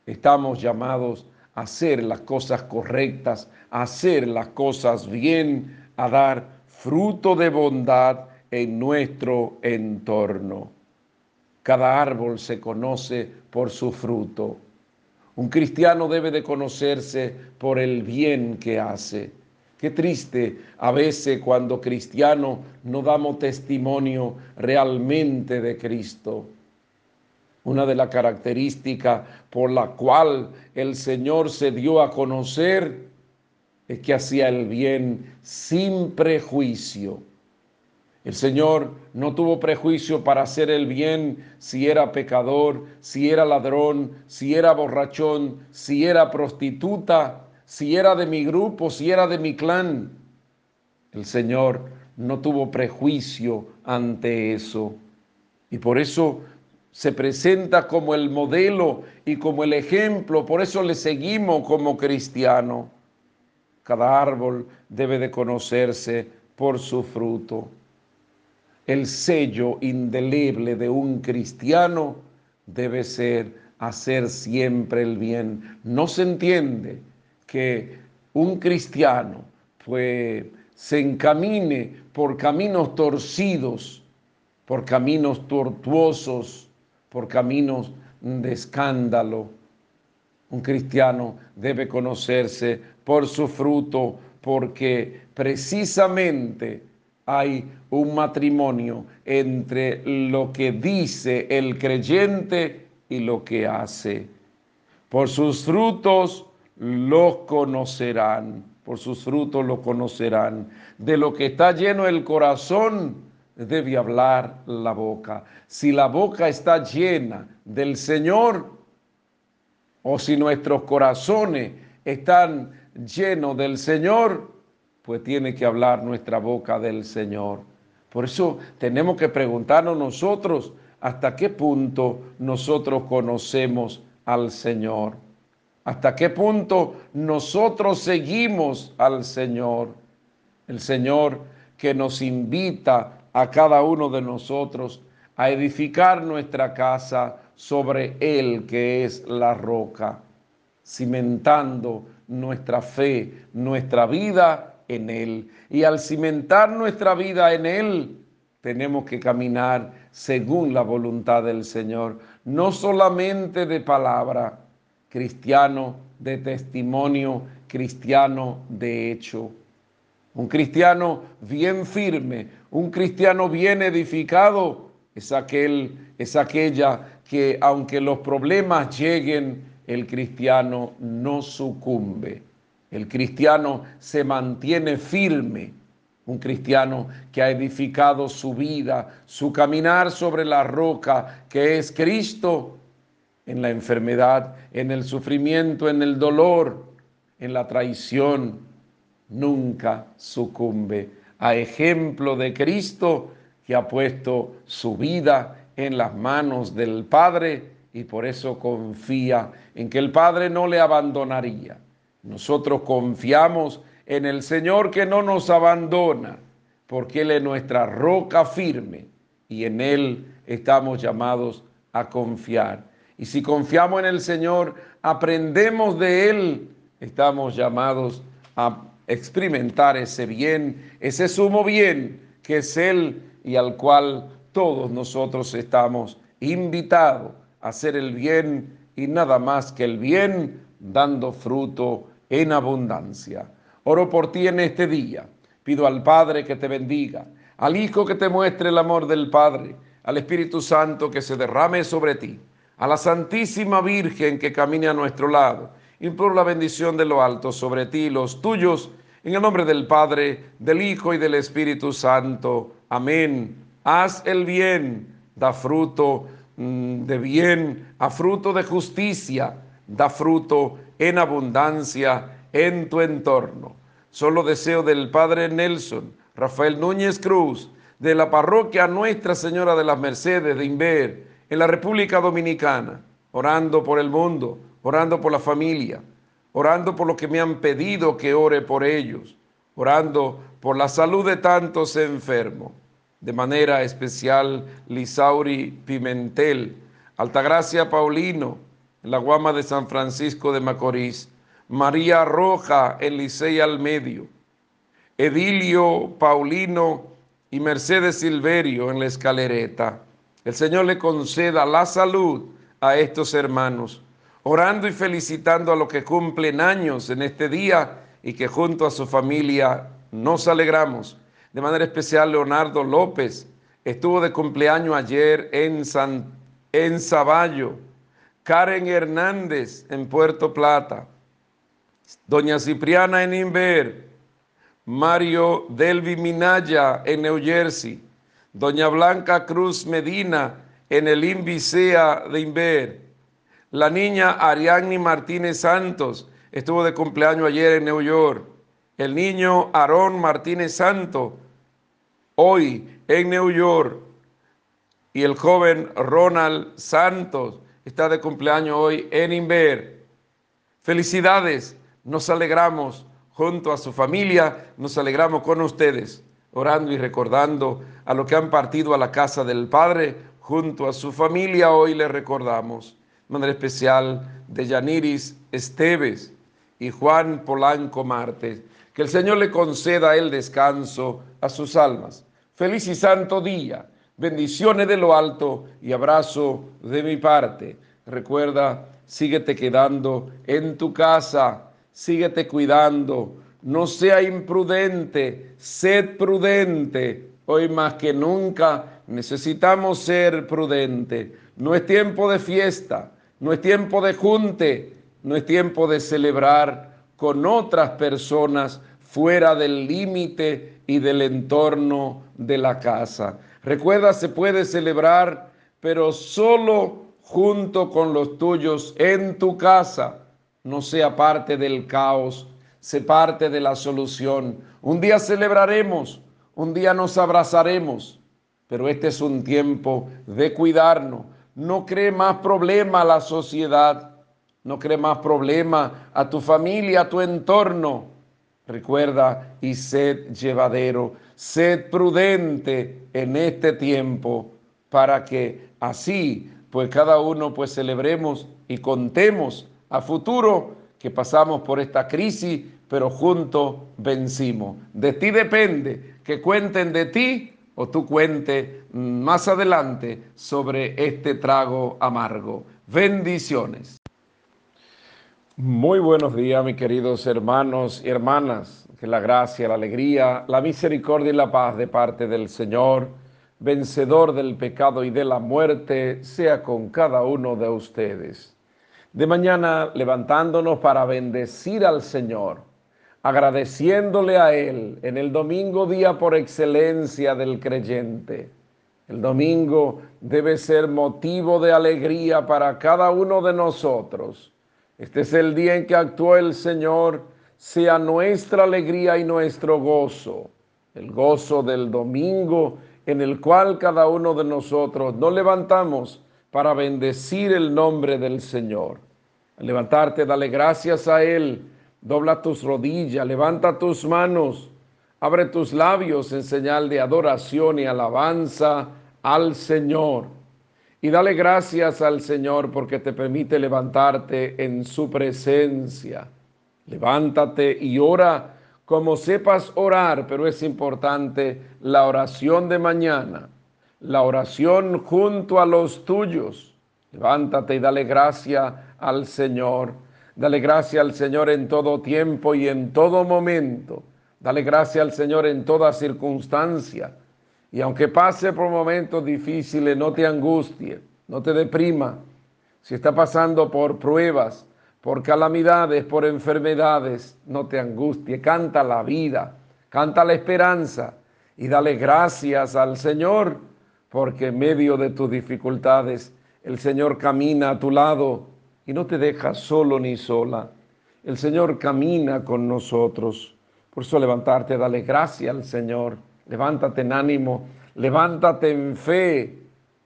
estamos llamados a hacer las cosas correctas, a hacer las cosas bien, a dar fruto de bondad en nuestro entorno. Cada árbol se conoce por su fruto. Un cristiano debe de conocerse por el bien que hace. Qué triste a veces cuando cristianos no damos testimonio realmente de Cristo. Una de las características por la cual el Señor se dio a conocer es que hacía el bien sin prejuicio. El Señor no tuvo prejuicio para hacer el bien si era pecador, si era ladrón, si era borrachón, si era prostituta, si era de mi grupo, si era de mi clan. El Señor no tuvo prejuicio ante eso. Y por eso se presenta como el modelo y como el ejemplo. Por eso le seguimos como cristiano. Cada árbol debe de conocerse por su fruto el sello indeleble de un cristiano debe ser hacer siempre el bien. No se entiende que un cristiano pues, se encamine por caminos torcidos, por caminos tortuosos, por caminos de escándalo. Un cristiano debe conocerse por su fruto, porque precisamente hay un matrimonio entre lo que dice el creyente y lo que hace. Por sus frutos los conocerán, por sus frutos los conocerán. De lo que está lleno el corazón debe hablar la boca. Si la boca está llena del Señor, o si nuestros corazones están llenos del Señor, pues tiene que hablar nuestra boca del Señor. Por eso tenemos que preguntarnos nosotros hasta qué punto nosotros conocemos al Señor. Hasta qué punto nosotros seguimos al Señor. El Señor que nos invita a cada uno de nosotros a edificar nuestra casa sobre Él que es la roca, cimentando nuestra fe, nuestra vida en Él. Y al cimentar nuestra vida en Él, tenemos que caminar según la voluntad del Señor, no solamente de palabra, cristiano de testimonio, cristiano de hecho. Un cristiano bien firme, un cristiano bien edificado, es aquel, es aquella que aunque los problemas lleguen, el cristiano no sucumbe. El cristiano se mantiene firme, un cristiano que ha edificado su vida, su caminar sobre la roca que es Cristo, en la enfermedad, en el sufrimiento, en el dolor, en la traición, nunca sucumbe. A ejemplo de Cristo que ha puesto su vida en las manos del Padre y por eso confía en que el Padre no le abandonaría. Nosotros confiamos en el Señor que no nos abandona, porque Él es nuestra roca firme y en Él estamos llamados a confiar. Y si confiamos en el Señor, aprendemos de Él, estamos llamados a experimentar ese bien, ese sumo bien que es Él y al cual todos nosotros estamos invitados a hacer el bien y nada más que el bien, dando fruto en abundancia. Oro por ti en este día. Pido al Padre que te bendiga, al Hijo que te muestre el amor del Padre, al Espíritu Santo que se derrame sobre ti a la Santísima Virgen que camine a nuestro lado. Imploro la bendición de lo alto sobre ti y los tuyos, en el nombre del Padre, del Hijo y del Espíritu Santo. Amén. Haz el bien, da fruto mm, de bien, a fruto de justicia, da fruto en abundancia en tu entorno. Solo deseo del Padre Nelson, Rafael Núñez Cruz, de la parroquia Nuestra Señora de las Mercedes de Inver, en la República Dominicana, orando por el mundo, orando por la familia, orando por lo que me han pedido que ore por ellos, orando por la salud de tantos enfermos. De manera especial, Lisauri Pimentel, Altagracia Paulino, la Guama de San Francisco de Macorís, María Roja en Licey al Medio, Edilio Paulino y Mercedes Silverio en la Escalereta, el Señor le conceda la salud a estos hermanos, orando y felicitando a los que cumplen años en este día y que junto a su familia nos alegramos. De manera especial, Leonardo López estuvo de cumpleaños ayer en, San, en Zaballo, Karen Hernández en Puerto Plata, Doña Cipriana en Inver, Mario Delvi Minaya en New Jersey, doña Blanca Cruz Medina en el Invisea de Inver, la niña Ariadne Martínez Santos estuvo de cumpleaños ayer en New York, el niño Aarón Martínez Santos hoy en New York y el joven Ronald Santos está de cumpleaños hoy en Inver. Felicidades, nos alegramos junto a su familia, nos alegramos con ustedes orando y recordando a los que han partido a la casa del Padre junto a su familia. Hoy le recordamos, de especial, de Yaniris Esteves y Juan Polanco Martes. Que el Señor le conceda el descanso a sus almas. Feliz y santo día. Bendiciones de lo alto y abrazo de mi parte. Recuerda, síguete quedando en tu casa, síguete cuidando no sea imprudente, sed prudente. Hoy más que nunca necesitamos ser prudentes. No es tiempo de fiesta, no es tiempo de junte, no es tiempo de celebrar con otras personas fuera del límite y del entorno de la casa. Recuerda, se puede celebrar, pero solo junto con los tuyos en tu casa, no sea parte del caos se parte de la solución. Un día celebraremos, un día nos abrazaremos, pero este es un tiempo de cuidarnos. No cree más problema a la sociedad, no cree más problema a tu familia, a tu entorno. Recuerda y sed llevadero, sed prudente en este tiempo para que así pues cada uno pues celebremos y contemos a futuro que pasamos por esta crisis pero juntos vencimos. De ti depende que cuenten de ti o tú cuentes más adelante sobre este trago amargo. Bendiciones. Muy buenos días, mis queridos hermanos y hermanas. Que la gracia, la alegría, la misericordia y la paz de parte del Señor, vencedor del pecado y de la muerte, sea con cada uno de ustedes. De mañana levantándonos para bendecir al Señor agradeciéndole a Él en el domingo día por excelencia del creyente. El domingo debe ser motivo de alegría para cada uno de nosotros. Este es el día en que actuó el Señor, sea nuestra alegría y nuestro gozo, el gozo del domingo en el cual cada uno de nosotros nos levantamos para bendecir el nombre del Señor. Al levantarte, dale gracias a Él, dobla tus rodillas, levanta tus manos, abre tus labios en señal de adoración y alabanza al Señor. Y dale gracias al Señor porque te permite levantarte en su presencia. Levántate y ora como sepas orar, pero es importante la oración de mañana, la oración junto a los tuyos. Levántate y dale gracia al Señor. Dale gracia al Señor en todo tiempo y en todo momento. Dale gracia al Señor en toda circunstancia. Y aunque pase por momentos difíciles, no te angustie, no te deprima. Si está pasando por pruebas, por calamidades, por enfermedades, no te angustie, canta la vida, canta la esperanza y dale gracias al Señor, porque en medio de tus dificultades el Señor camina a tu lado y no te deja solo ni sola. El Señor camina con nosotros. Por eso levantarte, dale gracias al Señor. Levántate en ánimo, levántate en fe,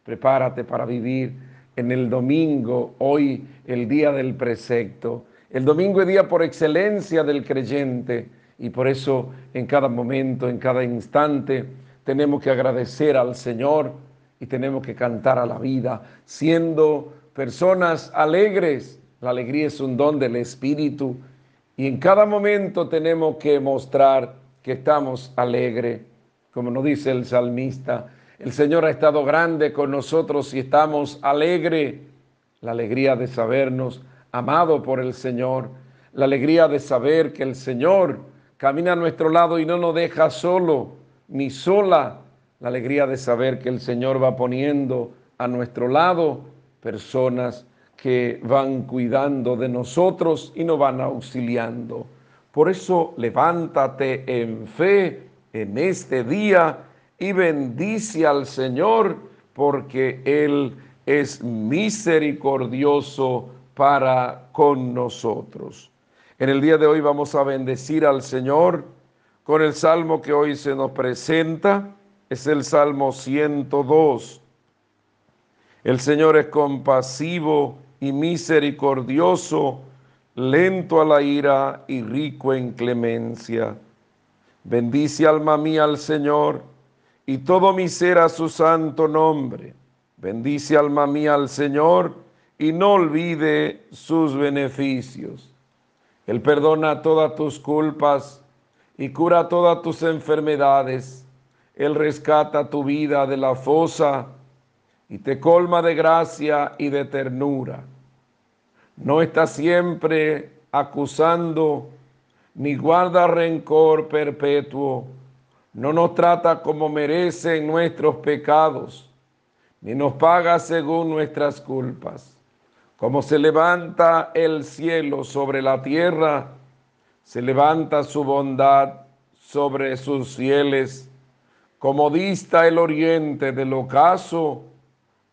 prepárate para vivir en el domingo, hoy el día del precepto. El domingo es día por excelencia del creyente y por eso en cada momento, en cada instante, tenemos que agradecer al Señor y tenemos que cantar a la vida, siendo personas alegres. La alegría es un don del Espíritu y en cada momento tenemos que mostrar que estamos alegres, como nos dice el salmista el Señor ha estado grande con nosotros y estamos alegre. La alegría de sabernos amado por el Señor. La alegría de saber que el Señor camina a nuestro lado y no nos deja solo ni sola. La alegría de saber que el Señor va poniendo a nuestro lado personas que van cuidando de nosotros y nos van auxiliando. Por eso levántate en fe en este día y bendice al Señor porque Él es misericordioso para con nosotros. En el día de hoy vamos a bendecir al Señor con el salmo que hoy se nos presenta, es el Salmo 102. El Señor es compasivo y misericordioso, lento a la ira y rico en clemencia. Bendice alma mía al Señor y todo mi ser a su santo nombre. Bendice alma mía al Señor y no olvide sus beneficios. Él perdona todas tus culpas y cura todas tus enfermedades. Él rescata tu vida de la fosa y te colma de gracia y de ternura. No está siempre acusando ni guarda rencor perpetuo no nos trata como merecen nuestros pecados, ni nos paga según nuestras culpas. Como se levanta el cielo sobre la tierra, se levanta su bondad sobre sus fieles. Como dista el oriente del ocaso,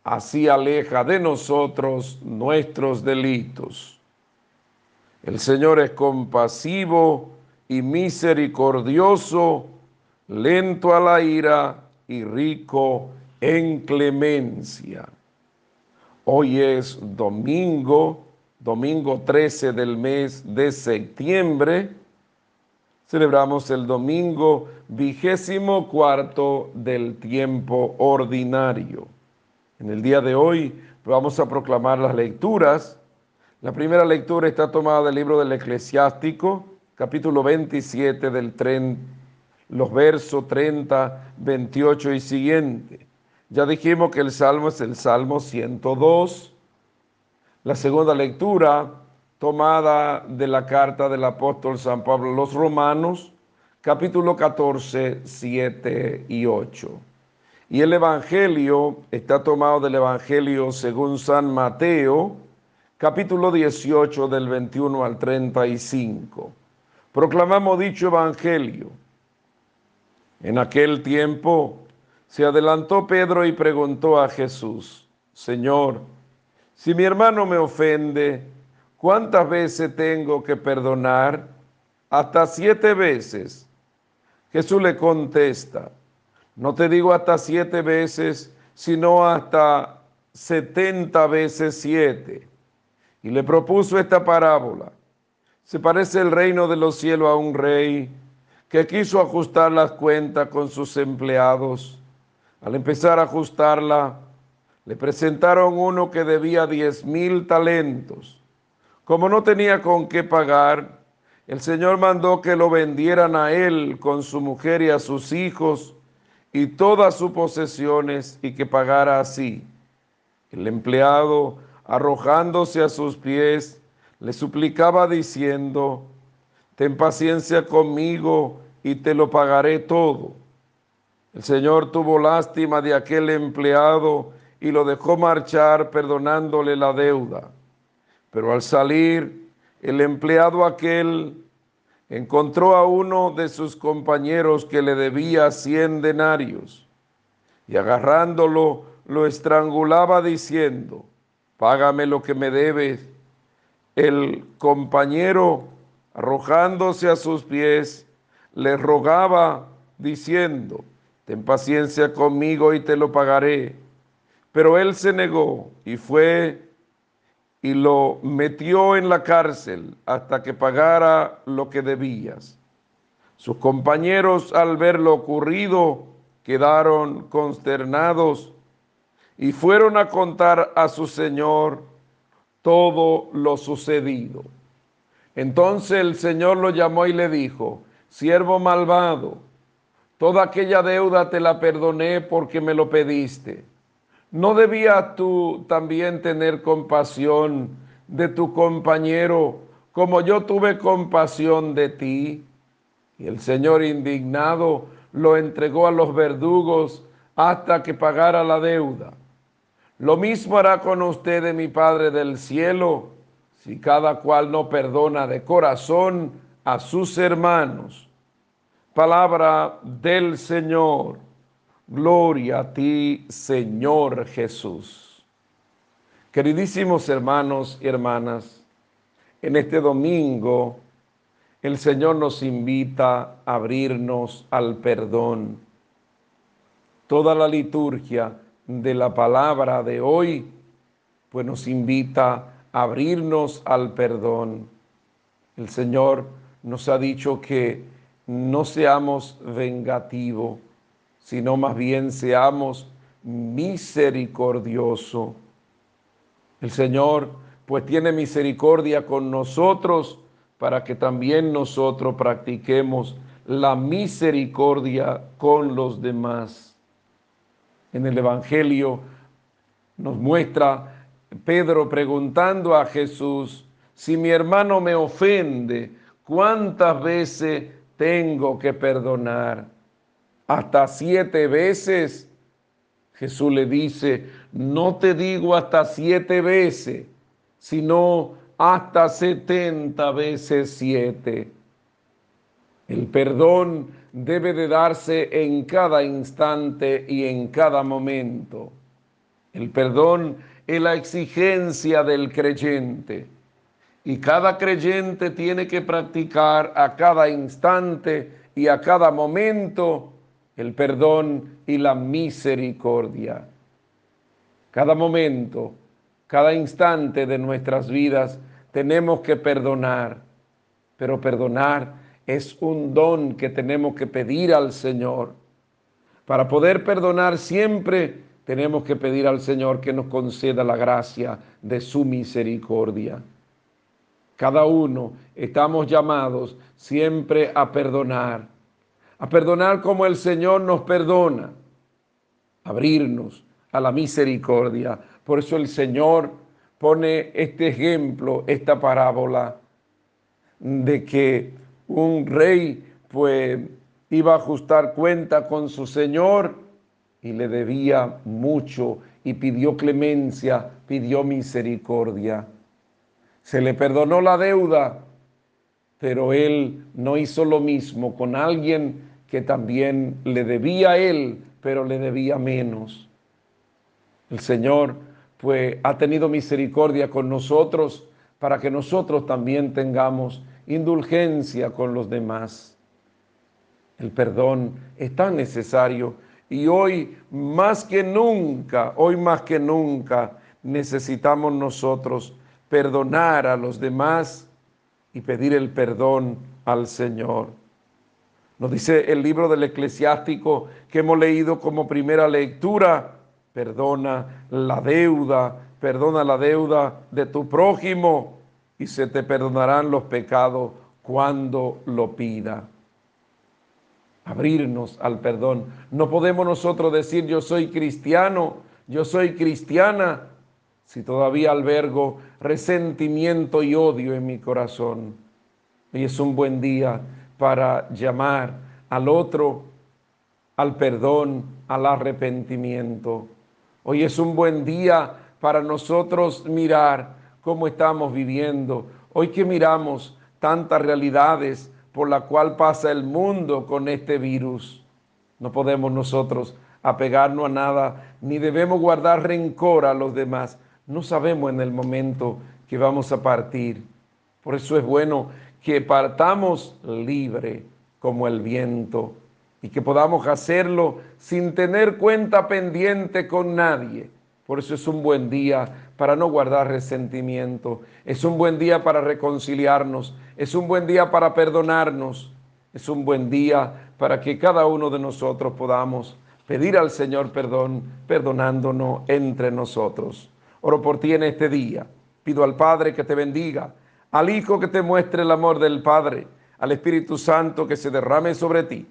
así aleja de nosotros nuestros delitos. El Señor es compasivo y misericordioso lento a la ira y rico en clemencia. Hoy es domingo, domingo 13 del mes de septiembre. Celebramos el domingo vigésimo cuarto del tiempo ordinario. En el día de hoy vamos a proclamar las lecturas. La primera lectura está tomada del libro del eclesiástico, capítulo 27 del 30 los versos 30, 28 y siguiente. Ya dijimos que el salmo es el Salmo 102. La segunda lectura tomada de la carta del apóstol San Pablo a los Romanos, capítulo 14, 7 y 8. Y el Evangelio está tomado del Evangelio según San Mateo, capítulo 18 del 21 al 35. Proclamamos dicho Evangelio en aquel tiempo se adelantó Pedro y preguntó a Jesús, Señor, si mi hermano me ofende, ¿cuántas veces tengo que perdonar? hasta siete veces. Jesús le contesta, no te digo hasta siete veces, sino hasta setenta veces siete. Y le propuso esta parábola. Se parece el reino de los cielos a un rey que quiso ajustar las cuentas con sus empleados. Al empezar a ajustarla, le presentaron uno que debía diez mil talentos. Como no tenía con qué pagar, el Señor mandó que lo vendieran a él con su mujer y a sus hijos y todas sus posesiones y que pagara así. El empleado, arrojándose a sus pies, le suplicaba diciendo, ten paciencia conmigo y te lo pagaré todo. El Señor tuvo lástima de aquel empleado y lo dejó marchar perdonándole la deuda. Pero al salir, el empleado aquel encontró a uno de sus compañeros que le debía cien denarios y agarrándolo lo estrangulaba diciendo, págame lo que me debes. El compañero, arrojándose a sus pies, le rogaba diciendo, ten paciencia conmigo y te lo pagaré. Pero él se negó y fue y lo metió en la cárcel hasta que pagara lo que debías. Sus compañeros al ver lo ocurrido quedaron consternados y fueron a contar a su señor todo lo sucedido. Entonces el Señor lo llamó y le dijo, siervo malvado, toda aquella deuda te la perdoné porque me lo pediste ¿No debías tú también tener compasión de tu compañero como yo tuve compasión de ti? Y el Señor indignado lo entregó a los verdugos hasta que pagara la deuda. Lo mismo hará con ustedes mi Padre del cielo, si cada cual no perdona de corazón a sus hermanos. Palabra del Señor. Gloria a ti, Señor Jesús. Queridísimos hermanos y hermanas, en este domingo el Señor nos invita a abrirnos al perdón. Toda la liturgia de la palabra de hoy, pues nos invita abrirnos al perdón. El Señor nos ha dicho que no seamos vengativos sino más bien seamos misericordioso. El Señor pues tiene misericordia con nosotros para que también nosotros practiquemos la misericordia con los demás. En el Evangelio nos muestra Pedro preguntando a Jesús, si mi hermano me ofende, ¿cuántas veces tengo que perdonar? hasta siete veces. Jesús le dice, no te digo hasta siete veces, sino hasta setenta veces siete. El perdón debe de darse en cada instante y en cada momento. El perdón es la exigencia del creyente. Y cada creyente tiene que practicar a cada instante y a cada momento el perdón y la misericordia. Cada momento, cada instante de nuestras vidas tenemos que perdonar, pero perdonar es un don que tenemos que pedir al Señor. Para poder perdonar siempre tenemos que pedir al Señor que nos conceda la gracia de su misericordia. Cada uno estamos llamados siempre a perdonar a perdonar como el Señor nos perdona, abrirnos a la misericordia. Por eso el Señor pone este ejemplo, esta parábola de que un rey pues iba a ajustar cuenta con su Señor y le debía mucho y pidió clemencia, pidió misericordia. Se le perdonó la deuda, pero él no hizo lo mismo con alguien que también le debía a él, pero le debía menos. El Señor pues ha tenido misericordia con nosotros para que nosotros también tengamos indulgencia con los demás. El perdón es tan necesario y hoy más que nunca, hoy más que nunca necesitamos nosotros perdonar a los demás y pedir el perdón al Señor. Nos dice el libro del eclesiástico que hemos leído como primera lectura, perdona la deuda, perdona la deuda de tu prójimo y se te perdonarán los pecados cuando lo pida. Abrirnos al perdón. No podemos nosotros decir yo soy cristiano, yo soy cristiana, si todavía albergo resentimiento y odio en mi corazón. Hoy es un buen día para llamar al otro al perdón, al arrepentimiento. Hoy es un buen día para nosotros mirar cómo estamos viviendo. Hoy que miramos tantas realidades por la cual pasa el mundo con este virus, no podemos nosotros apegarnos a nada, ni debemos guardar rencor a los demás. No sabemos en el momento que vamos a partir. Por eso es bueno que partamos libre como el viento y que podamos hacerlo sin tener cuenta pendiente con nadie. Por eso es un buen día para no guardar resentimiento, es un buen día para reconciliarnos, es un buen día para perdonarnos, es un buen día para que cada uno de nosotros podamos pedir al Señor perdón, perdonándonos entre nosotros. Oro por ti en este día. Pido al Padre que te bendiga, al Hijo que te muestre el amor del Padre, al Espíritu Santo que se derrame sobre ti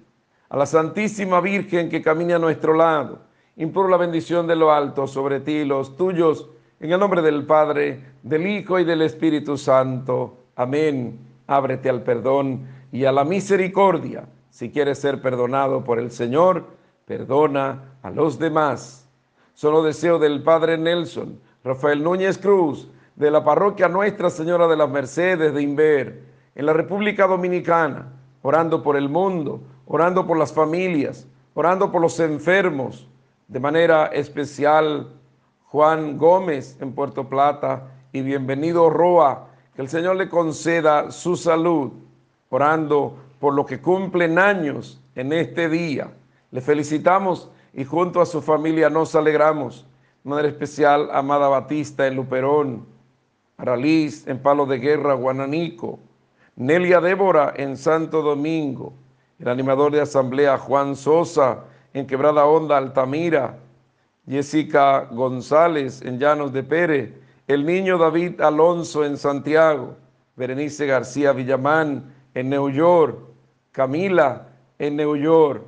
a la Santísima Virgen que camine a nuestro lado. Imploro la bendición de lo alto sobre ti y los tuyos, en el nombre del Padre, del Hijo y del Espíritu Santo. Amén. Ábrete al perdón y a la misericordia. Si quieres ser perdonado por el Señor, perdona a los demás. Solo deseo del Padre Nelson, Rafael Núñez Cruz, de la parroquia Nuestra Señora de las Mercedes de Inver, en la República Dominicana, orando por el mundo orando por las familias, orando por los enfermos, de manera especial Juan Gómez en Puerto Plata y bienvenido Roa, que el Señor le conceda su salud, orando por lo que cumplen años en este día. Le felicitamos y junto a su familia nos alegramos. Manera especial, Amada Batista en Luperón, Aralís en Palo de Guerra, Guananico, Nelia Débora en Santo Domingo, el animador de asamblea Juan Sosa en Quebrada Honda, Altamira, Jessica González en Llanos de Pérez, el niño David Alonso en Santiago, Berenice García Villamán en New York, Camila en New York,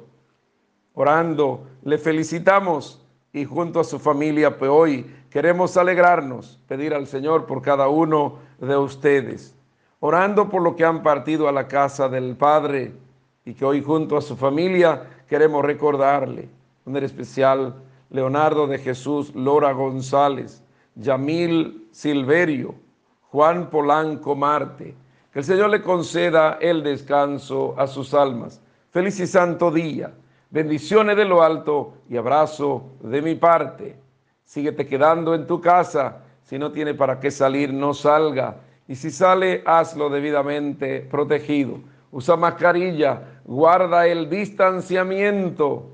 orando, le felicitamos y junto a su familia pues hoy queremos alegrarnos, pedir al Señor por cada uno de ustedes, orando por lo que han partido a la casa del Padre, y que hoy junto a su familia queremos recordarle. Un especial Leonardo de Jesús Lora González, Yamil Silverio, Juan Polanco Marte. Que el Señor le conceda el descanso a sus almas. Feliz y santo día. Bendiciones de lo alto y abrazo de mi parte. Síguete quedando en tu casa. Si no tiene para qué salir, no salga. Y si sale, hazlo debidamente protegido usa mascarilla, guarda el distanciamiento,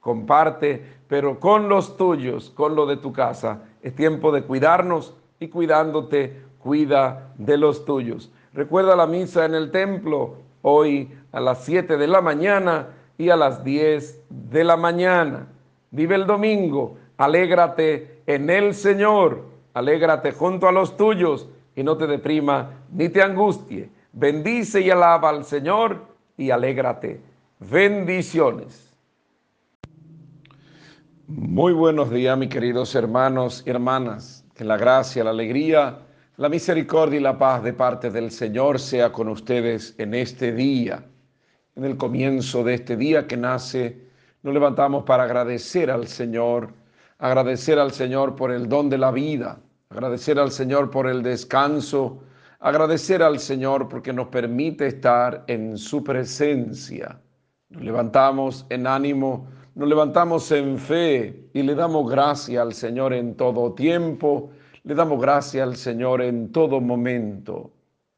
comparte, pero con los tuyos, con lo de tu casa. Es tiempo de cuidarnos y cuidándote, cuida de los tuyos. Recuerda la misa en el templo hoy a las 7 de la mañana y a las 10 de la mañana. Vive el domingo, alégrate en el Señor, alégrate junto a los tuyos y no te deprima ni te angustie Bendice y alaba al Señor y alégrate. Bendiciones. Muy buenos días, mis queridos hermanos y hermanas. Que la gracia, la alegría, la misericordia y la paz de parte del Señor sea con ustedes en este día. En el comienzo de este día que nace, nos levantamos para agradecer al Señor, agradecer al Señor por el don de la vida, agradecer al Señor por el descanso, agradecer al Señor porque nos permite estar en su presencia. Nos levantamos en ánimo, nos levantamos en fe y le damos gracia al Señor en todo tiempo, le damos gracia al Señor en todo momento.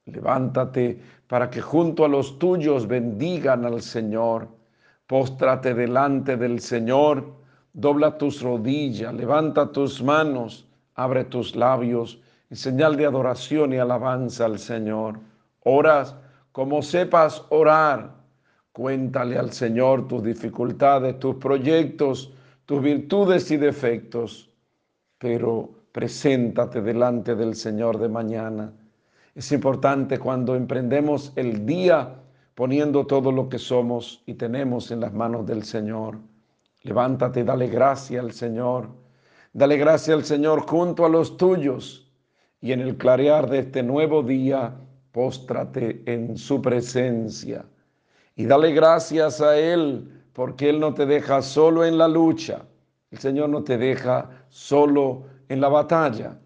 Levántate para que junto a los tuyos bendigan al Señor. Póstrate delante del Señor, dobla tus rodillas, levanta tus manos, abre tus labios en señal de adoración y alabanza al Señor. Oras como sepas orar. Cuéntale al Señor tus dificultades, tus proyectos, tus virtudes y defectos, pero preséntate delante del Señor de mañana es importante cuando emprendemos el día poniendo todo lo que somos y tenemos en las manos del Señor. Levántate, dale gracia al Señor. Dale gracia al Señor junto a los tuyos. Y en el clarear de este nuevo día, póstrate en su presencia. Y dale gracias a Él, porque Él no te deja solo en la lucha. El Señor no te deja solo en la batalla.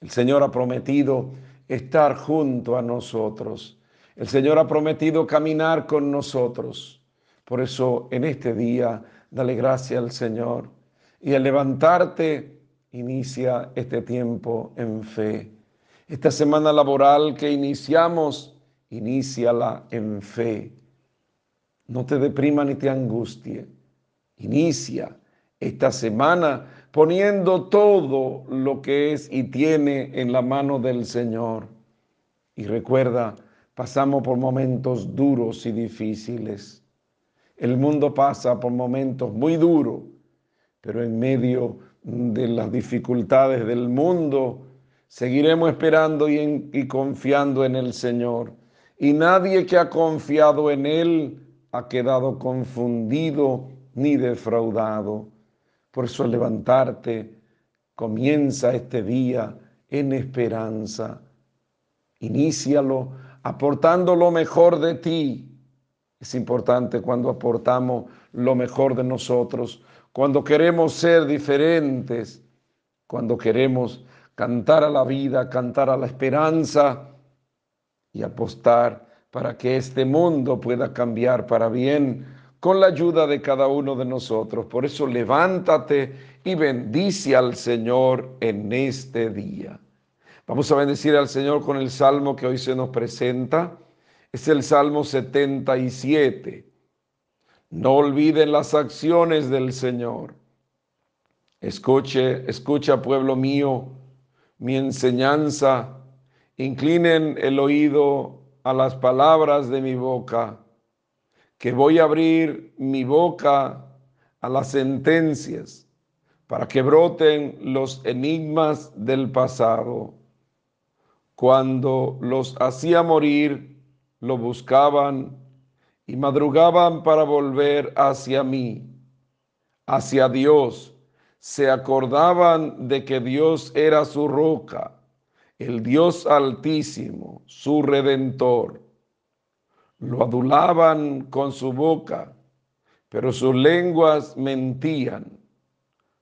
El Señor ha prometido estar junto a nosotros. El Señor ha prometido caminar con nosotros. Por eso en este día, dale gracia al Señor. Y al levantarte, inicia este tiempo en fe. Esta semana laboral que iniciamos, iníciala en fe. No te deprima ni te angustie. Inicia esta semana poniendo todo lo que es y tiene en la mano del Señor. Y recuerda, pasamos por momentos duros y difíciles. El mundo pasa por momentos muy duros, pero en medio de las dificultades del mundo, seguiremos esperando y, y, confiando en el Señor. Y nadie que ha confiado en Él ha quedado confundido ni defraudado. Por eso levantarte, comienza este día en esperanza. Inícialo aportando lo mejor de ti. Es importante cuando aportamos lo mejor de nosotros, cuando queremos ser diferentes, cuando queremos cantar a la vida, cantar a la esperanza y apostar para que este mundo pueda cambiar para bien con la ayuda de cada uno de nosotros. Por eso levántate y bendice al Señor en este día. Vamos a bendecir al Señor con el salmo que hoy se nos presenta. Es el Salmo 77. No olviden las acciones del Señor. Escuche, escucha pueblo mío, mi enseñanza. Inclinen el oído a las palabras de mi boca que voy a abrir mi boca a las sentencias para que broten los enigmas del pasado. Cuando los hacía morir, lo buscaban y madrugaban para volver hacia mí, hacia Dios. Se acordaban de que Dios era su roca, el Dios altísimo, su redentor lo adulaban con su boca, pero sus lenguas mentían.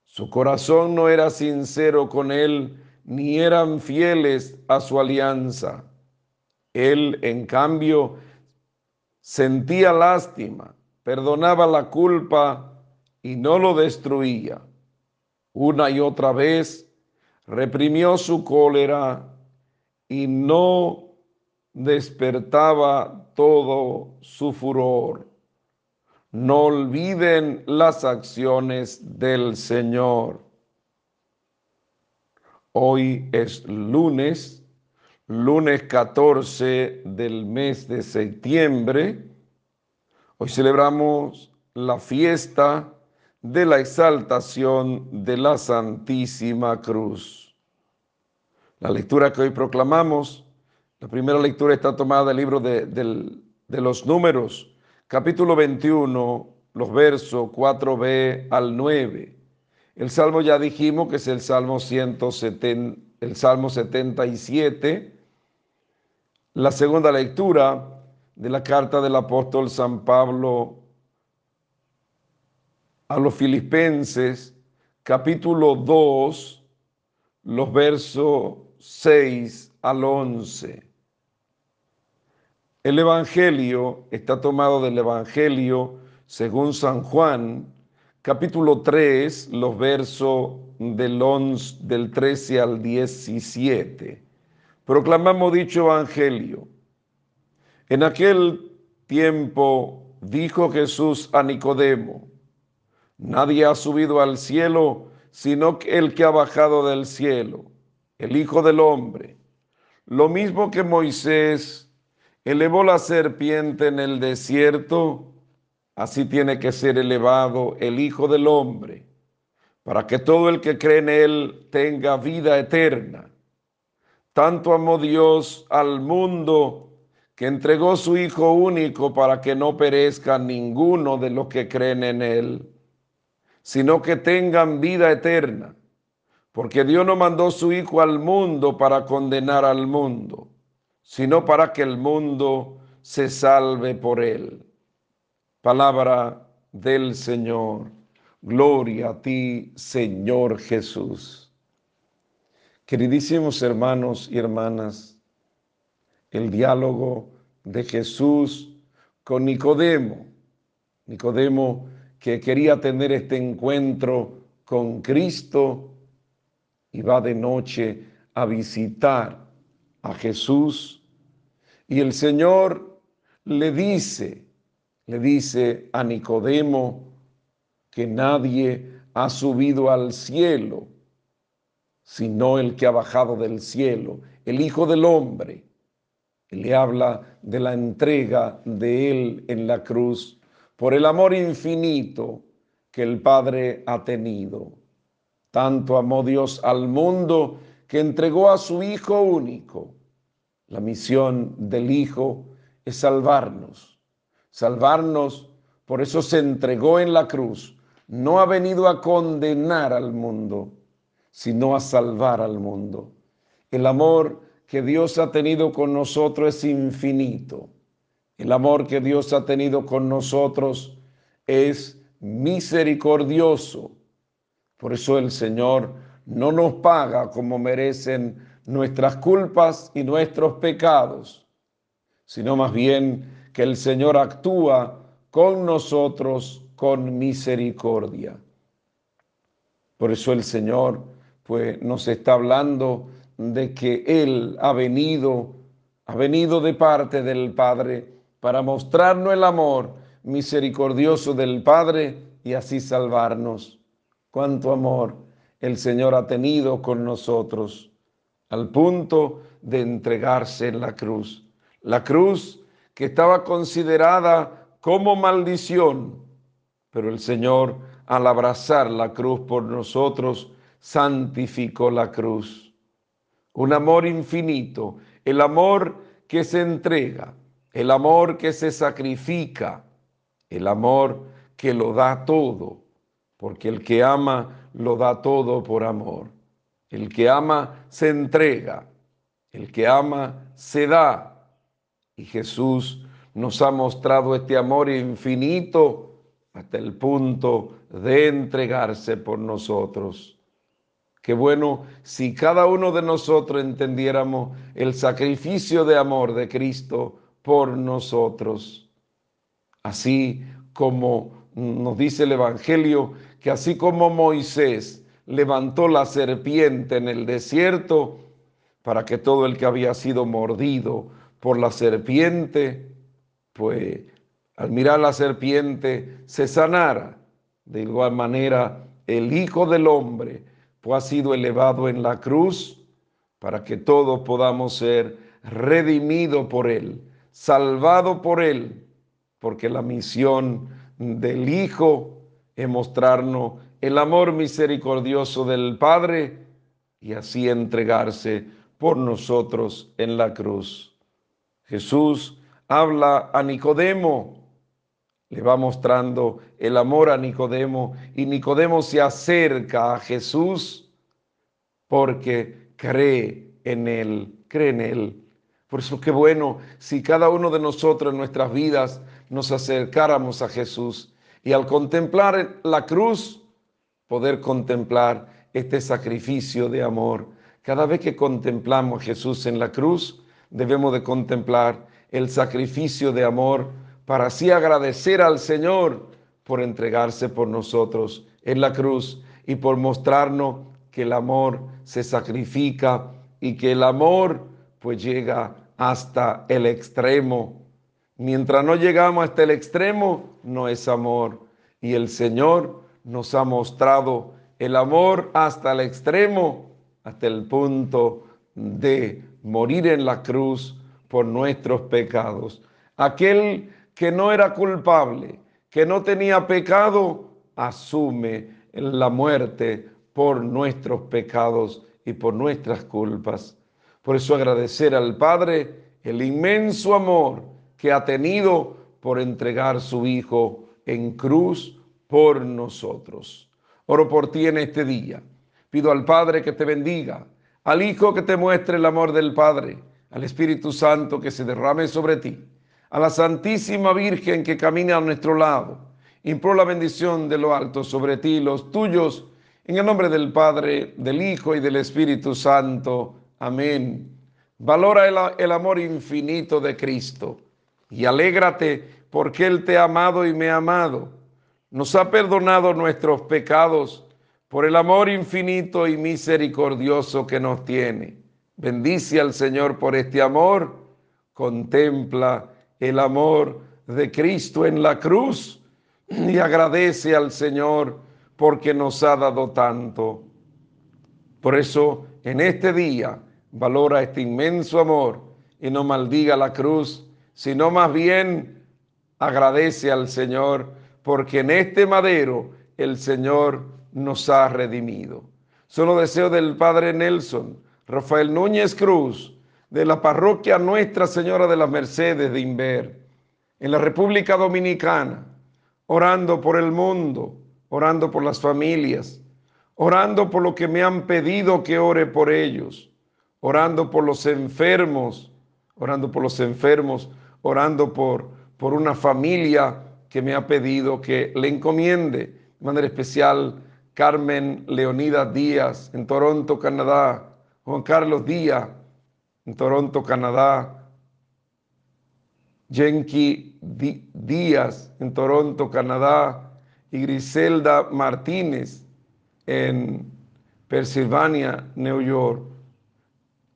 Su corazón no era sincero con él, ni eran fieles a su alianza. Él, en cambio, sentía lástima, perdonaba la culpa y no lo destruía. Una y otra vez reprimió su cólera y no despertaba todo su furor. No olviden las acciones del Señor. Hoy es lunes, lunes 14 del mes de septiembre. Hoy celebramos la fiesta de la exaltación de la Santísima Cruz. La lectura que hoy proclamamos la primera lectura está tomada del libro de, los números, capítulo 21, los versos 4b al 9. El salmo ya dijimos que es el salmo 170, el salmo 77. La segunda lectura de la carta del apóstol San Pablo a los filipenses, capítulo 2, los versos 6 al 11. El Evangelio está tomado del Evangelio según San Juan, capítulo 3, los versos del, 11, del 13 al 17. proclamamos dicho evangelio. En aquel tiempo dijo Jesús a Nicodemo, nadie ha subido al cielo sino el que ha bajado del cielo, el Hijo del Hombre. Lo mismo que Moisés elevó la serpiente en el desierto, así tiene que ser elevado el Hijo del Hombre, para que todo el que cree en él tenga vida eterna. Tanto amó Dios al mundo que entregó su Hijo único para que no perezca ninguno de los que creen en él, sino que tengan vida eterna. Porque Dios no mandó su Hijo al mundo para condenar al mundo, sino para que el mundo se salve por él. Palabra del Señor. Gloria a ti, Señor Jesús. Queridísimos hermanos y hermanas, el diálogo de Jesús con Nicodemo. Nicodemo que quería tener este encuentro con Cristo y va de noche a visitar a Jesús. Y el Señor le dice, le dice a Nicodemo que nadie ha subido al cielo sino el que ha bajado del cielo, el Hijo del Hombre. le habla de la entrega de Él en la cruz por el amor infinito que el Padre ha tenido. Tanto amó Dios al mundo que entregó a su Hijo único. La misión del Hijo es salvarnos, salvarnos, por eso se entregó en la cruz. No ha venido a condenar al mundo, sino a salvar al mundo. El amor que Dios ha tenido con nosotros es infinito. El amor que Dios ha tenido con nosotros es misericordioso. Por eso el Señor no nos paga como merecen nuestras culpas y nuestros pecados, sino más bien que el Señor actúa con nosotros con misericordia. Por eso el Señor pues nos está hablando de que Él ha venido, ha venido de parte del Padre para mostrarnos el amor misericordioso del Padre y así salvarnos. Cuánto amor el Señor ha tenido con nosotros, al punto de entregarse en la cruz. La cruz que estaba considerada como maldición, pero el Señor al abrazar la cruz por nosotros, santificó la cruz. Un amor infinito, el amor que se entrega, el amor que se sacrifica, el amor que lo da todo, porque el que ama lo da todo por amor. El que ama se entrega, el que ama se da. Y Jesús nos ha mostrado este amor infinito hasta el punto de entregarse por nosotros. Qué bueno si cada uno de nosotros entendiéramos el sacrificio de amor de Cristo por nosotros. Así como nos dice el Evangelio, que así como Moisés levantó la serpiente en el desierto, para que todo el que había sido mordido por la serpiente, pues al mirar la serpiente se sanara. De igual manera, el Hijo del Hombre pues ha sido elevado en la cruz para que todos podamos ser redimidos por Él, salvados por Él, porque la misión del Hijo es mostrarnos el amor misericordioso del Padre y así entregarse por nosotros en la cruz. Jesús habla a Nicodemo le va mostrando el amor a Nicodemo y Nicodemo se acerca a Jesús porque cree en Él, cree en Él. Por eso qué bueno si cada uno de nosotros en nuestras vidas nos acercáramos a Jesús y al contemplar la cruz, poder contemplar este sacrificio de amor. Cada vez que contemplamos a Jesús en la cruz, debemos de contemplar el sacrificio de amor para así agradecer al Señor por entregarse por nosotros en la cruz y por mostrarnos que el amor se sacrifica y que el amor pues llega hasta el extremo. Mientras no llegamos hasta el extremo, no es amor. Y el Señor nos ha mostrado el amor hasta el extremo, hasta el punto de morir en la cruz por nuestros pecados. Aquel que no era culpable, que no tenía pecado, asume la muerte por nuestros pecados y por nuestras culpas. Por eso agradecer al Padre el inmenso amor que ha tenido por entregar su Hijo en cruz por nosotros. Oro por ti en este día. Pido al Padre que te bendiga, al Hijo que te muestre el amor del Padre, al Espíritu Santo que se derrame sobre ti, a la Santísima Virgen que camina a nuestro lado. Imploro la bendición de lo alto sobre ti y los tuyos, en el nombre del Padre, del Hijo y del Espíritu Santo. Amén. Valora el, amor infinito de Cristo y alégrate porque Él te ha amado y me ha amado. Nos ha perdonado nuestros pecados por el amor infinito y misericordioso que nos tiene. Bendice al Señor por este amor. Contempla el amor de Cristo en la cruz y agradece al Señor porque nos ha dado tanto. Por eso, en este día, valora este inmenso amor y no maldiga la cruz, sino más bien agradece al Señor porque en este madero el Señor nos ha redimido. Solo deseo del Padre Nelson, Rafael Núñez Cruz, de la parroquia Nuestra Señora de las Mercedes de Inver, en la República Dominicana, orando por el mundo, orando por las familias, orando por lo que me han pedido que ore por ellos, orando por los enfermos, orando por los enfermos, orando por, por una familia que me ha pedido que le encomiende. De manera especial Carmen Leonida Díaz en Toronto, Canadá, Juan Carlos Díaz en Toronto, Canadá, Jenki Díaz en Toronto, Canadá, y Griselda Martínez en Pensilvania, New York.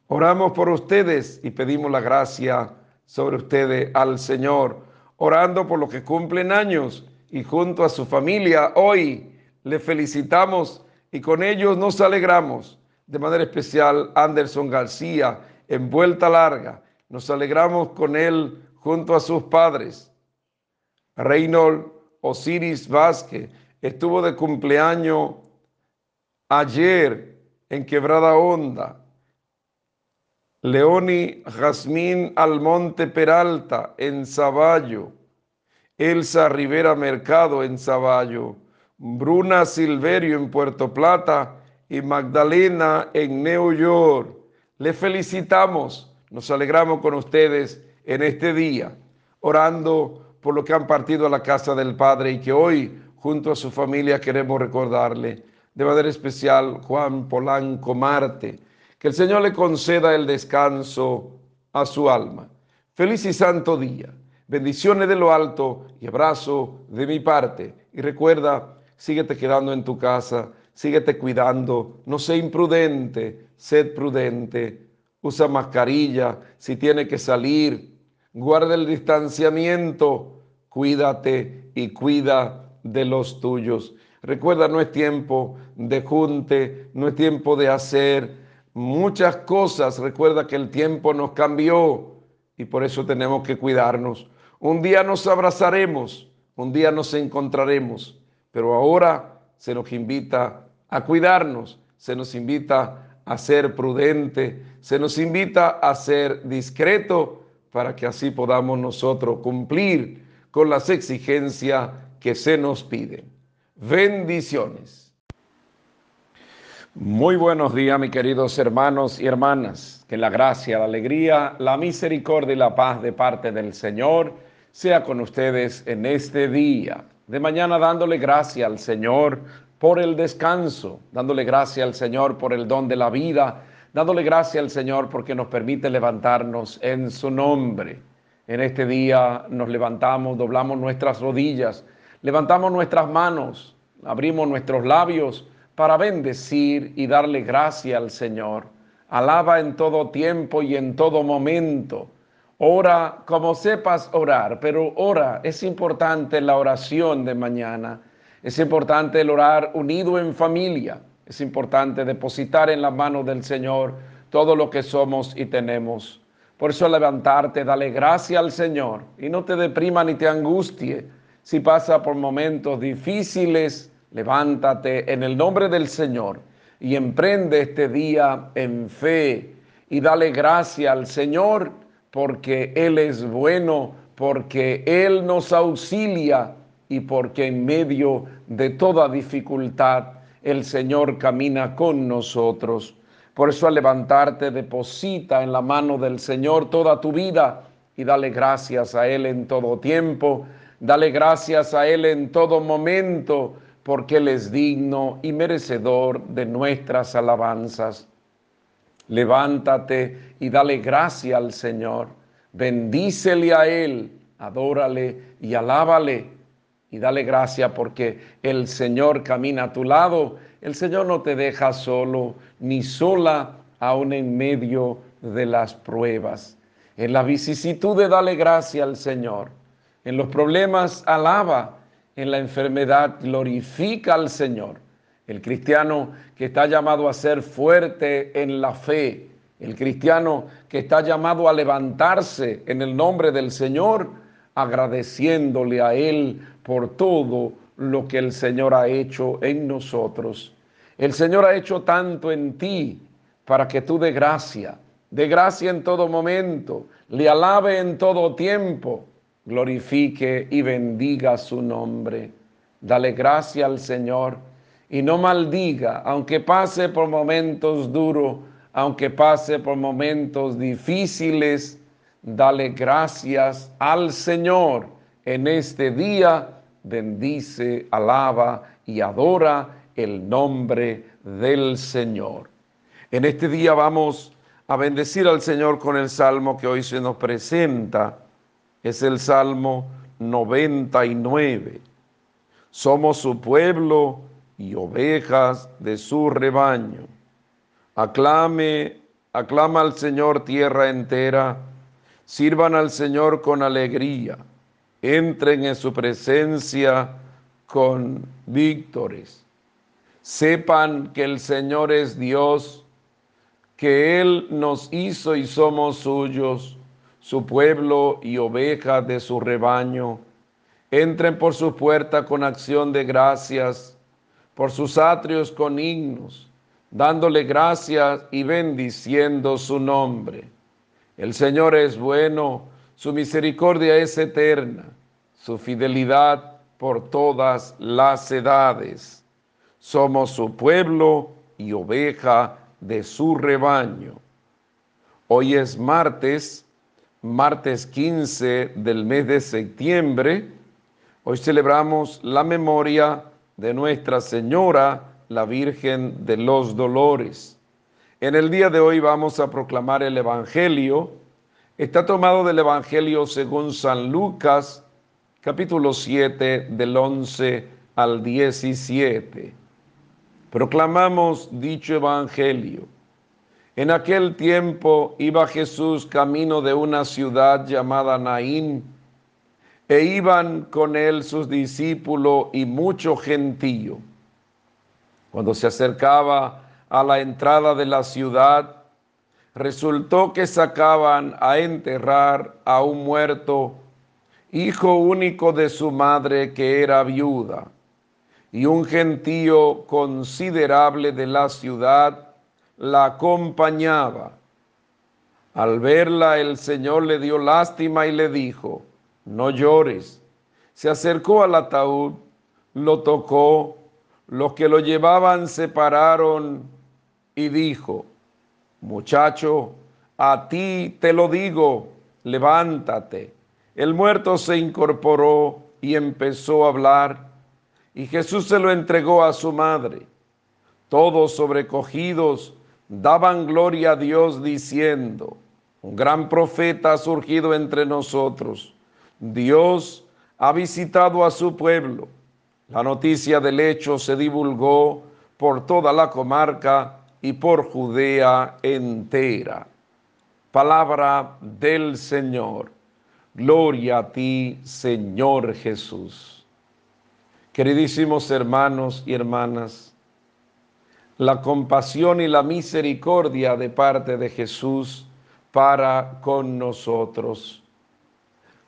Oramos por ustedes y pedimos la gracia sobre ustedes al Señor, orando por los que cumplen años y junto a su familia hoy le felicitamos y con ellos nos alegramos. De manera especial, Anderson García, en vuelta larga, nos alegramos con él junto a sus padres. Reynold Osiris Vázquez estuvo de cumpleaños ayer en Quebrada Honda. Leoni Jazmín Almonte Peralta en Zaballo, Elsa Rivera Mercado en Zaballo, Bruna Silverio en Puerto Plata. Y Magdalena en New York. Le felicitamos, nos alegramos con ustedes en este día, orando por lo que han partido a la casa del Padre y que hoy, junto a su familia, queremos recordarle de manera especial Juan Polanco Marte que el Señor le conceda el descanso a su alma. Feliz y santo día. Bendiciones de lo alto y abrazo de mi parte. Y recuerda, síguete quedando en tu casa, síguete cuidando, no sé imprudente, sed prudente, usa mascarilla si tiene que salir, guarda el distanciamiento, cuídate y cuida de los tuyos. Recuerda, no es tiempo de junte, no es tiempo de hacer muchas cosas. Recuerda que el tiempo nos cambió y por eso tenemos que cuidarnos. Un día nos abrazaremos, un día nos encontraremos, pero ahora se nos invita a cuidarnos, se nos invita a ser prudente, se nos invita a ser discreto para que así podamos nosotros cumplir con las exigencias que se nos piden. Bendiciones. Muy buenos días, mis queridos hermanos y hermanas. Que la gracia, la alegría, la misericordia y la paz de parte del Señor sea con ustedes en este día. De mañana dándole gracia al Señor por el descanso, dándole gracia al Señor por el don de la vida, dándole gracia al Señor porque nos permite levantarnos en su nombre. En este día nos levantamos, doblamos nuestras rodillas, levantamos nuestras manos, abrimos nuestros labios para bendecir y darle gracia al Señor, Alaba en todo tiempo y en todo momento. Ora como sepas orar, pero ora. Es importante la oración de mañana. Es importante el orar unido en familia. Es importante depositar en la mano del Señor todo lo que somos y tenemos. Por eso levantarte, dale gracia al Señor y no te deprima ni te angustie. Si pasa por momentos difíciles, levántate en el nombre del Señor y emprende este día en fe y dale gracia al Señor porque Él es bueno, porque Él nos auxilia y porque en medio de toda dificultad el Señor camina con nosotros. Por eso al levantarte deposita en la mano del Señor toda tu vida y dale gracias a Él en todo tiempo, dale gracias a Él en todo momento, porque Él es digno y merecedor de nuestras alabanzas. Levántate y dale gracia al Señor, bendícele a Él, adórale y alábale y dale gracia porque el Señor camina a tu lado el Señor no te deja solo ni sola aún en medio de las pruebas. En la vicisitud de dale gracia al Señor. En los problemas alaba. En la enfermedad glorifica al Señor. El cristiano que está llamado a ser fuerte en la fe. El cristiano que está llamado a levantarse en el nombre del Señor, agradeciéndole a Él por todo lo que el Señor ha hecho en nosotros. El Señor ha hecho tanto en ti para que tú de gracia, de gracia en todo momento, le alabe en todo tiempo, glorifique y bendiga su nombre. Dale gracia al Señor y no maldiga, aunque pase por momentos duros, aunque pase por momentos difíciles, dale gracias al Señor en este día, bendice, alaba y adora el nombre del Señor. En este día vamos a bendecir al Señor con el salmo que hoy se nos presenta. Es el salmo 99. Somos su pueblo y ovejas de su rebaño. Aclame, aclama al Señor tierra entera. Sirvan al Señor con alegría. Entren en su presencia con víctores sepan que el Señor es Dios, que Él nos hizo y somos suyos, su pueblo y ovejas de su rebaño. Entren por su puerta con acción de gracias, por sus atrios con himnos, dándole gracias y bendiciendo su nombre. El Señor es bueno, su misericordia es eterna, su fidelidad por todas las edades. Somos su pueblo y oveja de su rebaño. Hoy es martes, martes 15 del mes de septiembre. Hoy celebramos la memoria de Nuestra Señora, la Virgen de los Dolores. En el día de hoy vamos a proclamar el Evangelio. Está tomado del Evangelio según San Lucas, capítulo 7, del 11 al 17 proclamamos dicho evangelio. En aquel tiempo iba Jesús camino de una ciudad llamada Naín, e iban con él sus discípulos y mucho gentío. Cuando se acercaba a la entrada de la ciudad, resultó que sacaban a enterrar a un muerto, hijo único de su madre que era viuda y un gentío considerable de la ciudad la acompañaba. Al verla el Señor le dio lástima y le dijo, no llores. Se acercó al ataúd, lo tocó, los que lo llevaban se pararon y dijo, muchacho, a ti te lo digo, levántate. El muerto se incorporó y empezó a hablar y Jesús se lo entregó a su madre. Todos sobrecogidos daban gloria a Dios diciendo, un gran profeta ha surgido entre nosotros. Dios ha visitado a su pueblo. La noticia del hecho se divulgó por toda la comarca y por Judea entera. Palabra del Señor. Gloria a ti, Señor Jesús. Queridísimos hermanos y hermanas, la compasión y la misericordia de parte de Jesús para con nosotros.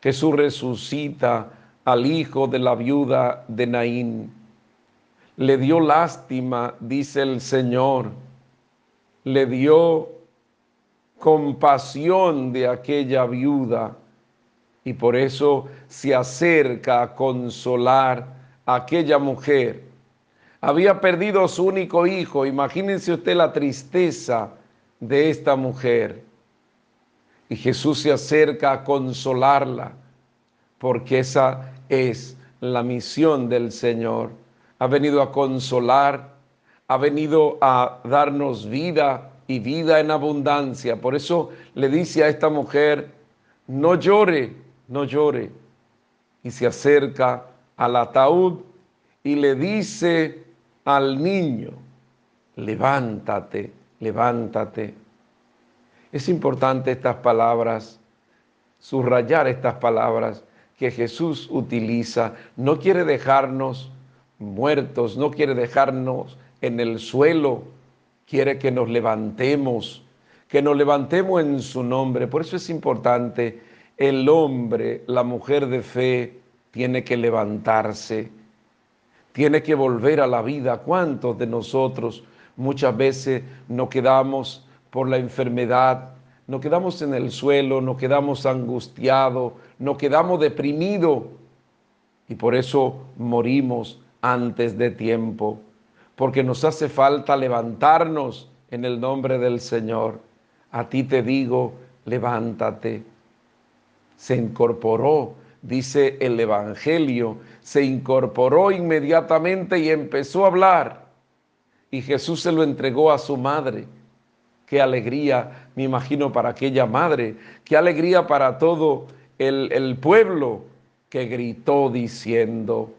Jesús resucita al hijo de la viuda de Naín. Le dio lástima, dice el Señor le dio compasión de aquella viuda y por eso se acerca a consolar a aquella mujer. Había perdido a su único hijo, imagínense usted la tristeza de esta mujer. Y Jesús se acerca a consolarla, porque esa es la misión del Señor. Ha venido a consolar ha venido a darnos vida y vida en abundancia. Por eso le dice a esta mujer, no llore, no llore. Y se acerca al ataúd y le dice al niño, levántate, levántate. Es importante estas palabras, subrayar estas palabras que Jesús utiliza. No quiere dejarnos muertos, no quiere dejarnos en el suelo, quiere que nos levantemos, que nos levantemos en su nombre. Por eso es importante, el hombre, la mujer de fe, tiene que levantarse, tiene que volver a la vida. ¿Cuántos de nosotros muchas veces nos quedamos por la enfermedad, nos quedamos en el suelo, nos quedamos angustiados, nos quedamos deprimidos y por eso morimos antes de tiempo? porque nos hace falta levantarnos en el nombre del Señor. A ti te digo, levántate. Se incorporó, dice el Evangelio, se incorporó inmediatamente y empezó a hablar. Y Jesús se lo entregó a su madre. Qué alegría, me imagino, para aquella madre. Qué alegría para todo el, el pueblo que gritó diciendo,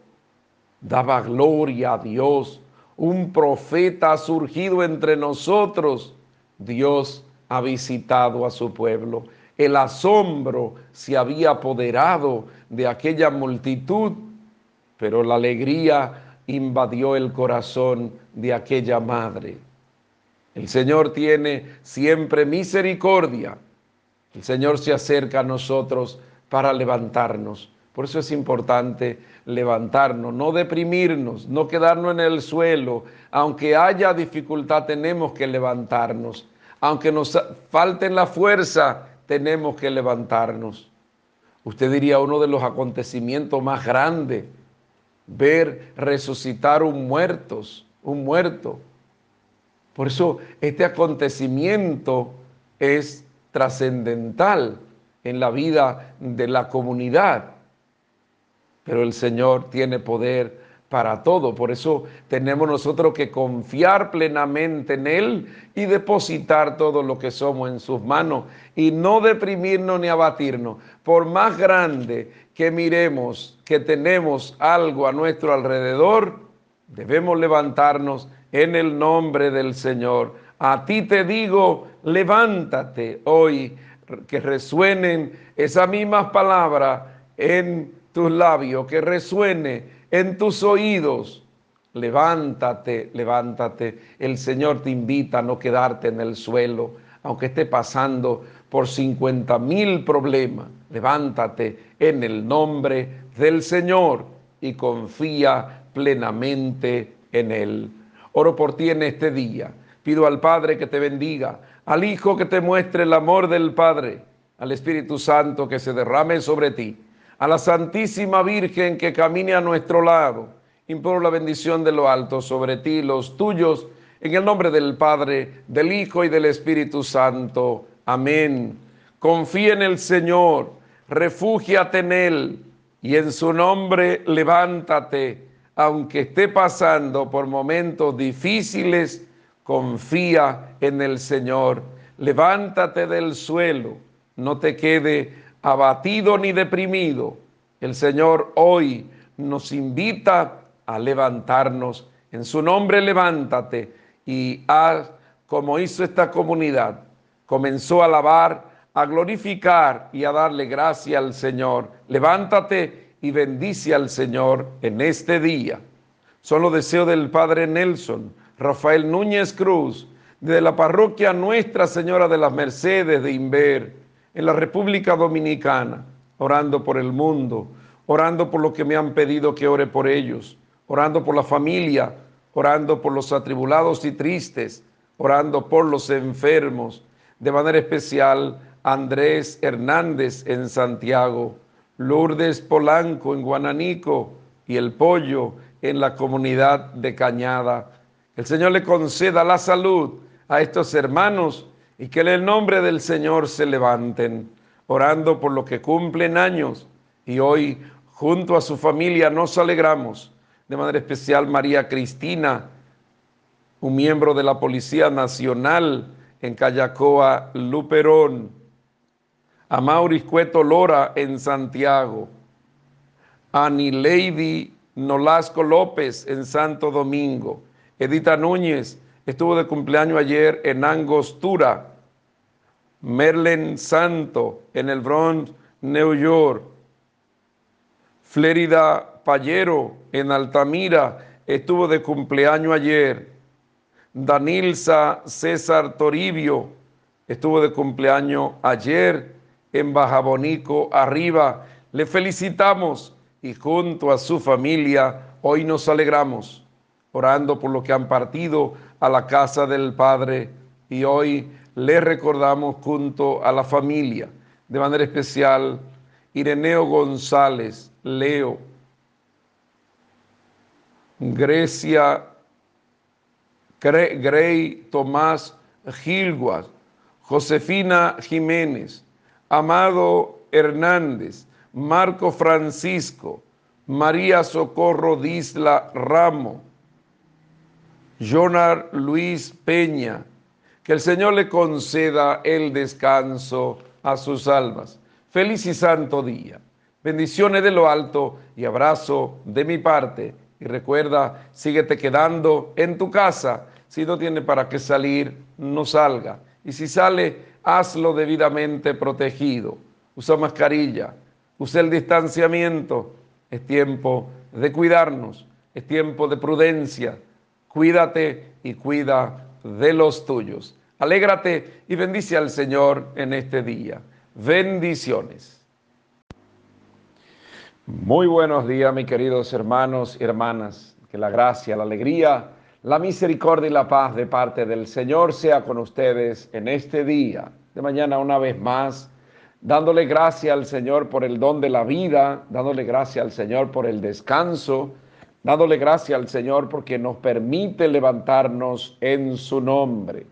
daba gloria a Dios un profeta ha surgido entre nosotros. Dios ha visitado a su pueblo. El asombro se había apoderado de aquella multitud, pero la alegría invadió el corazón de aquella madre. El Señor tiene siempre misericordia. El Señor se acerca a nosotros para levantarnos. Por eso es importante levantarnos, no deprimirnos, no quedarnos en el suelo. Aunque haya dificultad, tenemos que levantarnos. Aunque nos falte la fuerza, tenemos que levantarnos. Usted diría uno de los acontecimientos más grandes, ver resucitar un muerto, un muerto. Por eso este acontecimiento es trascendental en la vida de la comunidad pero el Señor tiene poder para todo. Por eso tenemos nosotros que confiar plenamente en Él y depositar todo lo que somos en sus manos y no deprimirnos ni abatirnos. Por más grande que miremos que tenemos algo a nuestro alrededor, debemos levantarnos en el nombre del Señor. A ti te digo, levántate hoy, que resuenen esas mismas palabras en tus labios, que resuene en tus oídos. Levántate, levántate. El Señor te invita a no quedarte en el suelo, aunque esté pasando por 50 mil problemas. Levántate en el nombre del Señor y confía plenamente en Él. Oro por ti en este día. Pido al Padre que te bendiga, al Hijo que te muestre el amor del Padre, al Espíritu Santo que se derrame sobre ti a la Santísima Virgen que camine a nuestro lado. Imploro la bendición de lo alto sobre ti, los tuyos, en el nombre del Padre, del Hijo y del Espíritu Santo. Amén. Confía en el Señor, refúgiate en Él y en su nombre levántate. Aunque esté pasando por momentos difíciles, confía en el Señor. Levántate del suelo, no te quede abatido ni deprimido, el Señor hoy nos invita a levantarnos. En su nombre levántate y haz como hizo esta comunidad. Comenzó a alabar, a glorificar y a darle gracia al Señor. Levántate y bendice al Señor en este día. Son los deseos del Padre Nelson, Rafael Núñez Cruz, de la parroquia Nuestra Señora de las Mercedes de Inver, en la República Dominicana, orando por el mundo, orando por lo que me han pedido que ore por ellos, orando por la familia, orando por los atribulados y tristes, orando por los enfermos, de manera especial Andrés Hernández en Santiago, Lourdes Polanco en Guananico y el Pollo en la comunidad de Cañada. El Señor le conceda la salud a estos hermanos y que en el nombre del Señor se levanten, orando por lo que cumplen años. Y hoy, junto a su familia, nos alegramos. De manera especial, María Cristina, un miembro de la Policía Nacional en Callacoa, Luperón. A Maurice Cueto Lora en Santiago. A Lady Nolasco López en Santo Domingo. Edita Núñez estuvo de cumpleaños ayer en Angostura. Merlen Santo en el Bronx, New York. Flérida Payero en Altamira estuvo de cumpleaños ayer. Danilza César Toribio estuvo de cumpleaños ayer en Bajabonico arriba. Le felicitamos y junto a su familia hoy nos alegramos orando por lo que han partido a la casa del Padre y hoy le recordamos junto a la familia, de manera especial Ireneo González, Leo, Grecia, Grey Tomás Gilguas, Josefina Jiménez, Amado Hernández, Marco Francisco, María Socorro Disla Ramo, Jonar Luis Peña, que el Señor le conceda el descanso a sus almas. Feliz y santo día. Bendiciones de lo alto y abrazo de mi parte. Y recuerda, síguete quedando en tu casa. Si no tiene para qué salir, no salga. Y si sale, hazlo debidamente protegido. Usa mascarilla, usa el distanciamiento. Es tiempo de cuidarnos, es tiempo de prudencia cuídate y cuida de los tuyos. Alégrate y bendice al Señor en este día. Bendiciones. Muy buenos días, mis queridos hermanos y hermanas. Que la gracia, la alegría, la misericordia y la paz de parte del Señor sea con ustedes en este día. De mañana una vez más, dándole gracia al Señor por el don de la vida, dándole gracia al Señor por el descanso dándole gracia al Señor porque nos permite levantarnos en su nombre.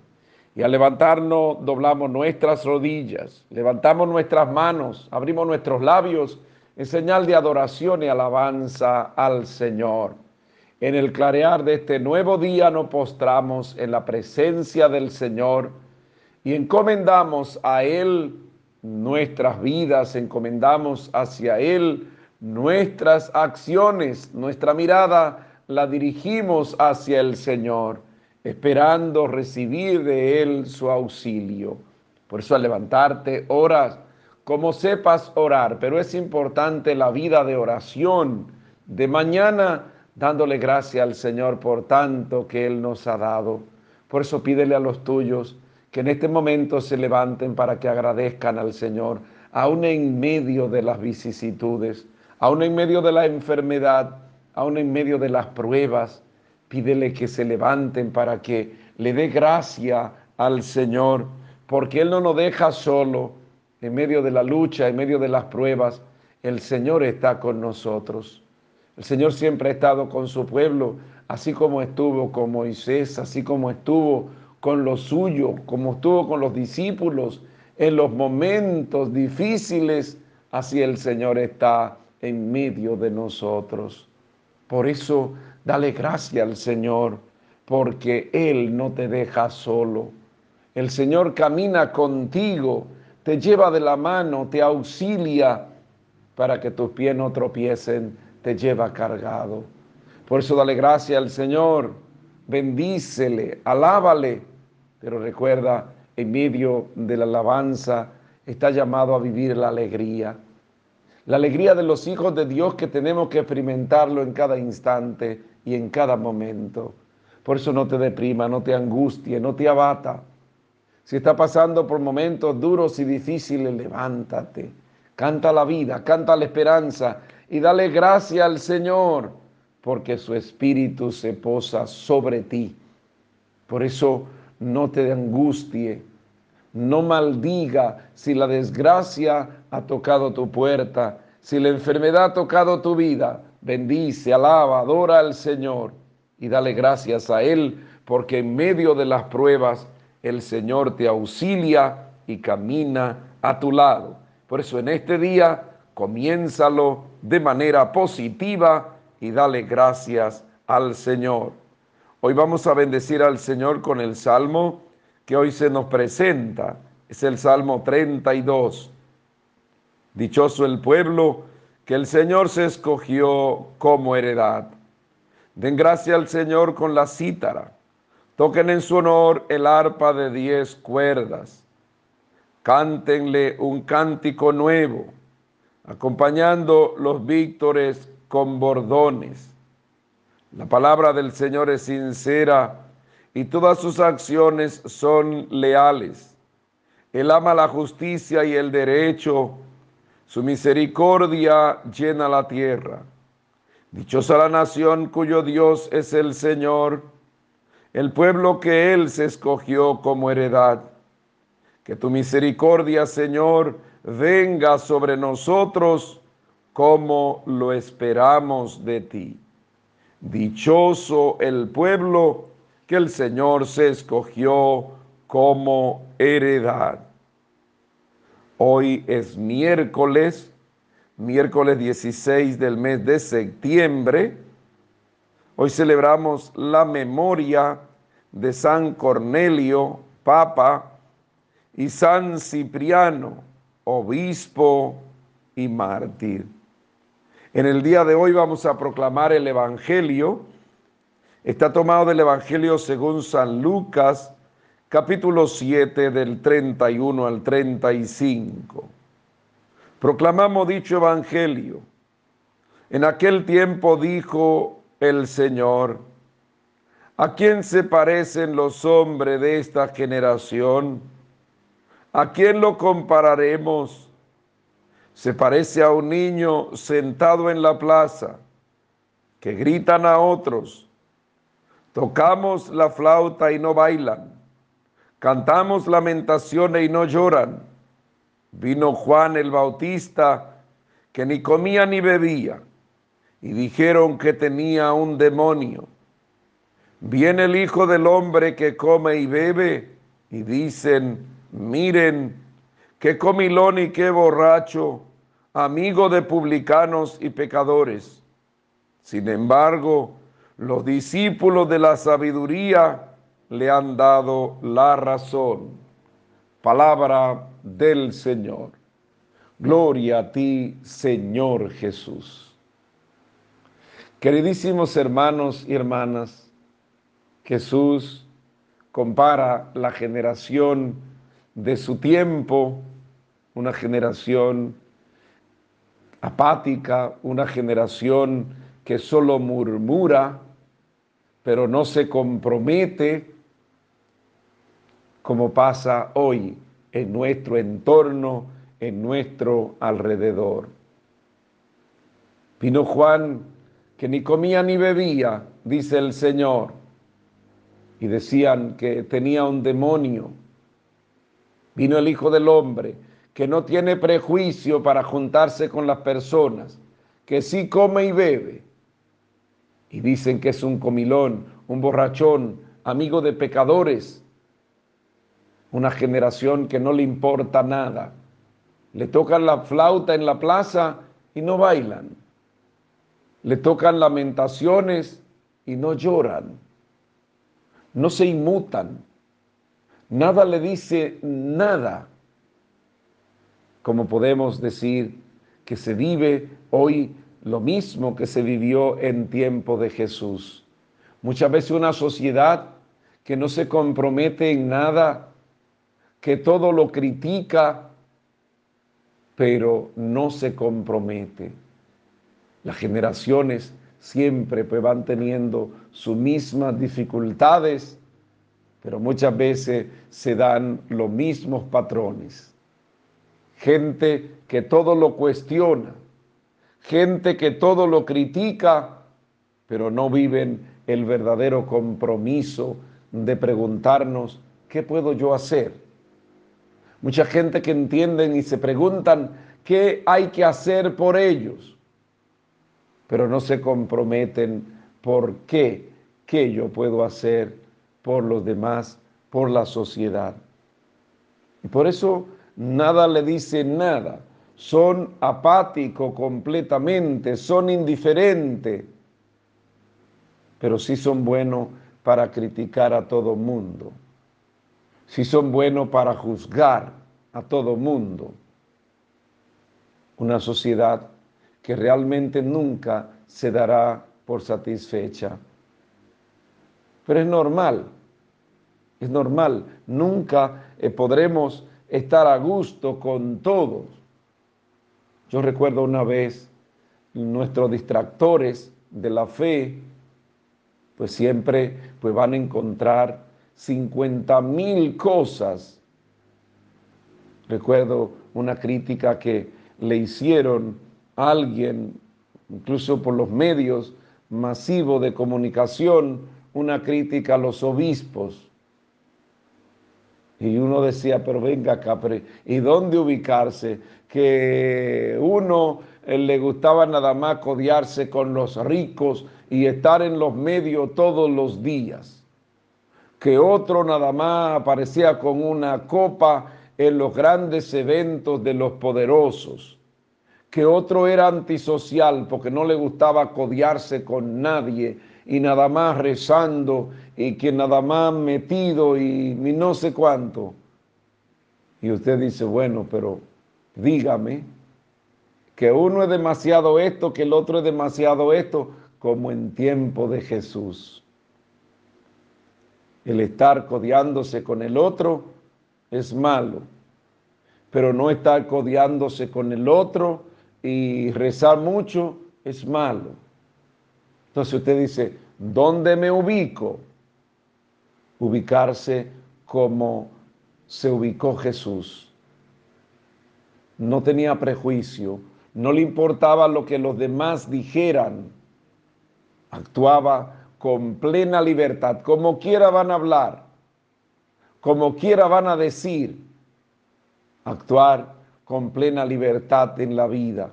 Y al levantarnos doblamos nuestras rodillas, levantamos nuestras manos, abrimos nuestros labios en señal de adoración y alabanza al Señor. En el clarear de este nuevo día nos postramos en la presencia del Señor y encomendamos a Él nuestras vidas, encomendamos hacia Él nuestras acciones, nuestra mirada la dirigimos hacia el Señor, esperando recibir de Él su auxilio. Por eso al levantarte, oras como sepas orar, pero es importante la vida de oración de mañana, dándole gracia al Señor por tanto que Él nos ha dado. Por eso pídele a los tuyos que en este momento se levanten para que agradezcan al Señor, aún en medio de las vicisitudes aún en medio de la enfermedad, aún en medio de las pruebas, pídele que se levanten para que le dé gracia al Señor, porque Él no nos deja solo en medio de la lucha, en medio de las pruebas. El Señor está con nosotros. El Señor siempre ha estado con su pueblo, así como estuvo con Moisés, así como estuvo con los suyos, como estuvo con los discípulos en los momentos difíciles, así el Señor está en medio de nosotros. Por eso, dale gracia al Señor, porque Él no te deja solo. El Señor camina contigo, te lleva de la mano, te auxilia para que tus pies no tropiecen, te lleva cargado. Por eso dale gracia al Señor, bendícele, alábale, pero recuerda, en medio de la alabanza está llamado a vivir la alegría. La alegría de los hijos de Dios que tenemos que experimentarlo en cada instante y en cada momento. Por eso no te deprima, no te angustie, no te abata. Si está pasando por momentos duros y difíciles, levántate. Canta la vida, canta la esperanza y dale gracia al Señor, porque su espíritu se posa sobre ti. Por eso no te angustie, no maldiga si la desgracia ha tocado tu puerta, si la enfermedad ha tocado tu vida. Bendice, alaba, adora al Señor y dale gracias a Él, porque en medio de las pruebas el Señor te auxilia y camina a tu lado. Por eso en este día comiénzalo de manera positiva y dale gracias al Señor. Hoy vamos a bendecir al Señor con el salmo que hoy se nos presenta. Es el Salmo 32. Dichoso el pueblo que el Señor se escogió como heredad. Den gracia al Señor con la cítara. Toquen en su honor el arpa de diez cuerdas. Cántenle un cántico nuevo, acompañando los víctores con bordones. La palabra del Señor es sincera y todas sus acciones son leales. Él ama la justicia y el derecho. Su misericordia llena la tierra. Dichosa la nación cuyo Dios es el Señor, el pueblo que Él se escogió como heredad. Que tu misericordia, Señor, venga sobre nosotros como lo esperamos de ti. Dichoso el pueblo que el Señor se escogió como heredad. Hoy es miércoles miércoles 16 del mes de septiembre. Hoy celebramos la memoria de San Cornelio, Papa, y San Cipriano, obispo y mártir. En el día de hoy vamos a proclamar el Evangelio. Está tomado del Evangelio según San Lucas, capítulo 7, del 31 al 35. Proclamamos dicho evangelio. En aquel tiempo dijo el Señor, ¿a quién se parecen los hombres de esta generación? ¿A quién lo compararemos? Se parece a un niño sentado en la plaza, que gritan a otros, tocamos la flauta y no bailan, cantamos lamentaciones y no lloran Vino Juan el Bautista, que ni comía ni bebía, y dijeron que tenía un demonio. Viene el Hijo del Hombre que come y bebe, y dicen, miren, qué comilón y qué borracho, amigo de publicanos y pecadores. Sin embargo, los discípulos de la sabiduría le han dado la razón. Palabra del Señor. Gloria a ti, Señor Jesús. Queridísimos hermanos y hermanas, Jesús compara la generación de su tiempo, una generación apática, una generación que solo murmura, pero no se compromete como pasa hoy en nuestro entorno, en nuestro alrededor. Vino Juan que ni comía ni bebía, dice el Señor, y decían que tenía un demonio. Vino el Hijo del Hombre, que no tiene prejuicio para juntarse con las personas, que sí come y bebe. Y dicen que es un comilón, un borrachón, amigo de pecadores una generación que no le importa nada. Le tocan la flauta en la plaza y no bailan. Le tocan lamentaciones y no lloran. No se inmutan. Nada le dice nada. Como podemos decir que se vive hoy lo mismo que se vivió en tiempo de Jesús. Muchas veces una sociedad que no se compromete en nada, que todo lo critica, pero no se compromete. Las generaciones siempre pues, van teniendo sus mismas dificultades, pero muchas veces se dan los mismos patrones. Gente que todo lo cuestiona, gente que todo lo critica, pero no viven el verdadero compromiso de preguntarnos, ¿qué puedo yo hacer? Mucha gente que entienden y se preguntan, ¿qué hay que hacer por ellos? Pero no se comprometen por qué, qué yo puedo hacer por los demás, por la sociedad. Y por eso nada le dice nada. Son apáticos completamente, son indiferentes, pero sí son buenos para criticar a todo mundo. Sí son buenos para juzgar a todo mundo. Una sociedad que realmente nunca se dará por satisfecha. Pero es normal, es normal, nunca eh, podremos estar a gusto con todos. Yo recuerdo una vez nuestros distractores de la fe, pues siempre pues van a encontrar 50 mil cosas. Recuerdo una crítica que le hicieron a alguien, incluso por los medios masivos de comunicación, una crítica a los obispos. Y uno decía, pero venga acá, ¿y dónde ubicarse? Que uno eh, le gustaba nada más codiarse con los ricos y estar en los medios todos los días. Que otro nada más aparecía con una copa en los grandes eventos de los poderosos. Que otro era antisocial porque no le gustaba codiarse con nadie y nada más rezando y que nada más metido y, no sé cuánto. Y usted dice, bueno, pero dígame que uno es demasiado esto, que el otro es demasiado esto, como en tiempo de Jesús. El estar codiándose con el otro es malo, pero no estar codiándose con el otro y rezar mucho es malo. Entonces usted dice, ¿dónde me ubico? Ubicarse como se ubicó Jesús. No tenía prejuicio, no le importaba lo que los demás dijeran. Actuaba con plena libertad, como quiera van a hablar, como quiera van a decir. Actuar con plena libertad en la vida.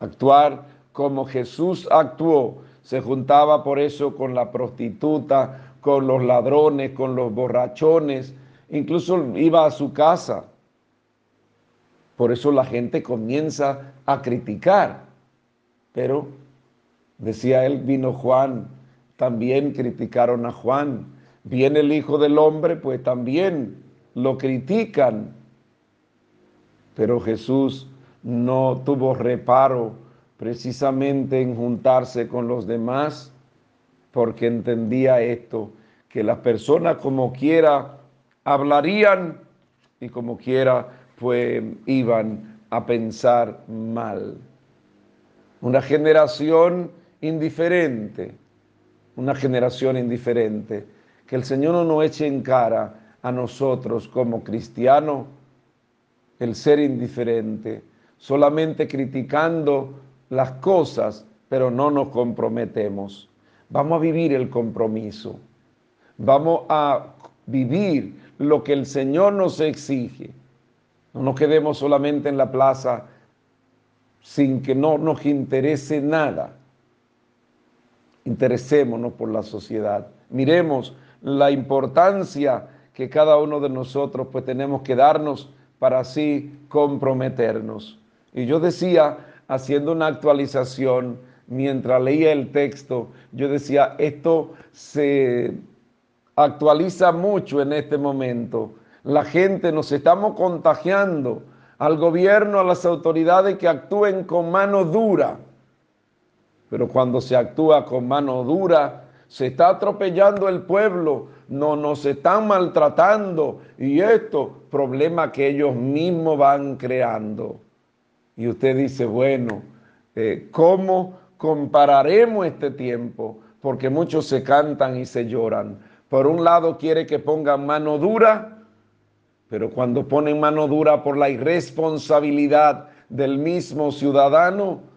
Actuar como Jesús actuó. Se juntaba por eso con la prostituta, con los ladrones, con los borrachones, incluso iba a su casa. Por eso la gente comienza a criticar. Pero, decía él, vino Juan, también criticaron a Juan. Viene el Hijo del Hombre, pues también lo critican. Pero Jesús no tuvo reparo precisamente en juntarse con los demás, porque entendía esto, que las personas como quiera hablarían y como quiera pues iban a pensar mal. Una generación indiferente, una generación indiferente, que el Señor no nos eche en cara a nosotros como cristianos el ser indiferente, solamente criticando las cosas, pero no nos comprometemos. Vamos a vivir el compromiso. Vamos a vivir lo que el Señor nos exige. No nos quedemos solamente en la plaza sin que no nos interese nada. Interesémonos por la sociedad. Miremos la importancia que cada uno de nosotros pues tenemos que darnos para así comprometernos. Y yo decía, haciendo una actualización, mientras leía el texto, yo decía, esto se actualiza mucho en este momento. La gente nos estamos contagiando al gobierno, a las autoridades que actúen con mano dura. Pero cuando se actúa con mano dura, se está atropellando el pueblo, no nos están maltratando y esto, problema que ellos mismos van creando. Y usted dice, bueno, eh, ¿cómo compararemos este tiempo? Porque muchos se cantan y se lloran. Por un lado quiere que pongan mano dura, pero cuando ponen mano dura por la irresponsabilidad del mismo ciudadano,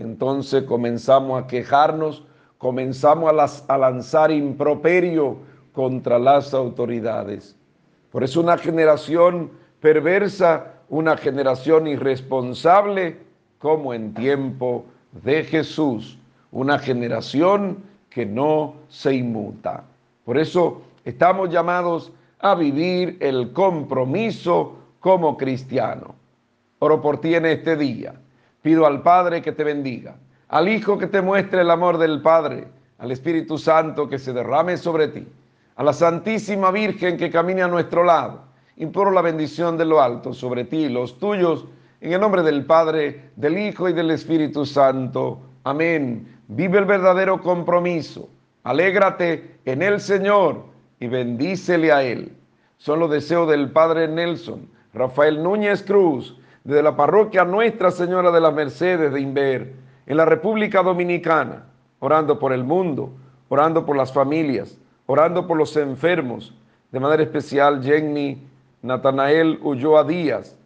entonces comenzamos a quejarnos, comenzamos a, lanzar improperio contra las autoridades. Por eso una generación perversa, una generación irresponsable, como en tiempo de Jesús, una generación que no se inmuta. Por eso estamos llamados a vivir el compromiso como cristiano. Oro por ti en este día. Pido al Padre que te bendiga, al Hijo que te muestre el amor del Padre, al Espíritu Santo que se derrame sobre ti, a la Santísima Virgen que camine a nuestro lado. Imploro la bendición de lo alto sobre ti y los tuyos, en el nombre del Padre, del Hijo y del Espíritu Santo. Amén. Vive el verdadero compromiso. Alégrate en el Señor y bendícele a Él. Son los deseos del Padre Nelson, Rafael Núñez Cruz, de la parroquia Nuestra Señora de las Mercedes de Inver, en la República Dominicana, orando por el mundo, orando por las familias, orando por los enfermos, de manera especial Jenny Natanael Ulloa Díaz,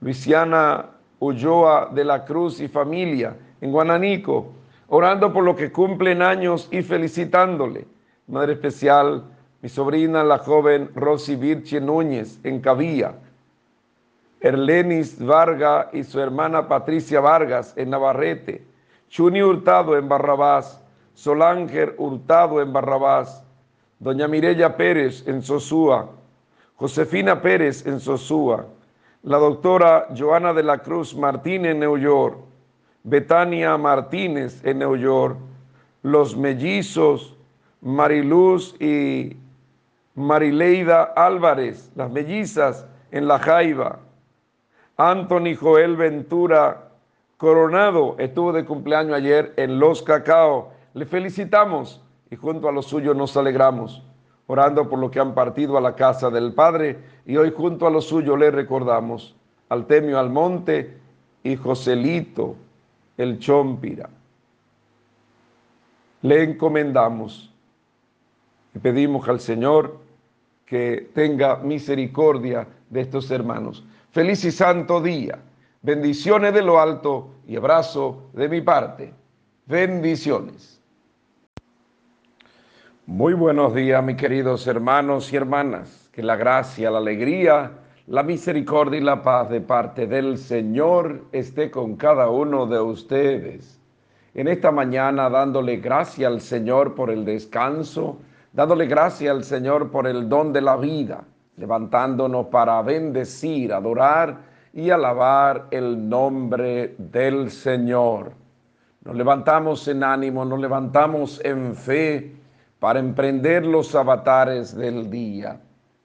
Luisiana Ulloa de la Cruz y familia en Guananico, orando por los que cumplen años y felicitándole. De manera especial, mi sobrina, la joven Rosy Virche Núñez en Cabía, Erlenis Vargas y su hermana Patricia Vargas en Navarrete, Chuni Hurtado en Barrabás, Solánger Hurtado en Barrabás, Doña Mirella Pérez en Sosúa, Josefina Pérez en Sosúa, la doctora Joana de la Cruz Martínez en New York, Betania Martínez en New York, los mellizos Mariluz y Marileida Álvarez, las mellizas en La Jaiba, Anthony Joel Ventura Coronado estuvo de cumpleaños ayer en Los Cacao. Le felicitamos y junto a los suyos nos alegramos, orando por lo que han partido a la casa del Padre. Y hoy junto a los suyos le recordamos al Temio Almonte y Joselito el Chompira. Le encomendamos y pedimos al Señor que tenga misericordia de estos hermanos. Feliz y santo día. Bendiciones de lo alto y abrazo de mi parte. Bendiciones. Muy buenos días, mis queridos hermanos y hermanas. Que la gracia, la alegría, la misericordia y la paz de parte del Señor esté con cada uno de ustedes. En esta mañana dándole gracias al Señor por el descanso, dándole gracias al Señor por el don de la vida levantándonos para bendecir, adorar y alabar el nombre del Señor. Nos levantamos en ánimo, nos levantamos en fe para emprender los avatares del día.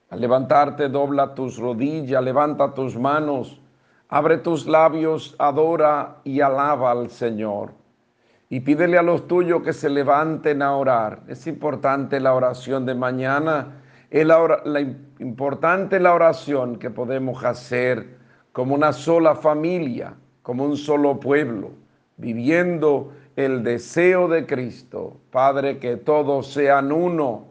Al levantarte, dobla tus rodillas, levanta tus manos, abre tus labios, adora y alaba al Señor. Y pídele a los tuyos que se levanten a orar. Es importante la oración de mañana es la, importante la oración que podemos hacer como una sola familia, como un solo pueblo, viviendo el deseo de Cristo. Padre, que todos sean uno.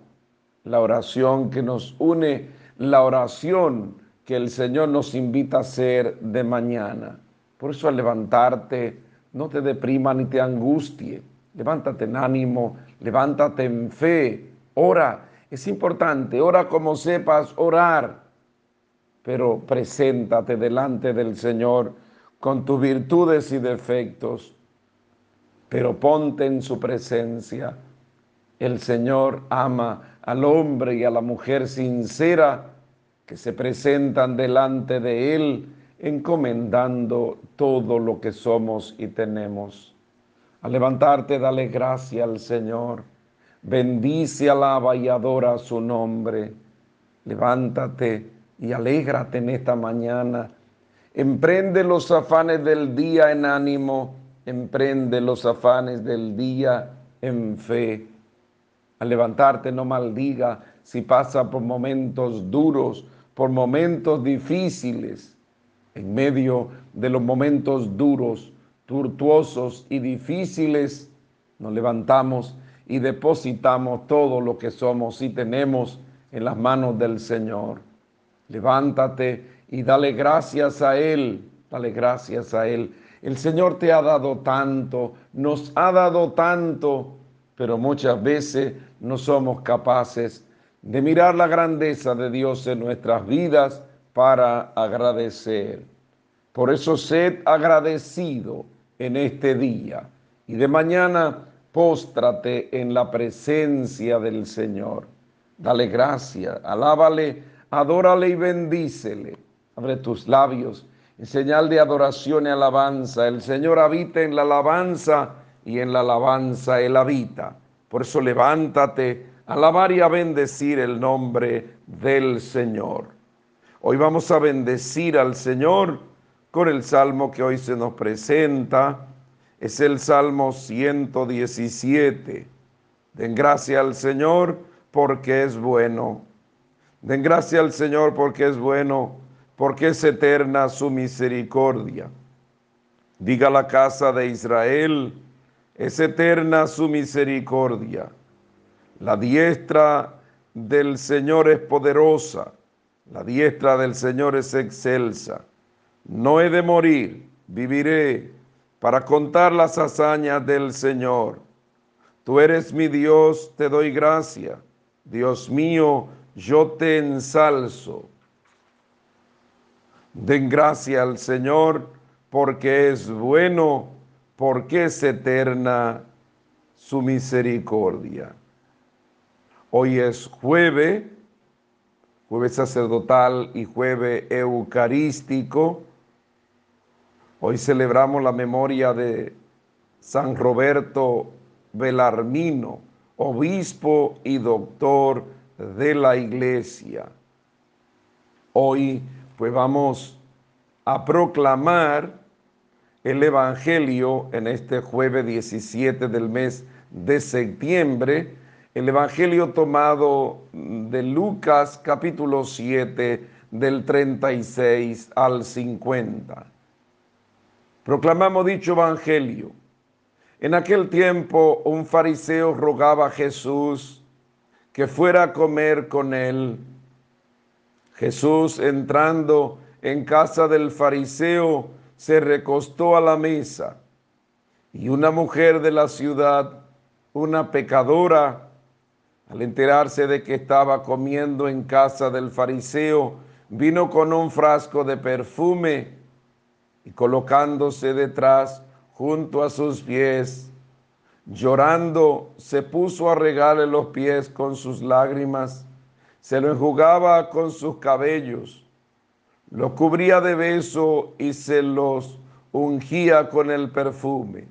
La oración que nos une, la oración que el Señor nos invita a hacer de mañana. Por eso al levantarte, no te deprima ni te angustie. Levántate en ánimo, levántate en fe, ora es importante, ora como sepas orar, pero preséntate delante del Señor con tus virtudes y defectos, pero ponte en su presencia. El Señor ama al hombre y a la mujer sincera que se presentan delante de Él encomendando todo lo que somos y tenemos. Al levantarte, dale gracia al Señor bendice, alaba y adora su nombre. Levántate y alégrate en esta mañana. Emprende los afanes del día en ánimo, emprende los afanes del día en fe. Al levantarte no maldiga, si pasa por momentos duros, por momentos difíciles. En medio de los momentos duros, tortuosos y difíciles, nos levantamos y depositamos todo lo que somos y tenemos en las manos del Señor. Levántate y dale gracias a Él, dale gracias a Él. El Señor te ha dado tanto, nos ha dado tanto, pero muchas veces no somos capaces de mirar la grandeza de Dios en nuestras vidas para agradecer. Por eso sed agradecido en este día y de mañana póstrate en la presencia del Señor. Dale gracias, alábale, adórale y bendícele. Abre tus labios en señal de adoración y alabanza. El Señor habita en la alabanza y en la alabanza Él habita. Por eso levántate, alabar y a bendecir el nombre del Señor. Hoy vamos a bendecir al Señor con el salmo que hoy se nos presenta. Es el Salmo 117. Den gracia al Señor porque es bueno. Den gracia al Señor porque es bueno porque es eterna su misericordia. Diga la casa de Israel, es eterna su misericordia. La diestra del Señor es poderosa, la diestra del Señor es excelsa. No he de morir, viviré para contar las hazañas del Señor. Tú eres mi Dios, te doy gracia. Dios mío, yo te ensalzo. Den gracia al Señor porque es bueno, porque es eterna su misericordia. Hoy es jueves, jueves sacerdotal y jueves eucarístico. Hoy celebramos la memoria de San Roberto Belarmino, obispo y doctor de la iglesia. Hoy pues vamos a proclamar el Evangelio en este jueves 17 del mes de septiembre, el Evangelio tomado de Lucas capítulo 7 del 36 al 50. Proclamamos dicho Evangelio. En aquel tiempo un fariseo rogaba a Jesús que fuera a comer con él. Jesús entrando en casa del fariseo se recostó a la mesa y una mujer de la ciudad, una pecadora, al enterarse de que estaba comiendo en casa del fariseo, vino con un frasco de perfume y colocándose detrás junto a sus pies, llorando, se puso a regarle los pies con sus lágrimas. Se lo enjugaba con sus cabellos, lo cubría de beso y se los ungía con el perfume.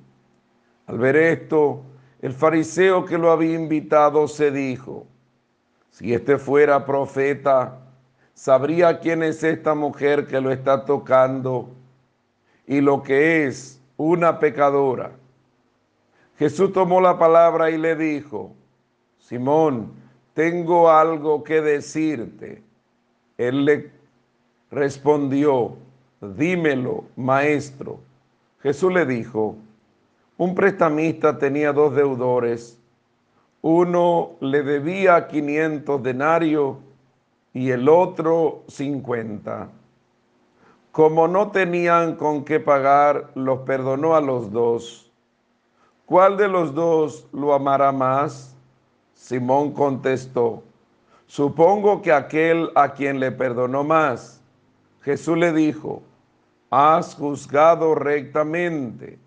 Al ver esto, el fariseo que lo había invitado se dijo, si este fuera profeta, sabría quién es esta mujer que lo está tocando y lo que es una pecadora. Jesús tomó la palabra y le dijo, Simón, tengo algo que decirte. Él le respondió, dímelo, maestro. Jesús le dijo, un prestamista tenía dos deudores. Uno le debía 500 denarios y el otro 50. Como no tenían con qué pagar, los perdonó a los dos. ¿Cuál de los dos lo amará más? Simón contestó, supongo que aquel a quien le perdonó más. Jesús le dijo, has juzgado rectamente.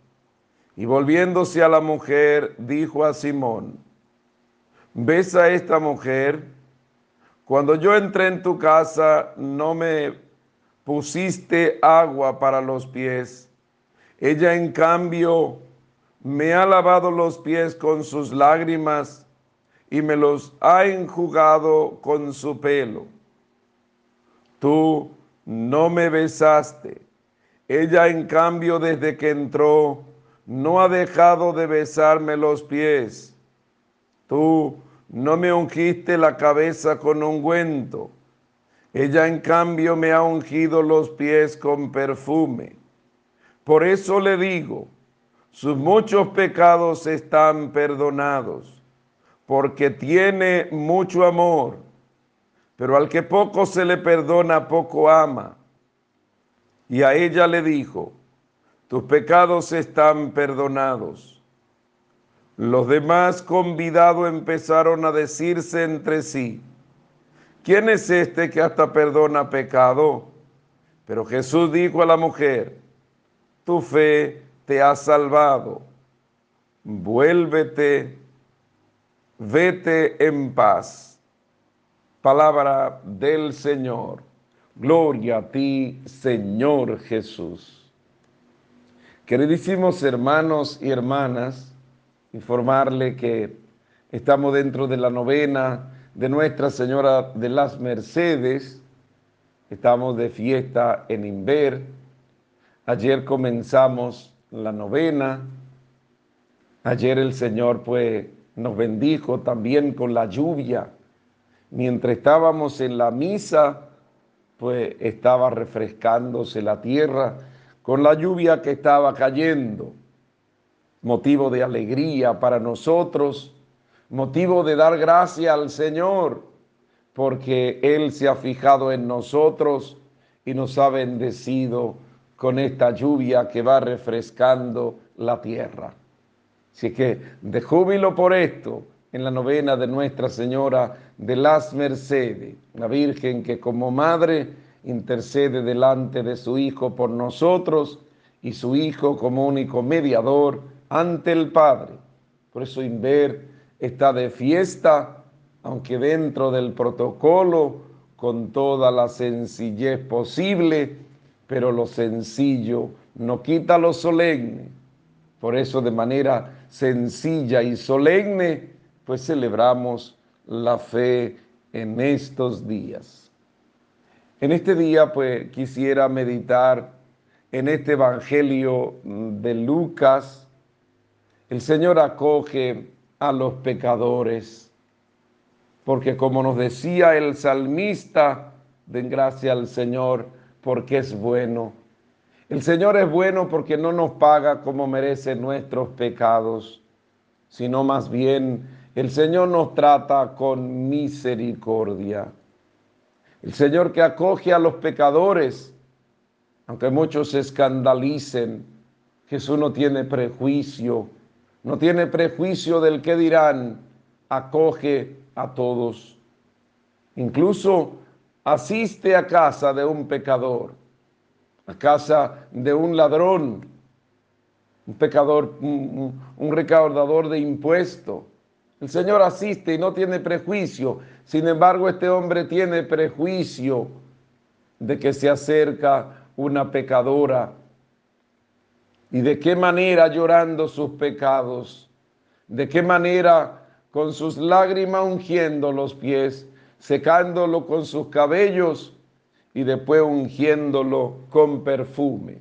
Y volviéndose a la mujer, dijo a Simón, ¿ves a esta mujer? Cuando yo entré en tu casa, no me pusiste agua para los pies. Ella en cambio me ha lavado los pies con sus lágrimas y me los ha enjugado con su pelo. Tú no me besaste. Ella en cambio desde que entró no ha dejado de besarme los pies. Tú no me ungiste la cabeza con ungüento. Ella en cambio me ha ungido los pies con perfume. Por eso le digo, sus muchos pecados están perdonados, porque tiene mucho amor. Pero al que poco se le perdona, poco ama. Y a ella le dijo, tus pecados están perdonados. Los demás convidados empezaron a decirse entre sí, ¿quién es este que hasta perdona pecado? Pero Jesús dijo a la mujer, tu fe te ha salvado, vuélvete, vete en paz. Palabra del Señor. Gloria a ti, Señor Jesús. Queridísimos hermanos y hermanas, informarle que estamos dentro de la novena de Nuestra Señora de las Mercedes. Estamos de fiesta en Inver. Ayer comenzamos la novena. Ayer el Señor pues nos bendijo también con la lluvia. Mientras estábamos en la misa, pues estaba refrescándose la tierra con la lluvia que estaba cayendo motivo de alegría para nosotros, motivo de dar gracia al Señor, porque Él se ha fijado en nosotros y nos ha bendecido con esta lluvia que va refrescando la tierra. Así que de júbilo por esto, en la novena de Nuestra Señora de las Mercedes, la Virgen que como madre intercede delante de su Hijo por nosotros y su Hijo como único mediador ante el Padre. Por eso Inver está de fiesta, aunque dentro del protocolo, con toda la sencillez posible, pero lo sencillo no quita lo solemne. Por eso de manera sencilla y solemne, pues celebramos la fe en estos días. En este día, pues quisiera meditar en este Evangelio de Lucas, el Señor acoge a los pecadores, porque como nos decía el salmista, den gracia al Señor porque es bueno. El Señor es bueno porque no nos paga como merecen nuestros pecados, sino más bien el Señor nos trata con misericordia. El Señor que acoge a los pecadores, aunque muchos se escandalicen, Jesús no tiene prejuicio no tiene prejuicio del que dirán, acoge a todos. Incluso asiste a casa de un pecador, a casa de un ladrón, un pecador, un, recaudador de impuestos. El Señor asiste y no tiene prejuicio. Sin embargo, este hombre tiene prejuicio de que se acerca una pecadora y de qué manera llorando sus pecados, de qué manera con sus lágrimas ungiendo los pies, secándolo con sus cabellos y después ungiéndolo con perfume.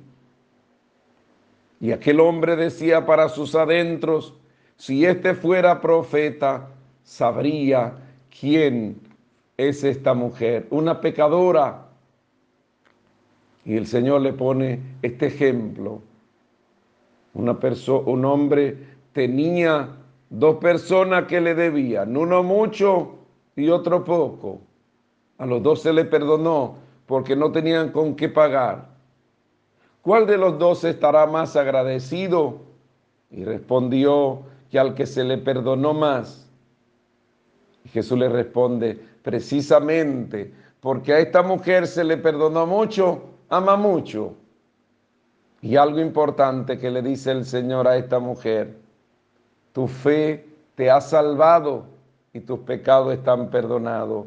Y aquel hombre decía para sus adentros, si este fuera profeta, sabría quién es esta mujer, una pecadora. Y el Señor le pone este ejemplo una un hombre tenía dos personas que le debían, uno mucho y otro poco. A los dos se le perdonó porque no tenían con qué pagar. ¿Cuál de los dos estará más agradecido? Y respondió que al que se le perdonó más. Y Jesús le responde, precisamente porque a esta mujer se le perdonó mucho, ama mucho. Y algo importante que le dice el Señor a esta mujer, tu fe te ha salvado y tus pecados están perdonados.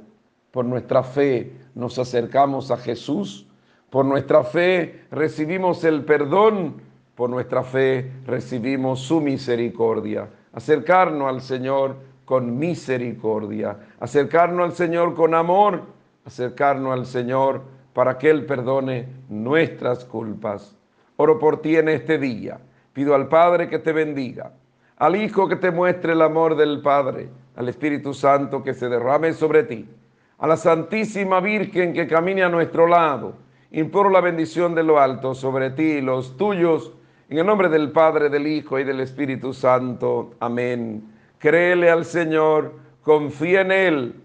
Por nuestra fe nos acercamos a Jesús, por nuestra fe recibimos el perdón, por nuestra fe recibimos su misericordia. Acercarnos al Señor con misericordia, acercarnos al Señor con amor, acercarnos al Señor para que Él perdone nuestras culpas. Oro por ti en este día. Pido al Padre que te bendiga, al Hijo que te muestre el amor del Padre, al Espíritu Santo que se derrame sobre ti, a la Santísima Virgen que camine a nuestro lado, imploro la bendición de lo alto sobre ti y los tuyos, en el nombre del Padre, del Hijo y del Espíritu Santo. Amén. Créele al Señor, confía en Él,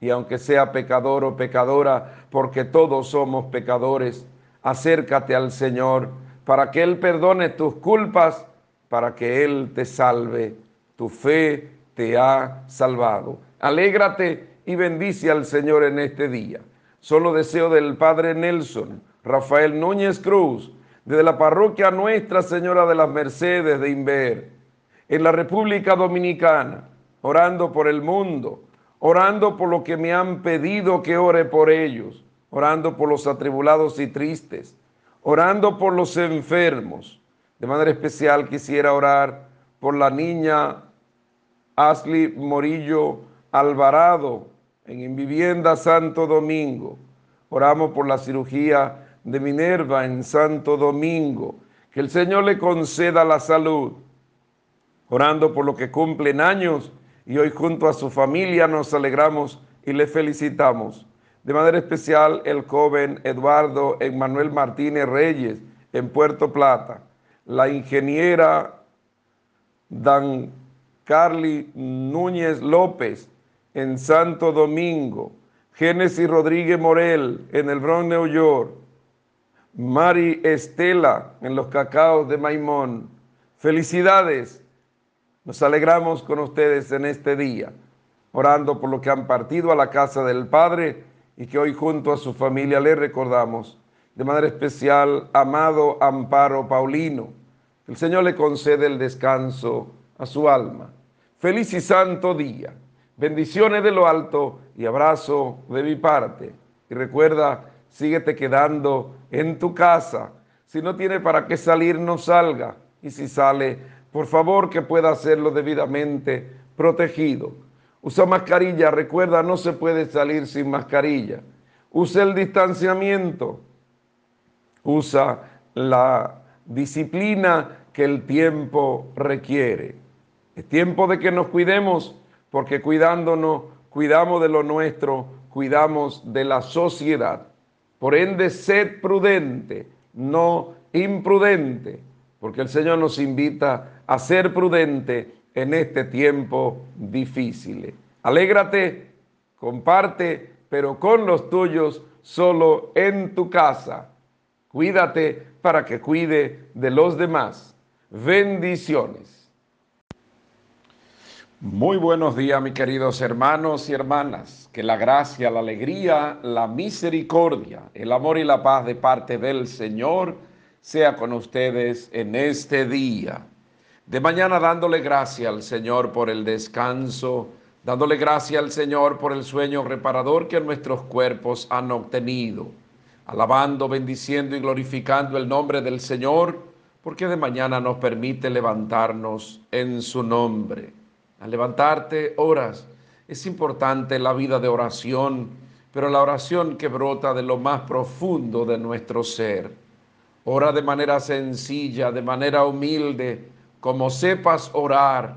y aunque sea pecador o pecadora, porque todos somos pecadores, acércate al Señor para que Él perdone tus culpas, para que Él te salve. Tu fe te ha salvado. Alégrate y bendice al Señor en este día. Solo deseo del Padre Nelson, Rafael Núñez Cruz, desde la parroquia Nuestra Señora de las Mercedes de Inver, en la República Dominicana, orando por el mundo, orando por lo que me han pedido que ore por ellos, orando por los atribulados y tristes, orando por los enfermos. De manera especial quisiera orar por la niña Ashley Morillo Alvarado en Invivienda Santo Domingo. Oramos por la cirugía de Minerva en Santo Domingo. Que el Señor le conceda la salud. Orando por lo que cumplen años y hoy junto a su familia nos alegramos y le felicitamos. De manera especial el joven Eduardo Emanuel Martínez Reyes en Puerto Plata. La ingeniera Dan Carly Núñez López en Santo Domingo, Génesis Rodríguez Morel en el Bronx, New York, Mari Estela en los cacaos de Maimón. Felicidades. Nos alegramos con ustedes en este día, orando por lo que han partido a la casa del Padre y que hoy junto a su familia le recordamos de manera especial, amado Amparo Paulino. El Señor le concede el descanso a su alma. Feliz y santo día. Bendiciones de lo alto y abrazo de mi parte. Y recuerda, síguete quedando en tu casa. Si no tiene para qué salir, no salga. Y si sale, por favor que pueda hacerlo debidamente protegido. Usa mascarilla, recuerda, no se puede salir sin mascarilla. Usa el distanciamiento. Usa la disciplina que el tiempo requiere. Es tiempo de que nos cuidemos, porque cuidándonos, cuidamos de lo nuestro, cuidamos de la sociedad. Por ende, sed prudente, no imprudente, porque el Señor nos invita a ser prudente en este tiempo difícil. Alégrate, comparte, pero con los tuyos solo en tu casa. Cuídate para que cuide de los demás. Bendiciones. Muy buenos días, mis queridos hermanos y hermanas. Que la gracia, la alegría, la misericordia, el amor y la paz de parte del Señor sea con ustedes en este día. De mañana dándole gracia al Señor por el descanso, dándole gracia al Señor por el sueño reparador que nuestros cuerpos han obtenido, alabando, bendiciendo y glorificando el nombre del Señor, porque de mañana nos permite levantarnos en su nombre. Al levantarte, oras. Es importante la vida de oración, pero la oración que brota de lo más profundo de nuestro ser. Ora de manera sencilla, de manera humilde, como sepas orar.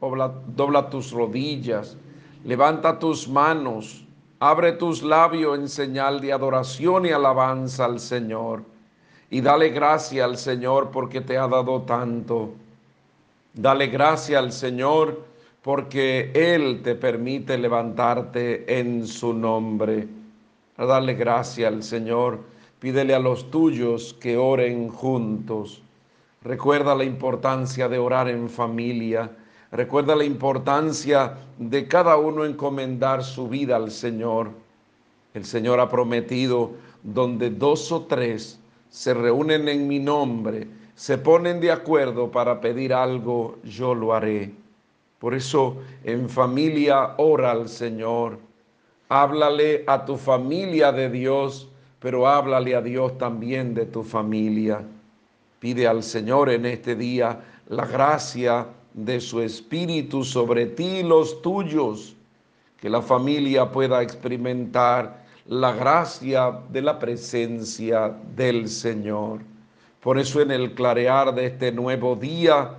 Dobla, dobla tus rodillas, levanta tus manos, abre tus labios en señal de adoración y alabanza al Señor. Y dale gracia al Señor porque te ha dado tanto. Dale gracia al Señor porque Él te permite levantarte en su nombre. A darle gracia al Señor, pídele a los tuyos que oren juntos. Recuerda la importancia de orar en familia. Recuerda la importancia de cada uno encomendar su vida al Señor. El Señor ha prometido, donde dos o tres se reúnen en mi nombre, se ponen de acuerdo para pedir algo, yo lo haré. Por eso en familia ora al Señor. Háblale a tu familia de Dios, pero háblale a Dios también de tu familia. Pide al Señor en este día la gracia de su Espíritu sobre ti y los tuyos, que la familia pueda experimentar la gracia de la presencia del Señor. Por eso en el clarear de este nuevo día,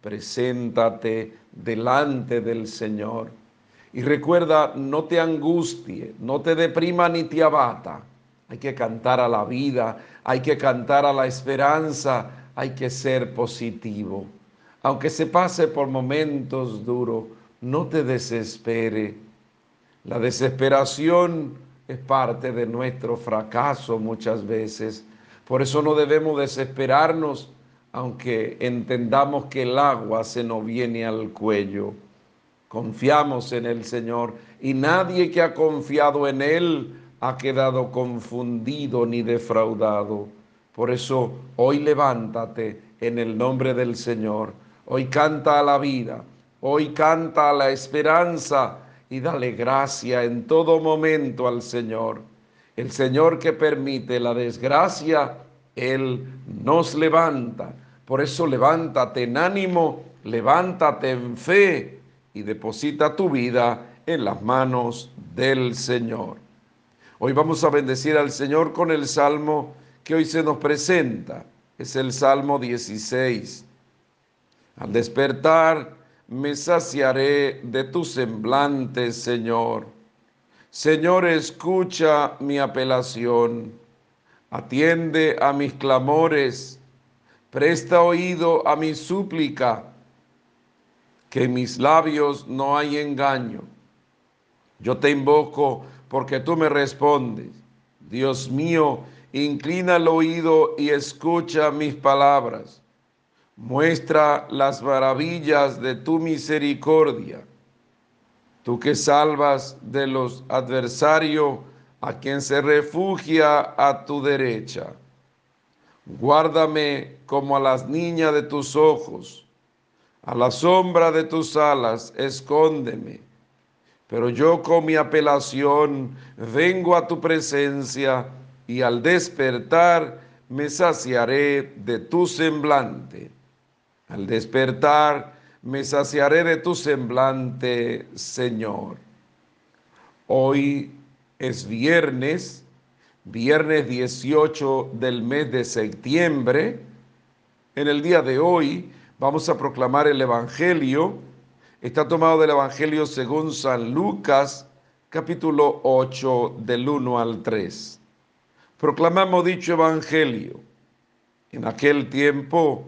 preséntate delante del Señor. Y recuerda, no te angustie, no te deprima ni te abata. Hay que cantar a la vida, hay que cantar a la esperanza, hay que ser positivo. Aunque se pase por momentos duros, no te desespere. La desesperación es parte de nuestro fracaso muchas veces. Por eso no debemos desesperarnos, aunque entendamos que el agua se nos viene al cuello. Confiamos en el Señor y nadie que ha confiado en Él ha quedado confundido ni defraudado. Por eso hoy levántate en el nombre del Señor. Hoy canta a la vida. Hoy canta a la esperanza y dale gracia en todo momento al Señor. El Señor que permite la desgracia, Él nos levanta. Por eso levántate en ánimo, levántate en fe y deposita tu vida en las manos del Señor. Hoy vamos a bendecir al Señor con el salmo que hoy se nos presenta. Es el Salmo 16. Al despertar me saciaré de tu semblante, Señor. Señor, escucha mi apelación. Atiende a mis clamores. Presta oído a mi súplica. Que en mis labios no hay engaño. Yo te invoco porque tú me respondes. Dios mío, inclina el oído y escucha mis palabras. Muestra las maravillas de tu misericordia. Tú que salvas de los adversarios a quien se refugia a tu derecha. Guárdame como a las niñas de tus ojos. A la sombra de tus alas, escóndeme pero yo con mi apelación vengo a tu presencia y al despertar me saciaré de tu semblante. Al despertar me saciaré de tu semblante, Señor. Hoy es viernes, viernes 18 del mes de septiembre. En el día de hoy vamos a proclamar el Evangelio Está tomado del Evangelio según San Lucas, capítulo 8, del 1 al 3. Proclamamos dicho Evangelio. En aquel tiempo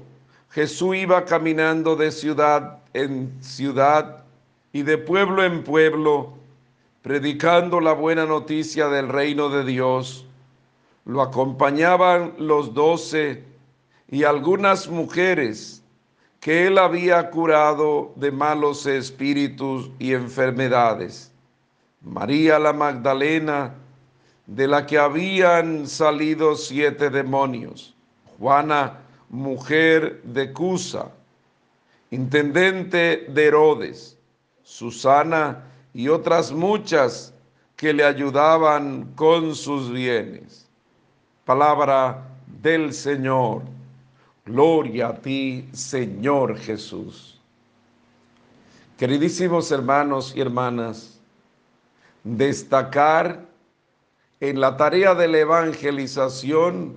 Jesús iba caminando de ciudad en ciudad y de pueblo en pueblo, predicando la buena noticia del reino de Dios. Lo acompañaban los doce y algunas mujeres que él había curado de malos espíritus y enfermedades. María la Magdalena, de la que habían salido siete demonios. Juana, mujer de Cusa, intendente de Herodes. Susana y otras muchas que le ayudaban con sus bienes. Palabra del Señor. Gloria a ti, Señor Jesús. Queridísimos hermanos y hermanas, destacar en la tarea de la evangelización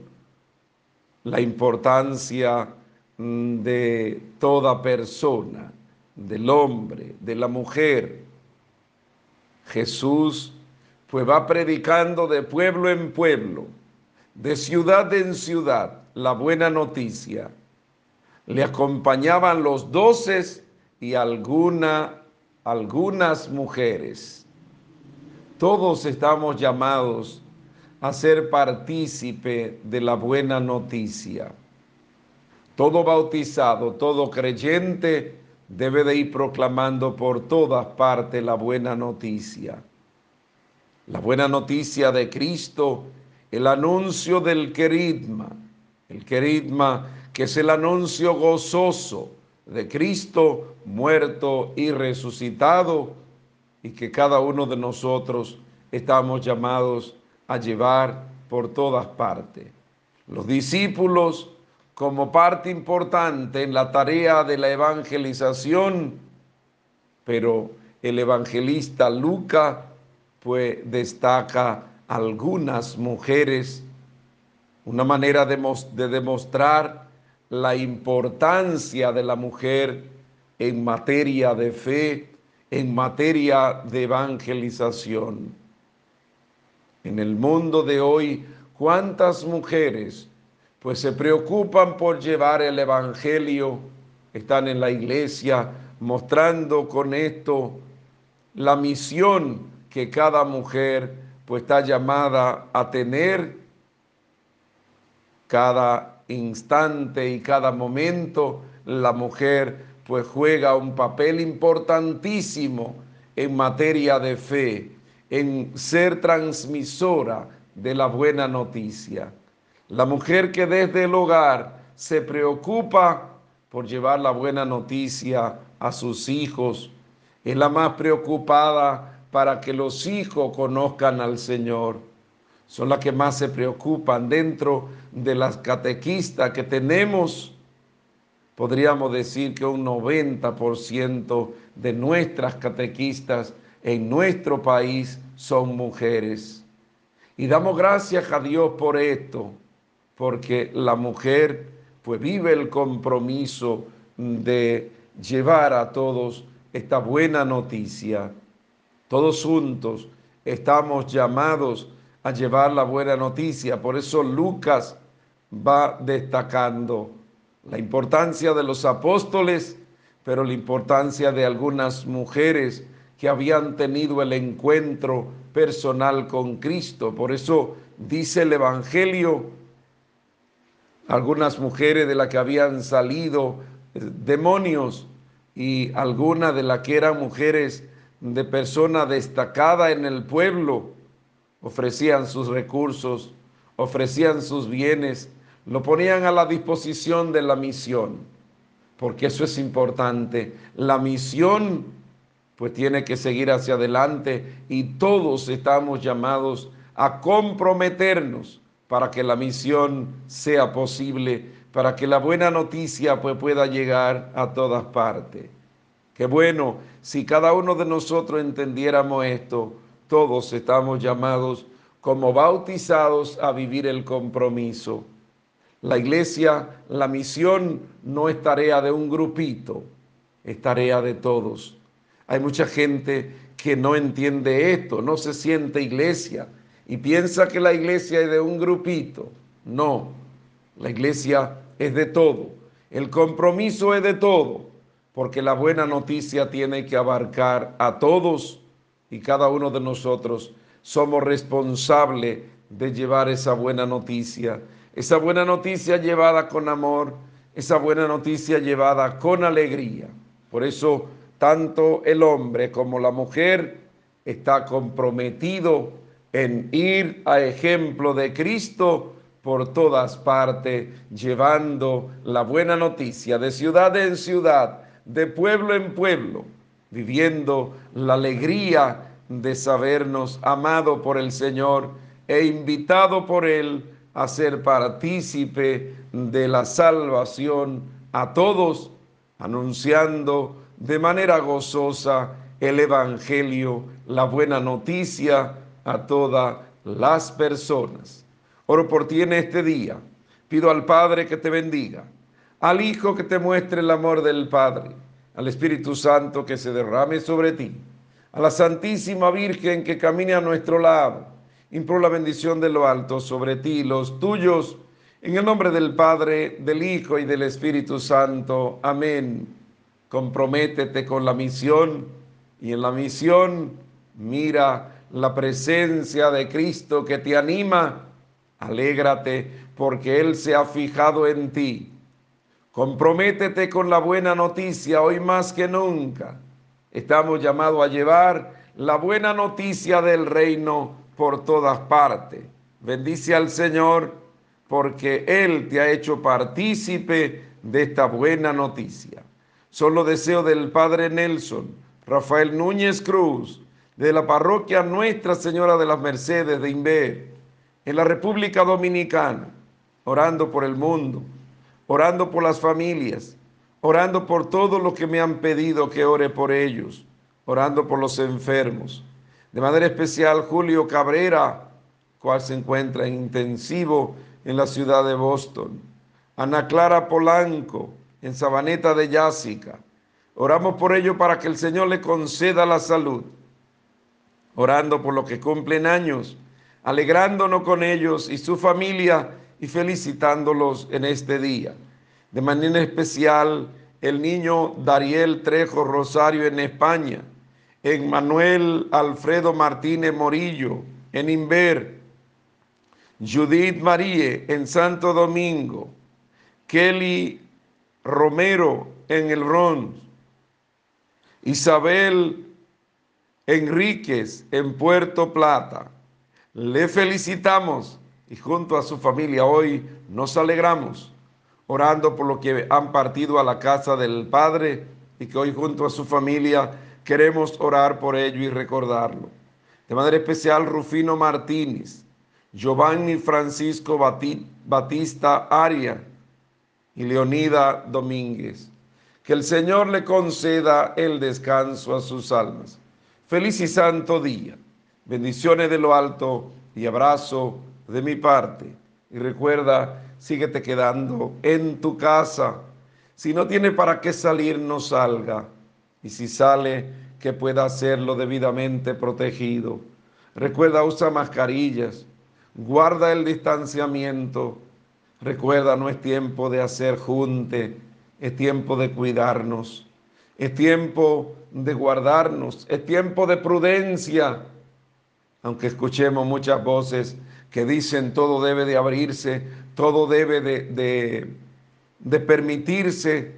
la importancia de toda persona, del hombre, de la mujer. Jesús pues va predicando de pueblo en pueblo, de ciudad en ciudad, la buena noticia. Le acompañaban los doces y alguna, algunas mujeres. Todos estamos llamados a ser partícipe de la buena noticia. Todo bautizado, todo creyente debe de ir proclamando por todas partes la buena noticia. La buena noticia de Cristo, el anuncio del queridma, el querigma, que es el anuncio gozoso de Cristo muerto y resucitado, y que cada uno de nosotros estamos llamados a llevar por todas partes. Los discípulos, como parte importante en la tarea de la evangelización, pero el evangelista Lucas pues destaca algunas mujeres una manera de, demostrar la importancia de la mujer en materia de fe, en materia de evangelización. En el mundo de hoy, ¿cuántas mujeres pues se preocupan por llevar el Evangelio? Están en la iglesia mostrando con esto la misión que cada mujer pues está llamada a tener cada instante y cada momento la mujer pues juega un papel importantísimo en materia de fe, en ser transmisora de la buena noticia. La mujer que desde el hogar se preocupa por llevar la buena noticia a sus hijos, es la más preocupada para que los hijos conozcan al Señor. Son las que más se preocupan dentro de las catequistas que tenemos. Podríamos decir que un 90% de nuestras catequistas en nuestro país son mujeres. Y damos gracias a Dios por esto, porque la mujer pues vive el compromiso de llevar a todos esta buena noticia. Todos juntos estamos llamados a llevar la buena noticia. Por eso Lucas va destacando la importancia de los apóstoles, pero la importancia de algunas mujeres que habían tenido el encuentro personal con Cristo. Por eso dice el Evangelio, algunas mujeres de las que habían salido eh, demonios y algunas de las que eran mujeres de persona destacada en el pueblo, ofrecían sus recursos, ofrecían sus bienes, lo ponían a la disposición de la misión, porque eso es importante. La misión pues tiene que seguir hacia adelante y todos estamos llamados a comprometernos para que la misión sea posible para que la buena noticia pues, pueda llegar a todas partes. Qué bueno, si cada uno de nosotros entendiéramos esto, todos estamos llamados como bautizados a vivir el compromiso. La iglesia, la misión no es tarea de un grupito, es tarea de todos. Hay mucha gente que no entiende esto, no se siente iglesia y piensa que la iglesia es de un grupito. No, la iglesia es de todo. El compromiso es de todo, porque la buena noticia tiene que abarcar a todos y cada uno de nosotros somos responsables de llevar esa buena noticia. Esa buena noticia llevada con amor, esa buena noticia llevada con alegría. Por eso tanto el hombre como la mujer está comprometido en ir a ejemplo de Cristo por todas partes, llevando la buena noticia de ciudad en ciudad, de pueblo en pueblo, viviendo la alegría de sabernos amado por el Señor e invitado por Él a ser partícipe de la salvación a todos, anunciando de manera gozosa el Evangelio, la buena noticia a todas las personas. Oro por ti en este día. Pido al Padre que te bendiga, al Hijo que te muestre el amor del Padre, al Espíritu Santo que se derrame sobre ti, a la Santísima Virgen que camine a nuestro lado. Impro la bendición de lo alto sobre ti los tuyos, en el nombre del Padre, del Hijo y del Espíritu Santo. Amén. Comprométete con la misión y en la misión mira la presencia de Cristo que te anima Alégrate porque Él se ha fijado en ti. Comprométete con la buena noticia hoy más que nunca. Estamos llamados a llevar la buena noticia del reino por todas partes. Bendice al Señor porque Él te ha hecho partícipe de esta buena noticia. Solo deseo del Padre Nelson, Rafael Núñez Cruz, de la parroquia Nuestra Señora de las Mercedes de Inver en la República Dominicana, orando por el mundo, orando por las familias, orando por todos los que me han pedido que ore por ellos, orando por los enfermos. De manera especial, Julio Cabrera, cual se encuentra en intensivo en la ciudad de Boston. Ana Clara Polanco, en Sabaneta de Yásica. Oramos por ello para que el Señor le conceda la salud. Orando por los que cumplen años, alegrándonos con ellos y su familia y felicitándolos en este día. De manera especial, el niño Dariel Trejo Rosario en España, en Manuel Alfredo Martínez Morillo, en Inver, Judith Marie en Santo Domingo, Kelly Romero en El Ron, Isabel Enríquez en Puerto Plata. Le felicitamos y junto a su familia hoy nos alegramos orando por lo que han partido a la casa del Padre y que hoy junto a su familia queremos orar por ello y recordarlo. De manera especial Rufino Martínez, Giovanni Francisco Batista Aria y Leonida Domínguez. Que el Señor le conceda el descanso a sus almas. Feliz y santo día. Bendiciones de lo alto y abrazo de mi parte. Y recuerda, síguete quedando en tu casa. Si no tiene para qué salir, no salga. Y si sale, que pueda hacerlo debidamente protegido. Recuerda, usa mascarillas guarda el distanciamiento. Recuerda, no es tiempo de hacer junte, es tiempo de cuidarnos, es tiempo de guardarnos, es tiempo de prudencia. Aunque escuchemos muchas voces que dicen todo debe de abrirse, todo debe de, de, permitirse,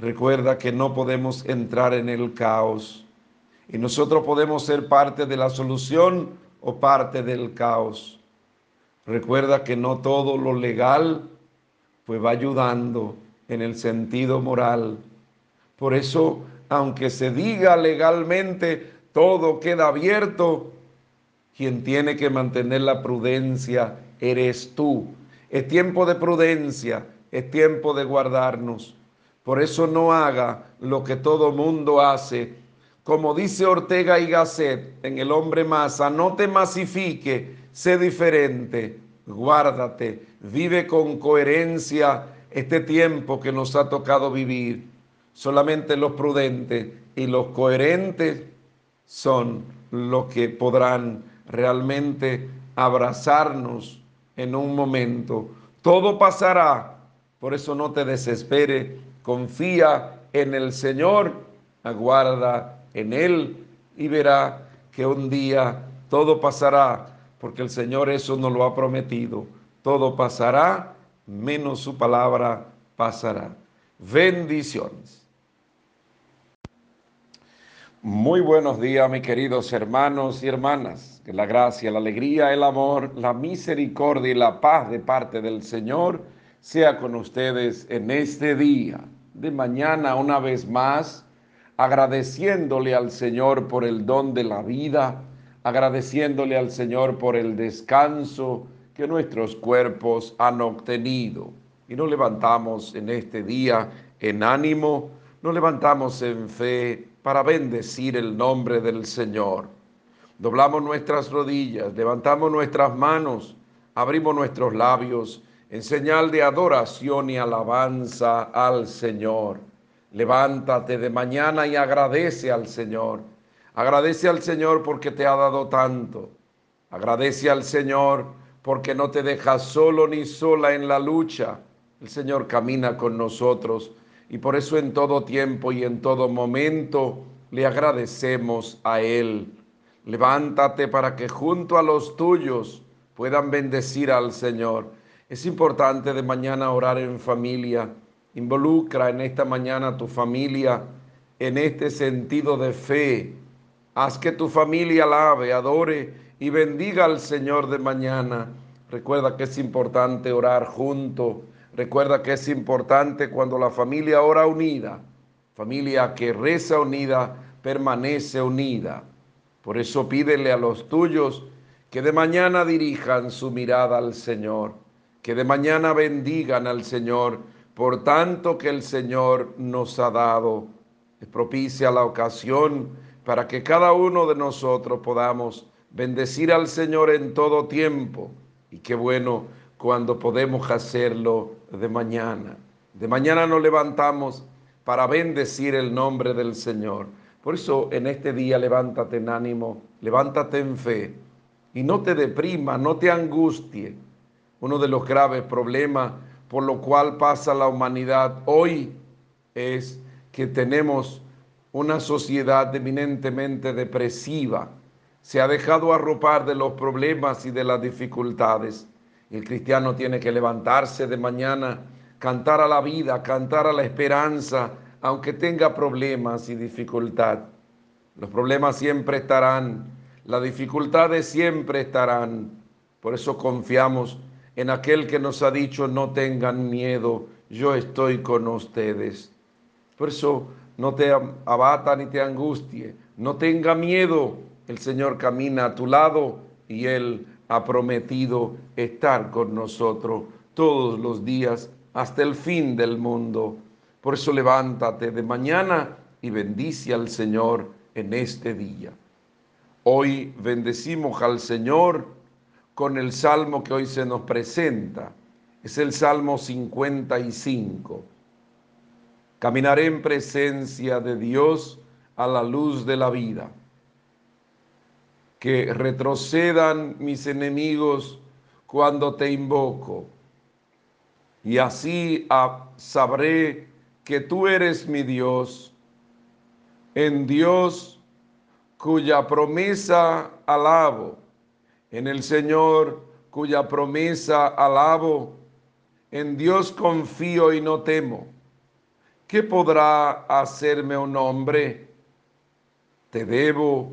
recuerda que no podemos entrar en el caos y nosotros podemos ser parte de la solución o parte del caos. Recuerda que no todo lo legal pues va ayudando en el sentido moral. Por eso, aunque se diga legalmente, todo queda abierto, quien tiene que mantener la prudencia eres tú. Es tiempo de prudencia, es tiempo de guardarnos. Por eso no haga lo que todo mundo hace como dice Ortega y Gasset en El Hombre Masa, no te masifique, sé diferente, guárdate, vive con coherencia este tiempo que nos ha tocado vivir. Solamente los prudentes y los coherentes son los que podrán realmente abrazarnos en un momento. Todo pasará, por eso no te desespere, confía en el Señor, aguarda en Él y verá que un día todo pasará, porque el Señor eso nos lo ha prometido. Todo pasará, menos su palabra pasará. Bendiciones. Muy buenos días, mis queridos hermanos y hermanas. Que la gracia, la alegría, el amor, la misericordia y la paz de parte del Señor sea con ustedes en este día. De mañana, una vez más, agradeciéndole al Señor por el don de la vida, agradeciéndole al Señor por el descanso que nuestros cuerpos han obtenido. Y nos levantamos en este día en ánimo, nos levantamos en fe para bendecir el nombre del Señor. Doblamos nuestras rodillas, levantamos nuestras manos, abrimos nuestros labios en señal de adoración y alabanza al Señor. Levántate de mañana y agradece al Señor. Agradece al Señor porque te ha dado tanto. Agradece al Señor porque no te deja solo ni sola en la lucha. El Señor camina con nosotros y por eso en todo tiempo y en todo momento le agradecemos a Él. Levántate para que junto a los tuyos puedan bendecir al Señor. Es importante de mañana orar en familia Involucra en esta mañana tu familia en este sentido de fe. Haz que tu familia alabe, adore y bendiga al Señor de mañana. Recuerda que es importante orar junto. Recuerda que es importante cuando la familia ora unida. Familia que reza unida, permanece unida. Por eso pídele a los tuyos que de mañana dirijan su mirada al Señor, que de mañana bendigan al Señor por tanto que el Señor nos ha dado. Es propicia la ocasión para que cada uno de nosotros podamos bendecir al Señor en todo tiempo. Y qué bueno cuando podemos hacerlo de mañana. De mañana nos levantamos para bendecir el nombre del Señor. Por eso en este día levántate en ánimo, levántate en fe y no te deprima, no te angustie. Uno de los graves problemas por lo cual pasa la humanidad hoy es que tenemos una sociedad eminentemente depresiva. Se ha dejado arropar de los problemas y de las dificultades. El cristiano tiene que levantarse de mañana, cantar a la vida, cantar a la esperanza, aunque tenga problemas y dificultad. Los problemas siempre estarán, las dificultades siempre estarán. Por eso confiamos en aquel que nos ha dicho, no tengan miedo, yo estoy con ustedes. Por eso no te abata ni te angustie, no tenga miedo, el Señor camina a tu lado y Él ha prometido estar con nosotros todos los días hasta el fin del mundo. Por eso levántate de mañana y bendice al Señor en este día. Hoy bendecimos al Señor con el salmo que hoy se nos presenta. Es el Salmo 55. Caminaré en presencia de Dios a la luz de la vida. Que retrocedan mis enemigos cuando te invoco. Y así sabré que tú eres mi Dios, en Dios cuya promesa alabo en el Señor cuya promesa alabo, en Dios confío y no temo. ¿Qué podrá hacerme un hombre? Te debo,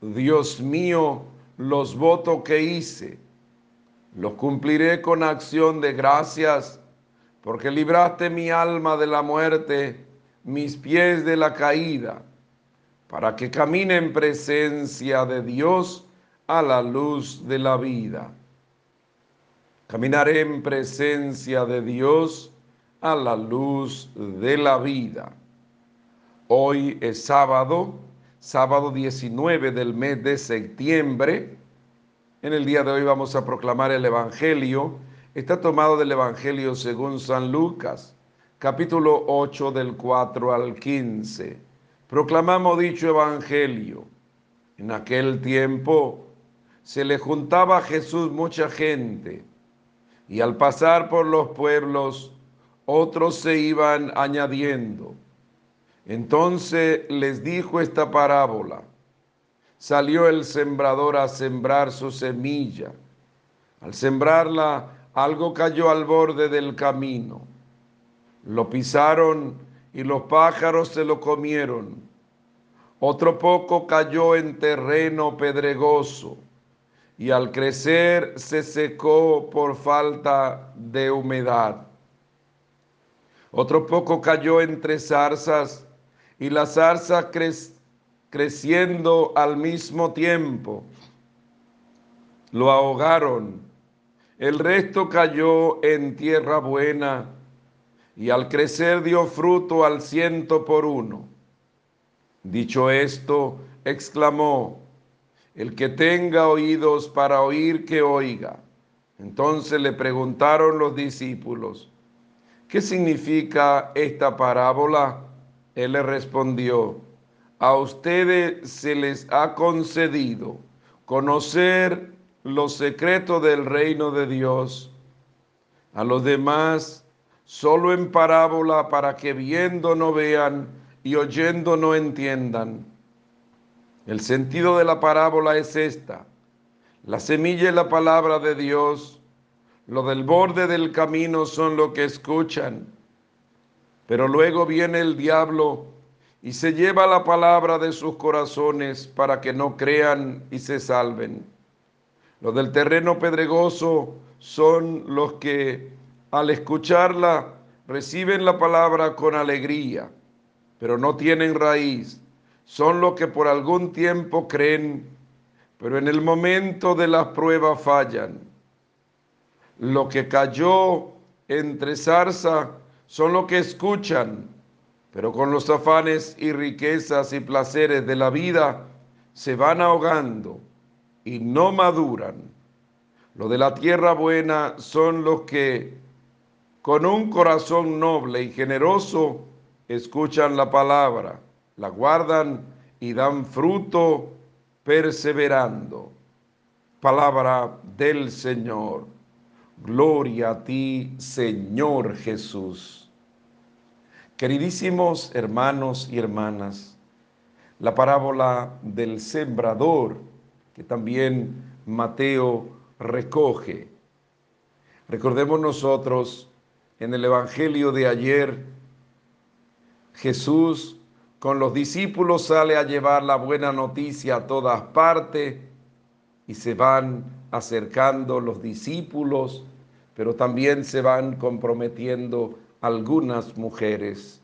Dios mío, los votos que hice. Los cumpliré con acción de gracias, porque libraste mi alma de la muerte, mis pies de la caída, para que camine en presencia de Dios a la luz de la vida. Caminaré en presencia de Dios a la luz de la vida. Hoy es sábado, sábado 19 del mes de septiembre. En el día de hoy vamos a proclamar el Evangelio. Está tomado del Evangelio según San Lucas, capítulo 8 del 4 al 15. Proclamamos dicho Evangelio. En aquel tiempo, se le juntaba a Jesús mucha gente y al pasar por los pueblos otros se iban añadiendo. Entonces les dijo esta parábola. Salió el sembrador a sembrar su semilla. Al sembrarla, algo cayó al borde del camino. Lo pisaron y los pájaros se lo comieron. Otro poco cayó en terreno pedregoso y al crecer se secó por falta de humedad. Otro poco cayó entre zarzas y las zarzas creciendo al mismo tiempo lo ahogaron. El resto cayó en tierra buena y al crecer dio fruto al ciento por uno. Dicho esto, exclamó, el que tenga oídos para oír, que oiga. Entonces le preguntaron los discípulos, ¿qué significa esta parábola? Él le respondió, a ustedes se les ha concedido conocer los secretos del reino de Dios. A los demás, solo en parábola para que viendo no vean y oyendo no entiendan el sentido de la parábola es esta. La semilla es la palabra de Dios. Lo del borde del camino son lo que escuchan. Pero luego viene el diablo y se lleva la palabra de sus corazones para que no crean y se salven. Los del terreno pedregoso son los que al escucharla reciben la palabra con alegría, pero no tienen raíz son los que por algún tiempo creen, pero en el momento de la prueba fallan. Lo que cayó entre zarza son los que escuchan, pero con los afanes y riquezas y placeres de la vida se van ahogando y no maduran. Lo de la tierra buena son los que con un corazón noble y generoso escuchan la palabra, la guardan y dan fruto perseverando. Palabra del Señor. Gloria a ti, Señor Jesús. Queridísimos hermanos y hermanas, la parábola del sembrador, que también Mateo recoge. Recordemos nosotros en el Evangelio de ayer, Jesús con los discípulos sale a llevar la buena noticia a todas partes y se van acercando los discípulos, pero también se van comprometiendo algunas mujeres.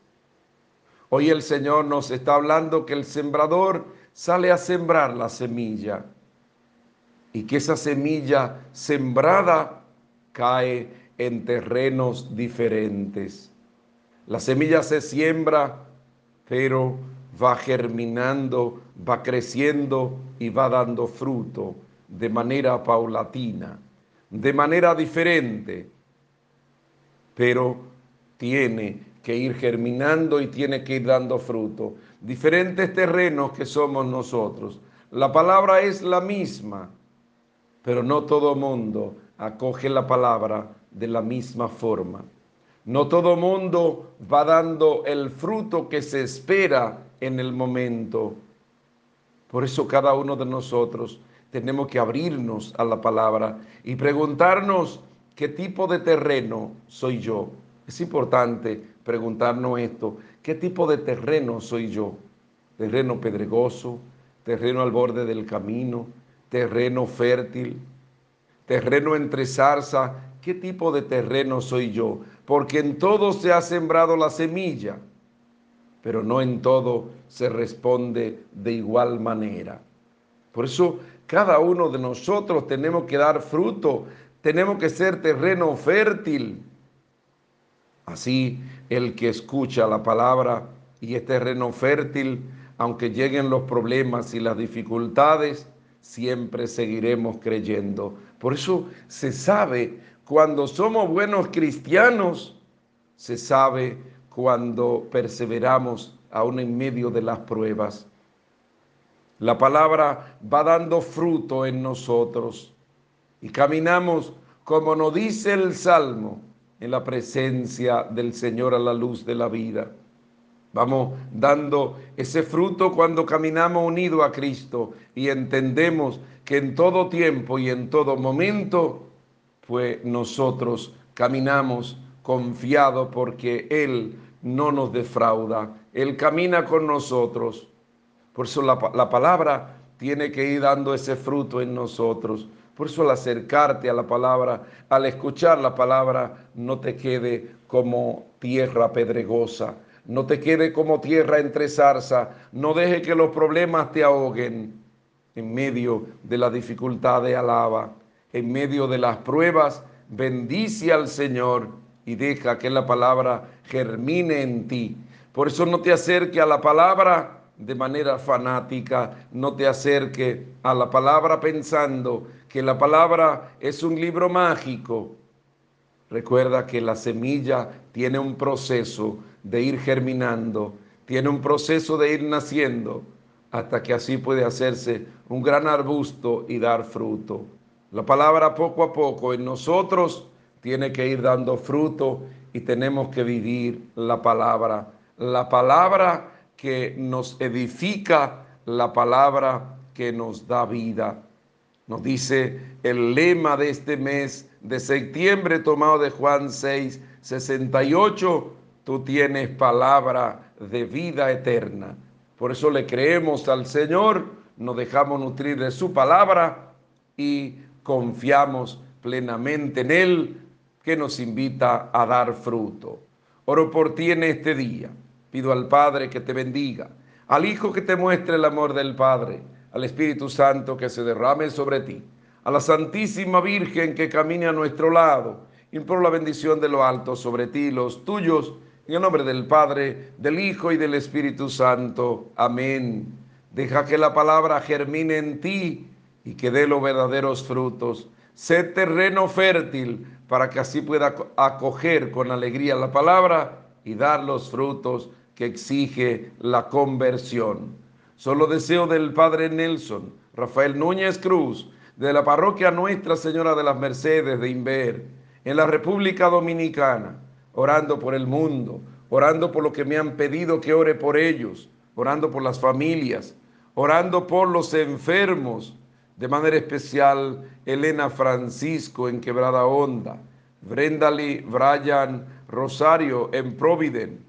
Hoy el Señor nos está hablando que el sembrador sale a sembrar la semilla y que esa semilla sembrada cae en terrenos diferentes. La semilla se siembra, pero va germinando, va creciendo y va dando fruto de manera paulatina, de manera diferente, pero tiene que ir germinando y tiene que ir dando fruto. Diferentes terrenos que somos nosotros. La palabra es la misma, pero no todo mundo acoge la palabra de la misma forma. No todo mundo va dando el fruto que se espera en el momento. Por eso cada uno de nosotros tenemos que abrirnos a la palabra y preguntarnos qué tipo de terreno soy yo. Es importante preguntarnos esto, ¿qué tipo de terreno soy yo? Terreno pedregoso, terreno al borde del camino, terreno fértil, terreno entre zarza, ¿qué tipo de terreno soy yo? Porque en todo se ha sembrado la semilla, pero no en todo se responde de igual manera. Por eso cada uno de nosotros tenemos que dar fruto, tenemos que ser terreno fértil. Así el que escucha la palabra y es terreno fértil, aunque lleguen los problemas y las dificultades, siempre seguiremos creyendo. Por eso se sabe cuando somos buenos cristianos, se sabe cuando perseveramos aún en medio de las pruebas. La palabra va dando fruto en nosotros y caminamos, como nos dice el Salmo, en la presencia del Señor a la luz de la vida. Vamos dando ese fruto cuando caminamos unidos a Cristo y entendemos que en todo tiempo y en todo momento, pues nosotros caminamos confiados porque Él no nos defrauda. Él camina con nosotros por eso la, la palabra tiene que ir dando ese fruto en nosotros. Por eso al acercarte a la palabra, al escuchar la palabra, no te quede como tierra pedregosa, no te quede como tierra entre zarza, no deje que los problemas te ahoguen. En medio de la dificultad de alaba, en medio de las pruebas, bendice al Señor y deja que la palabra germine en ti. Por eso no te acerque a la palabra de manera fanática, no te acerque a la palabra pensando que la palabra es un libro mágico. Recuerda que la semilla tiene un proceso de ir germinando, tiene un proceso de ir naciendo, hasta que así puede hacerse un gran arbusto y dar fruto. La palabra poco a poco en nosotros tiene que ir dando fruto y tenemos que vivir la palabra. La palabra que nos edifica, la palabra que nos da vida. Nos dice el lema de este mes de septiembre tomado de Juan 6, 68, tú tienes palabra de vida eterna. Por eso le creemos al Señor, nos dejamos nutrir de su palabra y confiamos plenamente en Él que nos invita a dar fruto. Oro por ti en este día Pido al Padre que te bendiga, al Hijo que te muestre el amor del Padre, al Espíritu Santo que se derrame sobre ti, a la Santísima Virgen que camine a nuestro lado. Imploro la bendición de lo alto sobre ti los tuyos, en el nombre del Padre, del Hijo y del Espíritu Santo. Amén. Deja que la palabra germine en ti y que dé los verdaderos frutos. Sé terreno fértil para que así pueda acoger con alegría la palabra y dar los frutos que exige la conversión. Solo deseo del Padre Nelson, Rafael Núñez Cruz, de la parroquia Nuestra Señora de las Mercedes de Inver, en la República Dominicana, orando por el mundo, orando por lo que me han pedido que ore por ellos, orando por las familias, orando por los enfermos, de manera especial Elena Francisco en Quebrada Honda, Brendali Brian Rosario en Providen,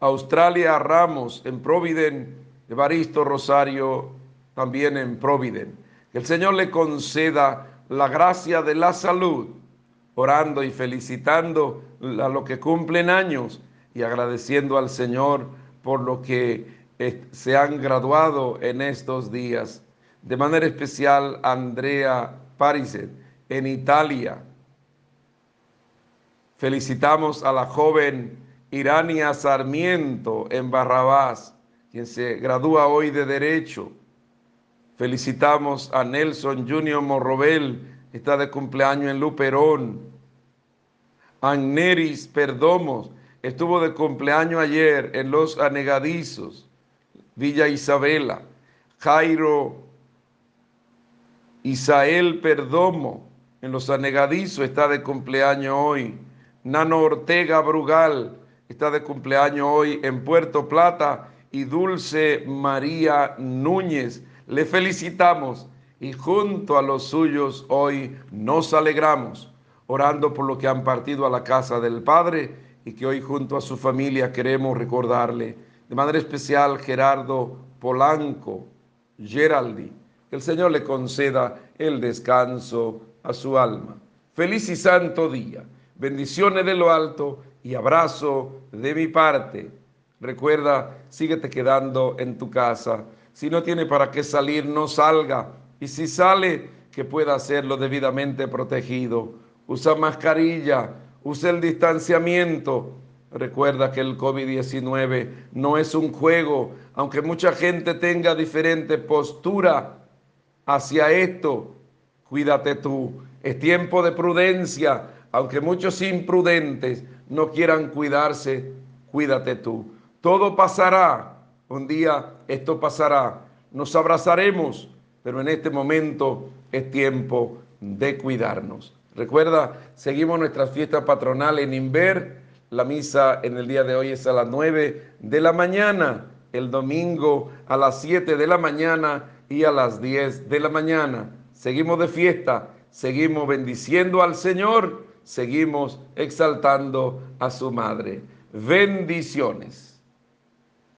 Australia Ramos en Providen, Evaristo Rosario también en Providen. Que el Señor le conceda la gracia de la salud, orando y felicitando a los que cumplen años y agradeciendo al Señor por lo que eh, se han graduado en estos días. De manera especial, Andrea Pariset en Italia. Felicitamos a la joven Irania Sarmiento en Barrabás, quien se gradúa hoy de Derecho. Felicitamos a Nelson Junior Morrobel, está de cumpleaños en Luperón. Agneris Perdomos estuvo de cumpleaños ayer en Los Anegadizos, Villa Isabela. Jairo Isael Perdomo en Los Anegadizos está de cumpleaños hoy. Nano Ortega Brugal está de cumpleaños hoy en Puerto Plata y Dulce María Núñez. Le felicitamos y junto a los suyos hoy nos alegramos, orando por lo que han partido a la casa del Padre y que hoy junto a su familia queremos recordarle. De manera especial Gerardo Polanco, Geraldi. Que el Señor le conceda el descanso a su alma. Feliz y santo día. Bendiciones de lo alto y abrazo de mi parte. Recuerda, síguete quedando en tu casa. Si no tiene para qué salir, no salga. Y si sale, que pueda hacerlo debidamente protegido. Usa mascarilla, usa el distanciamiento. Recuerda que el COVID-19 no es un juego, aunque mucha gente tenga diferente postura hacia esto. Cuídate tú. Es tiempo de prudencia, aunque muchos imprudentes no quieran cuidarse, cuídate tú. Todo pasará, un día esto pasará. Nos abrazaremos, pero en este momento es tiempo de cuidarnos. Recuerda, seguimos nuestra fiesta patronal en Inver. La misa en el día de hoy es a las 9 de la mañana, el domingo a las 7 de la mañana y a las 10 de la mañana. Seguimos de fiesta, seguimos bendiciendo al Señor seguimos exaltando a su madre. Bendiciones.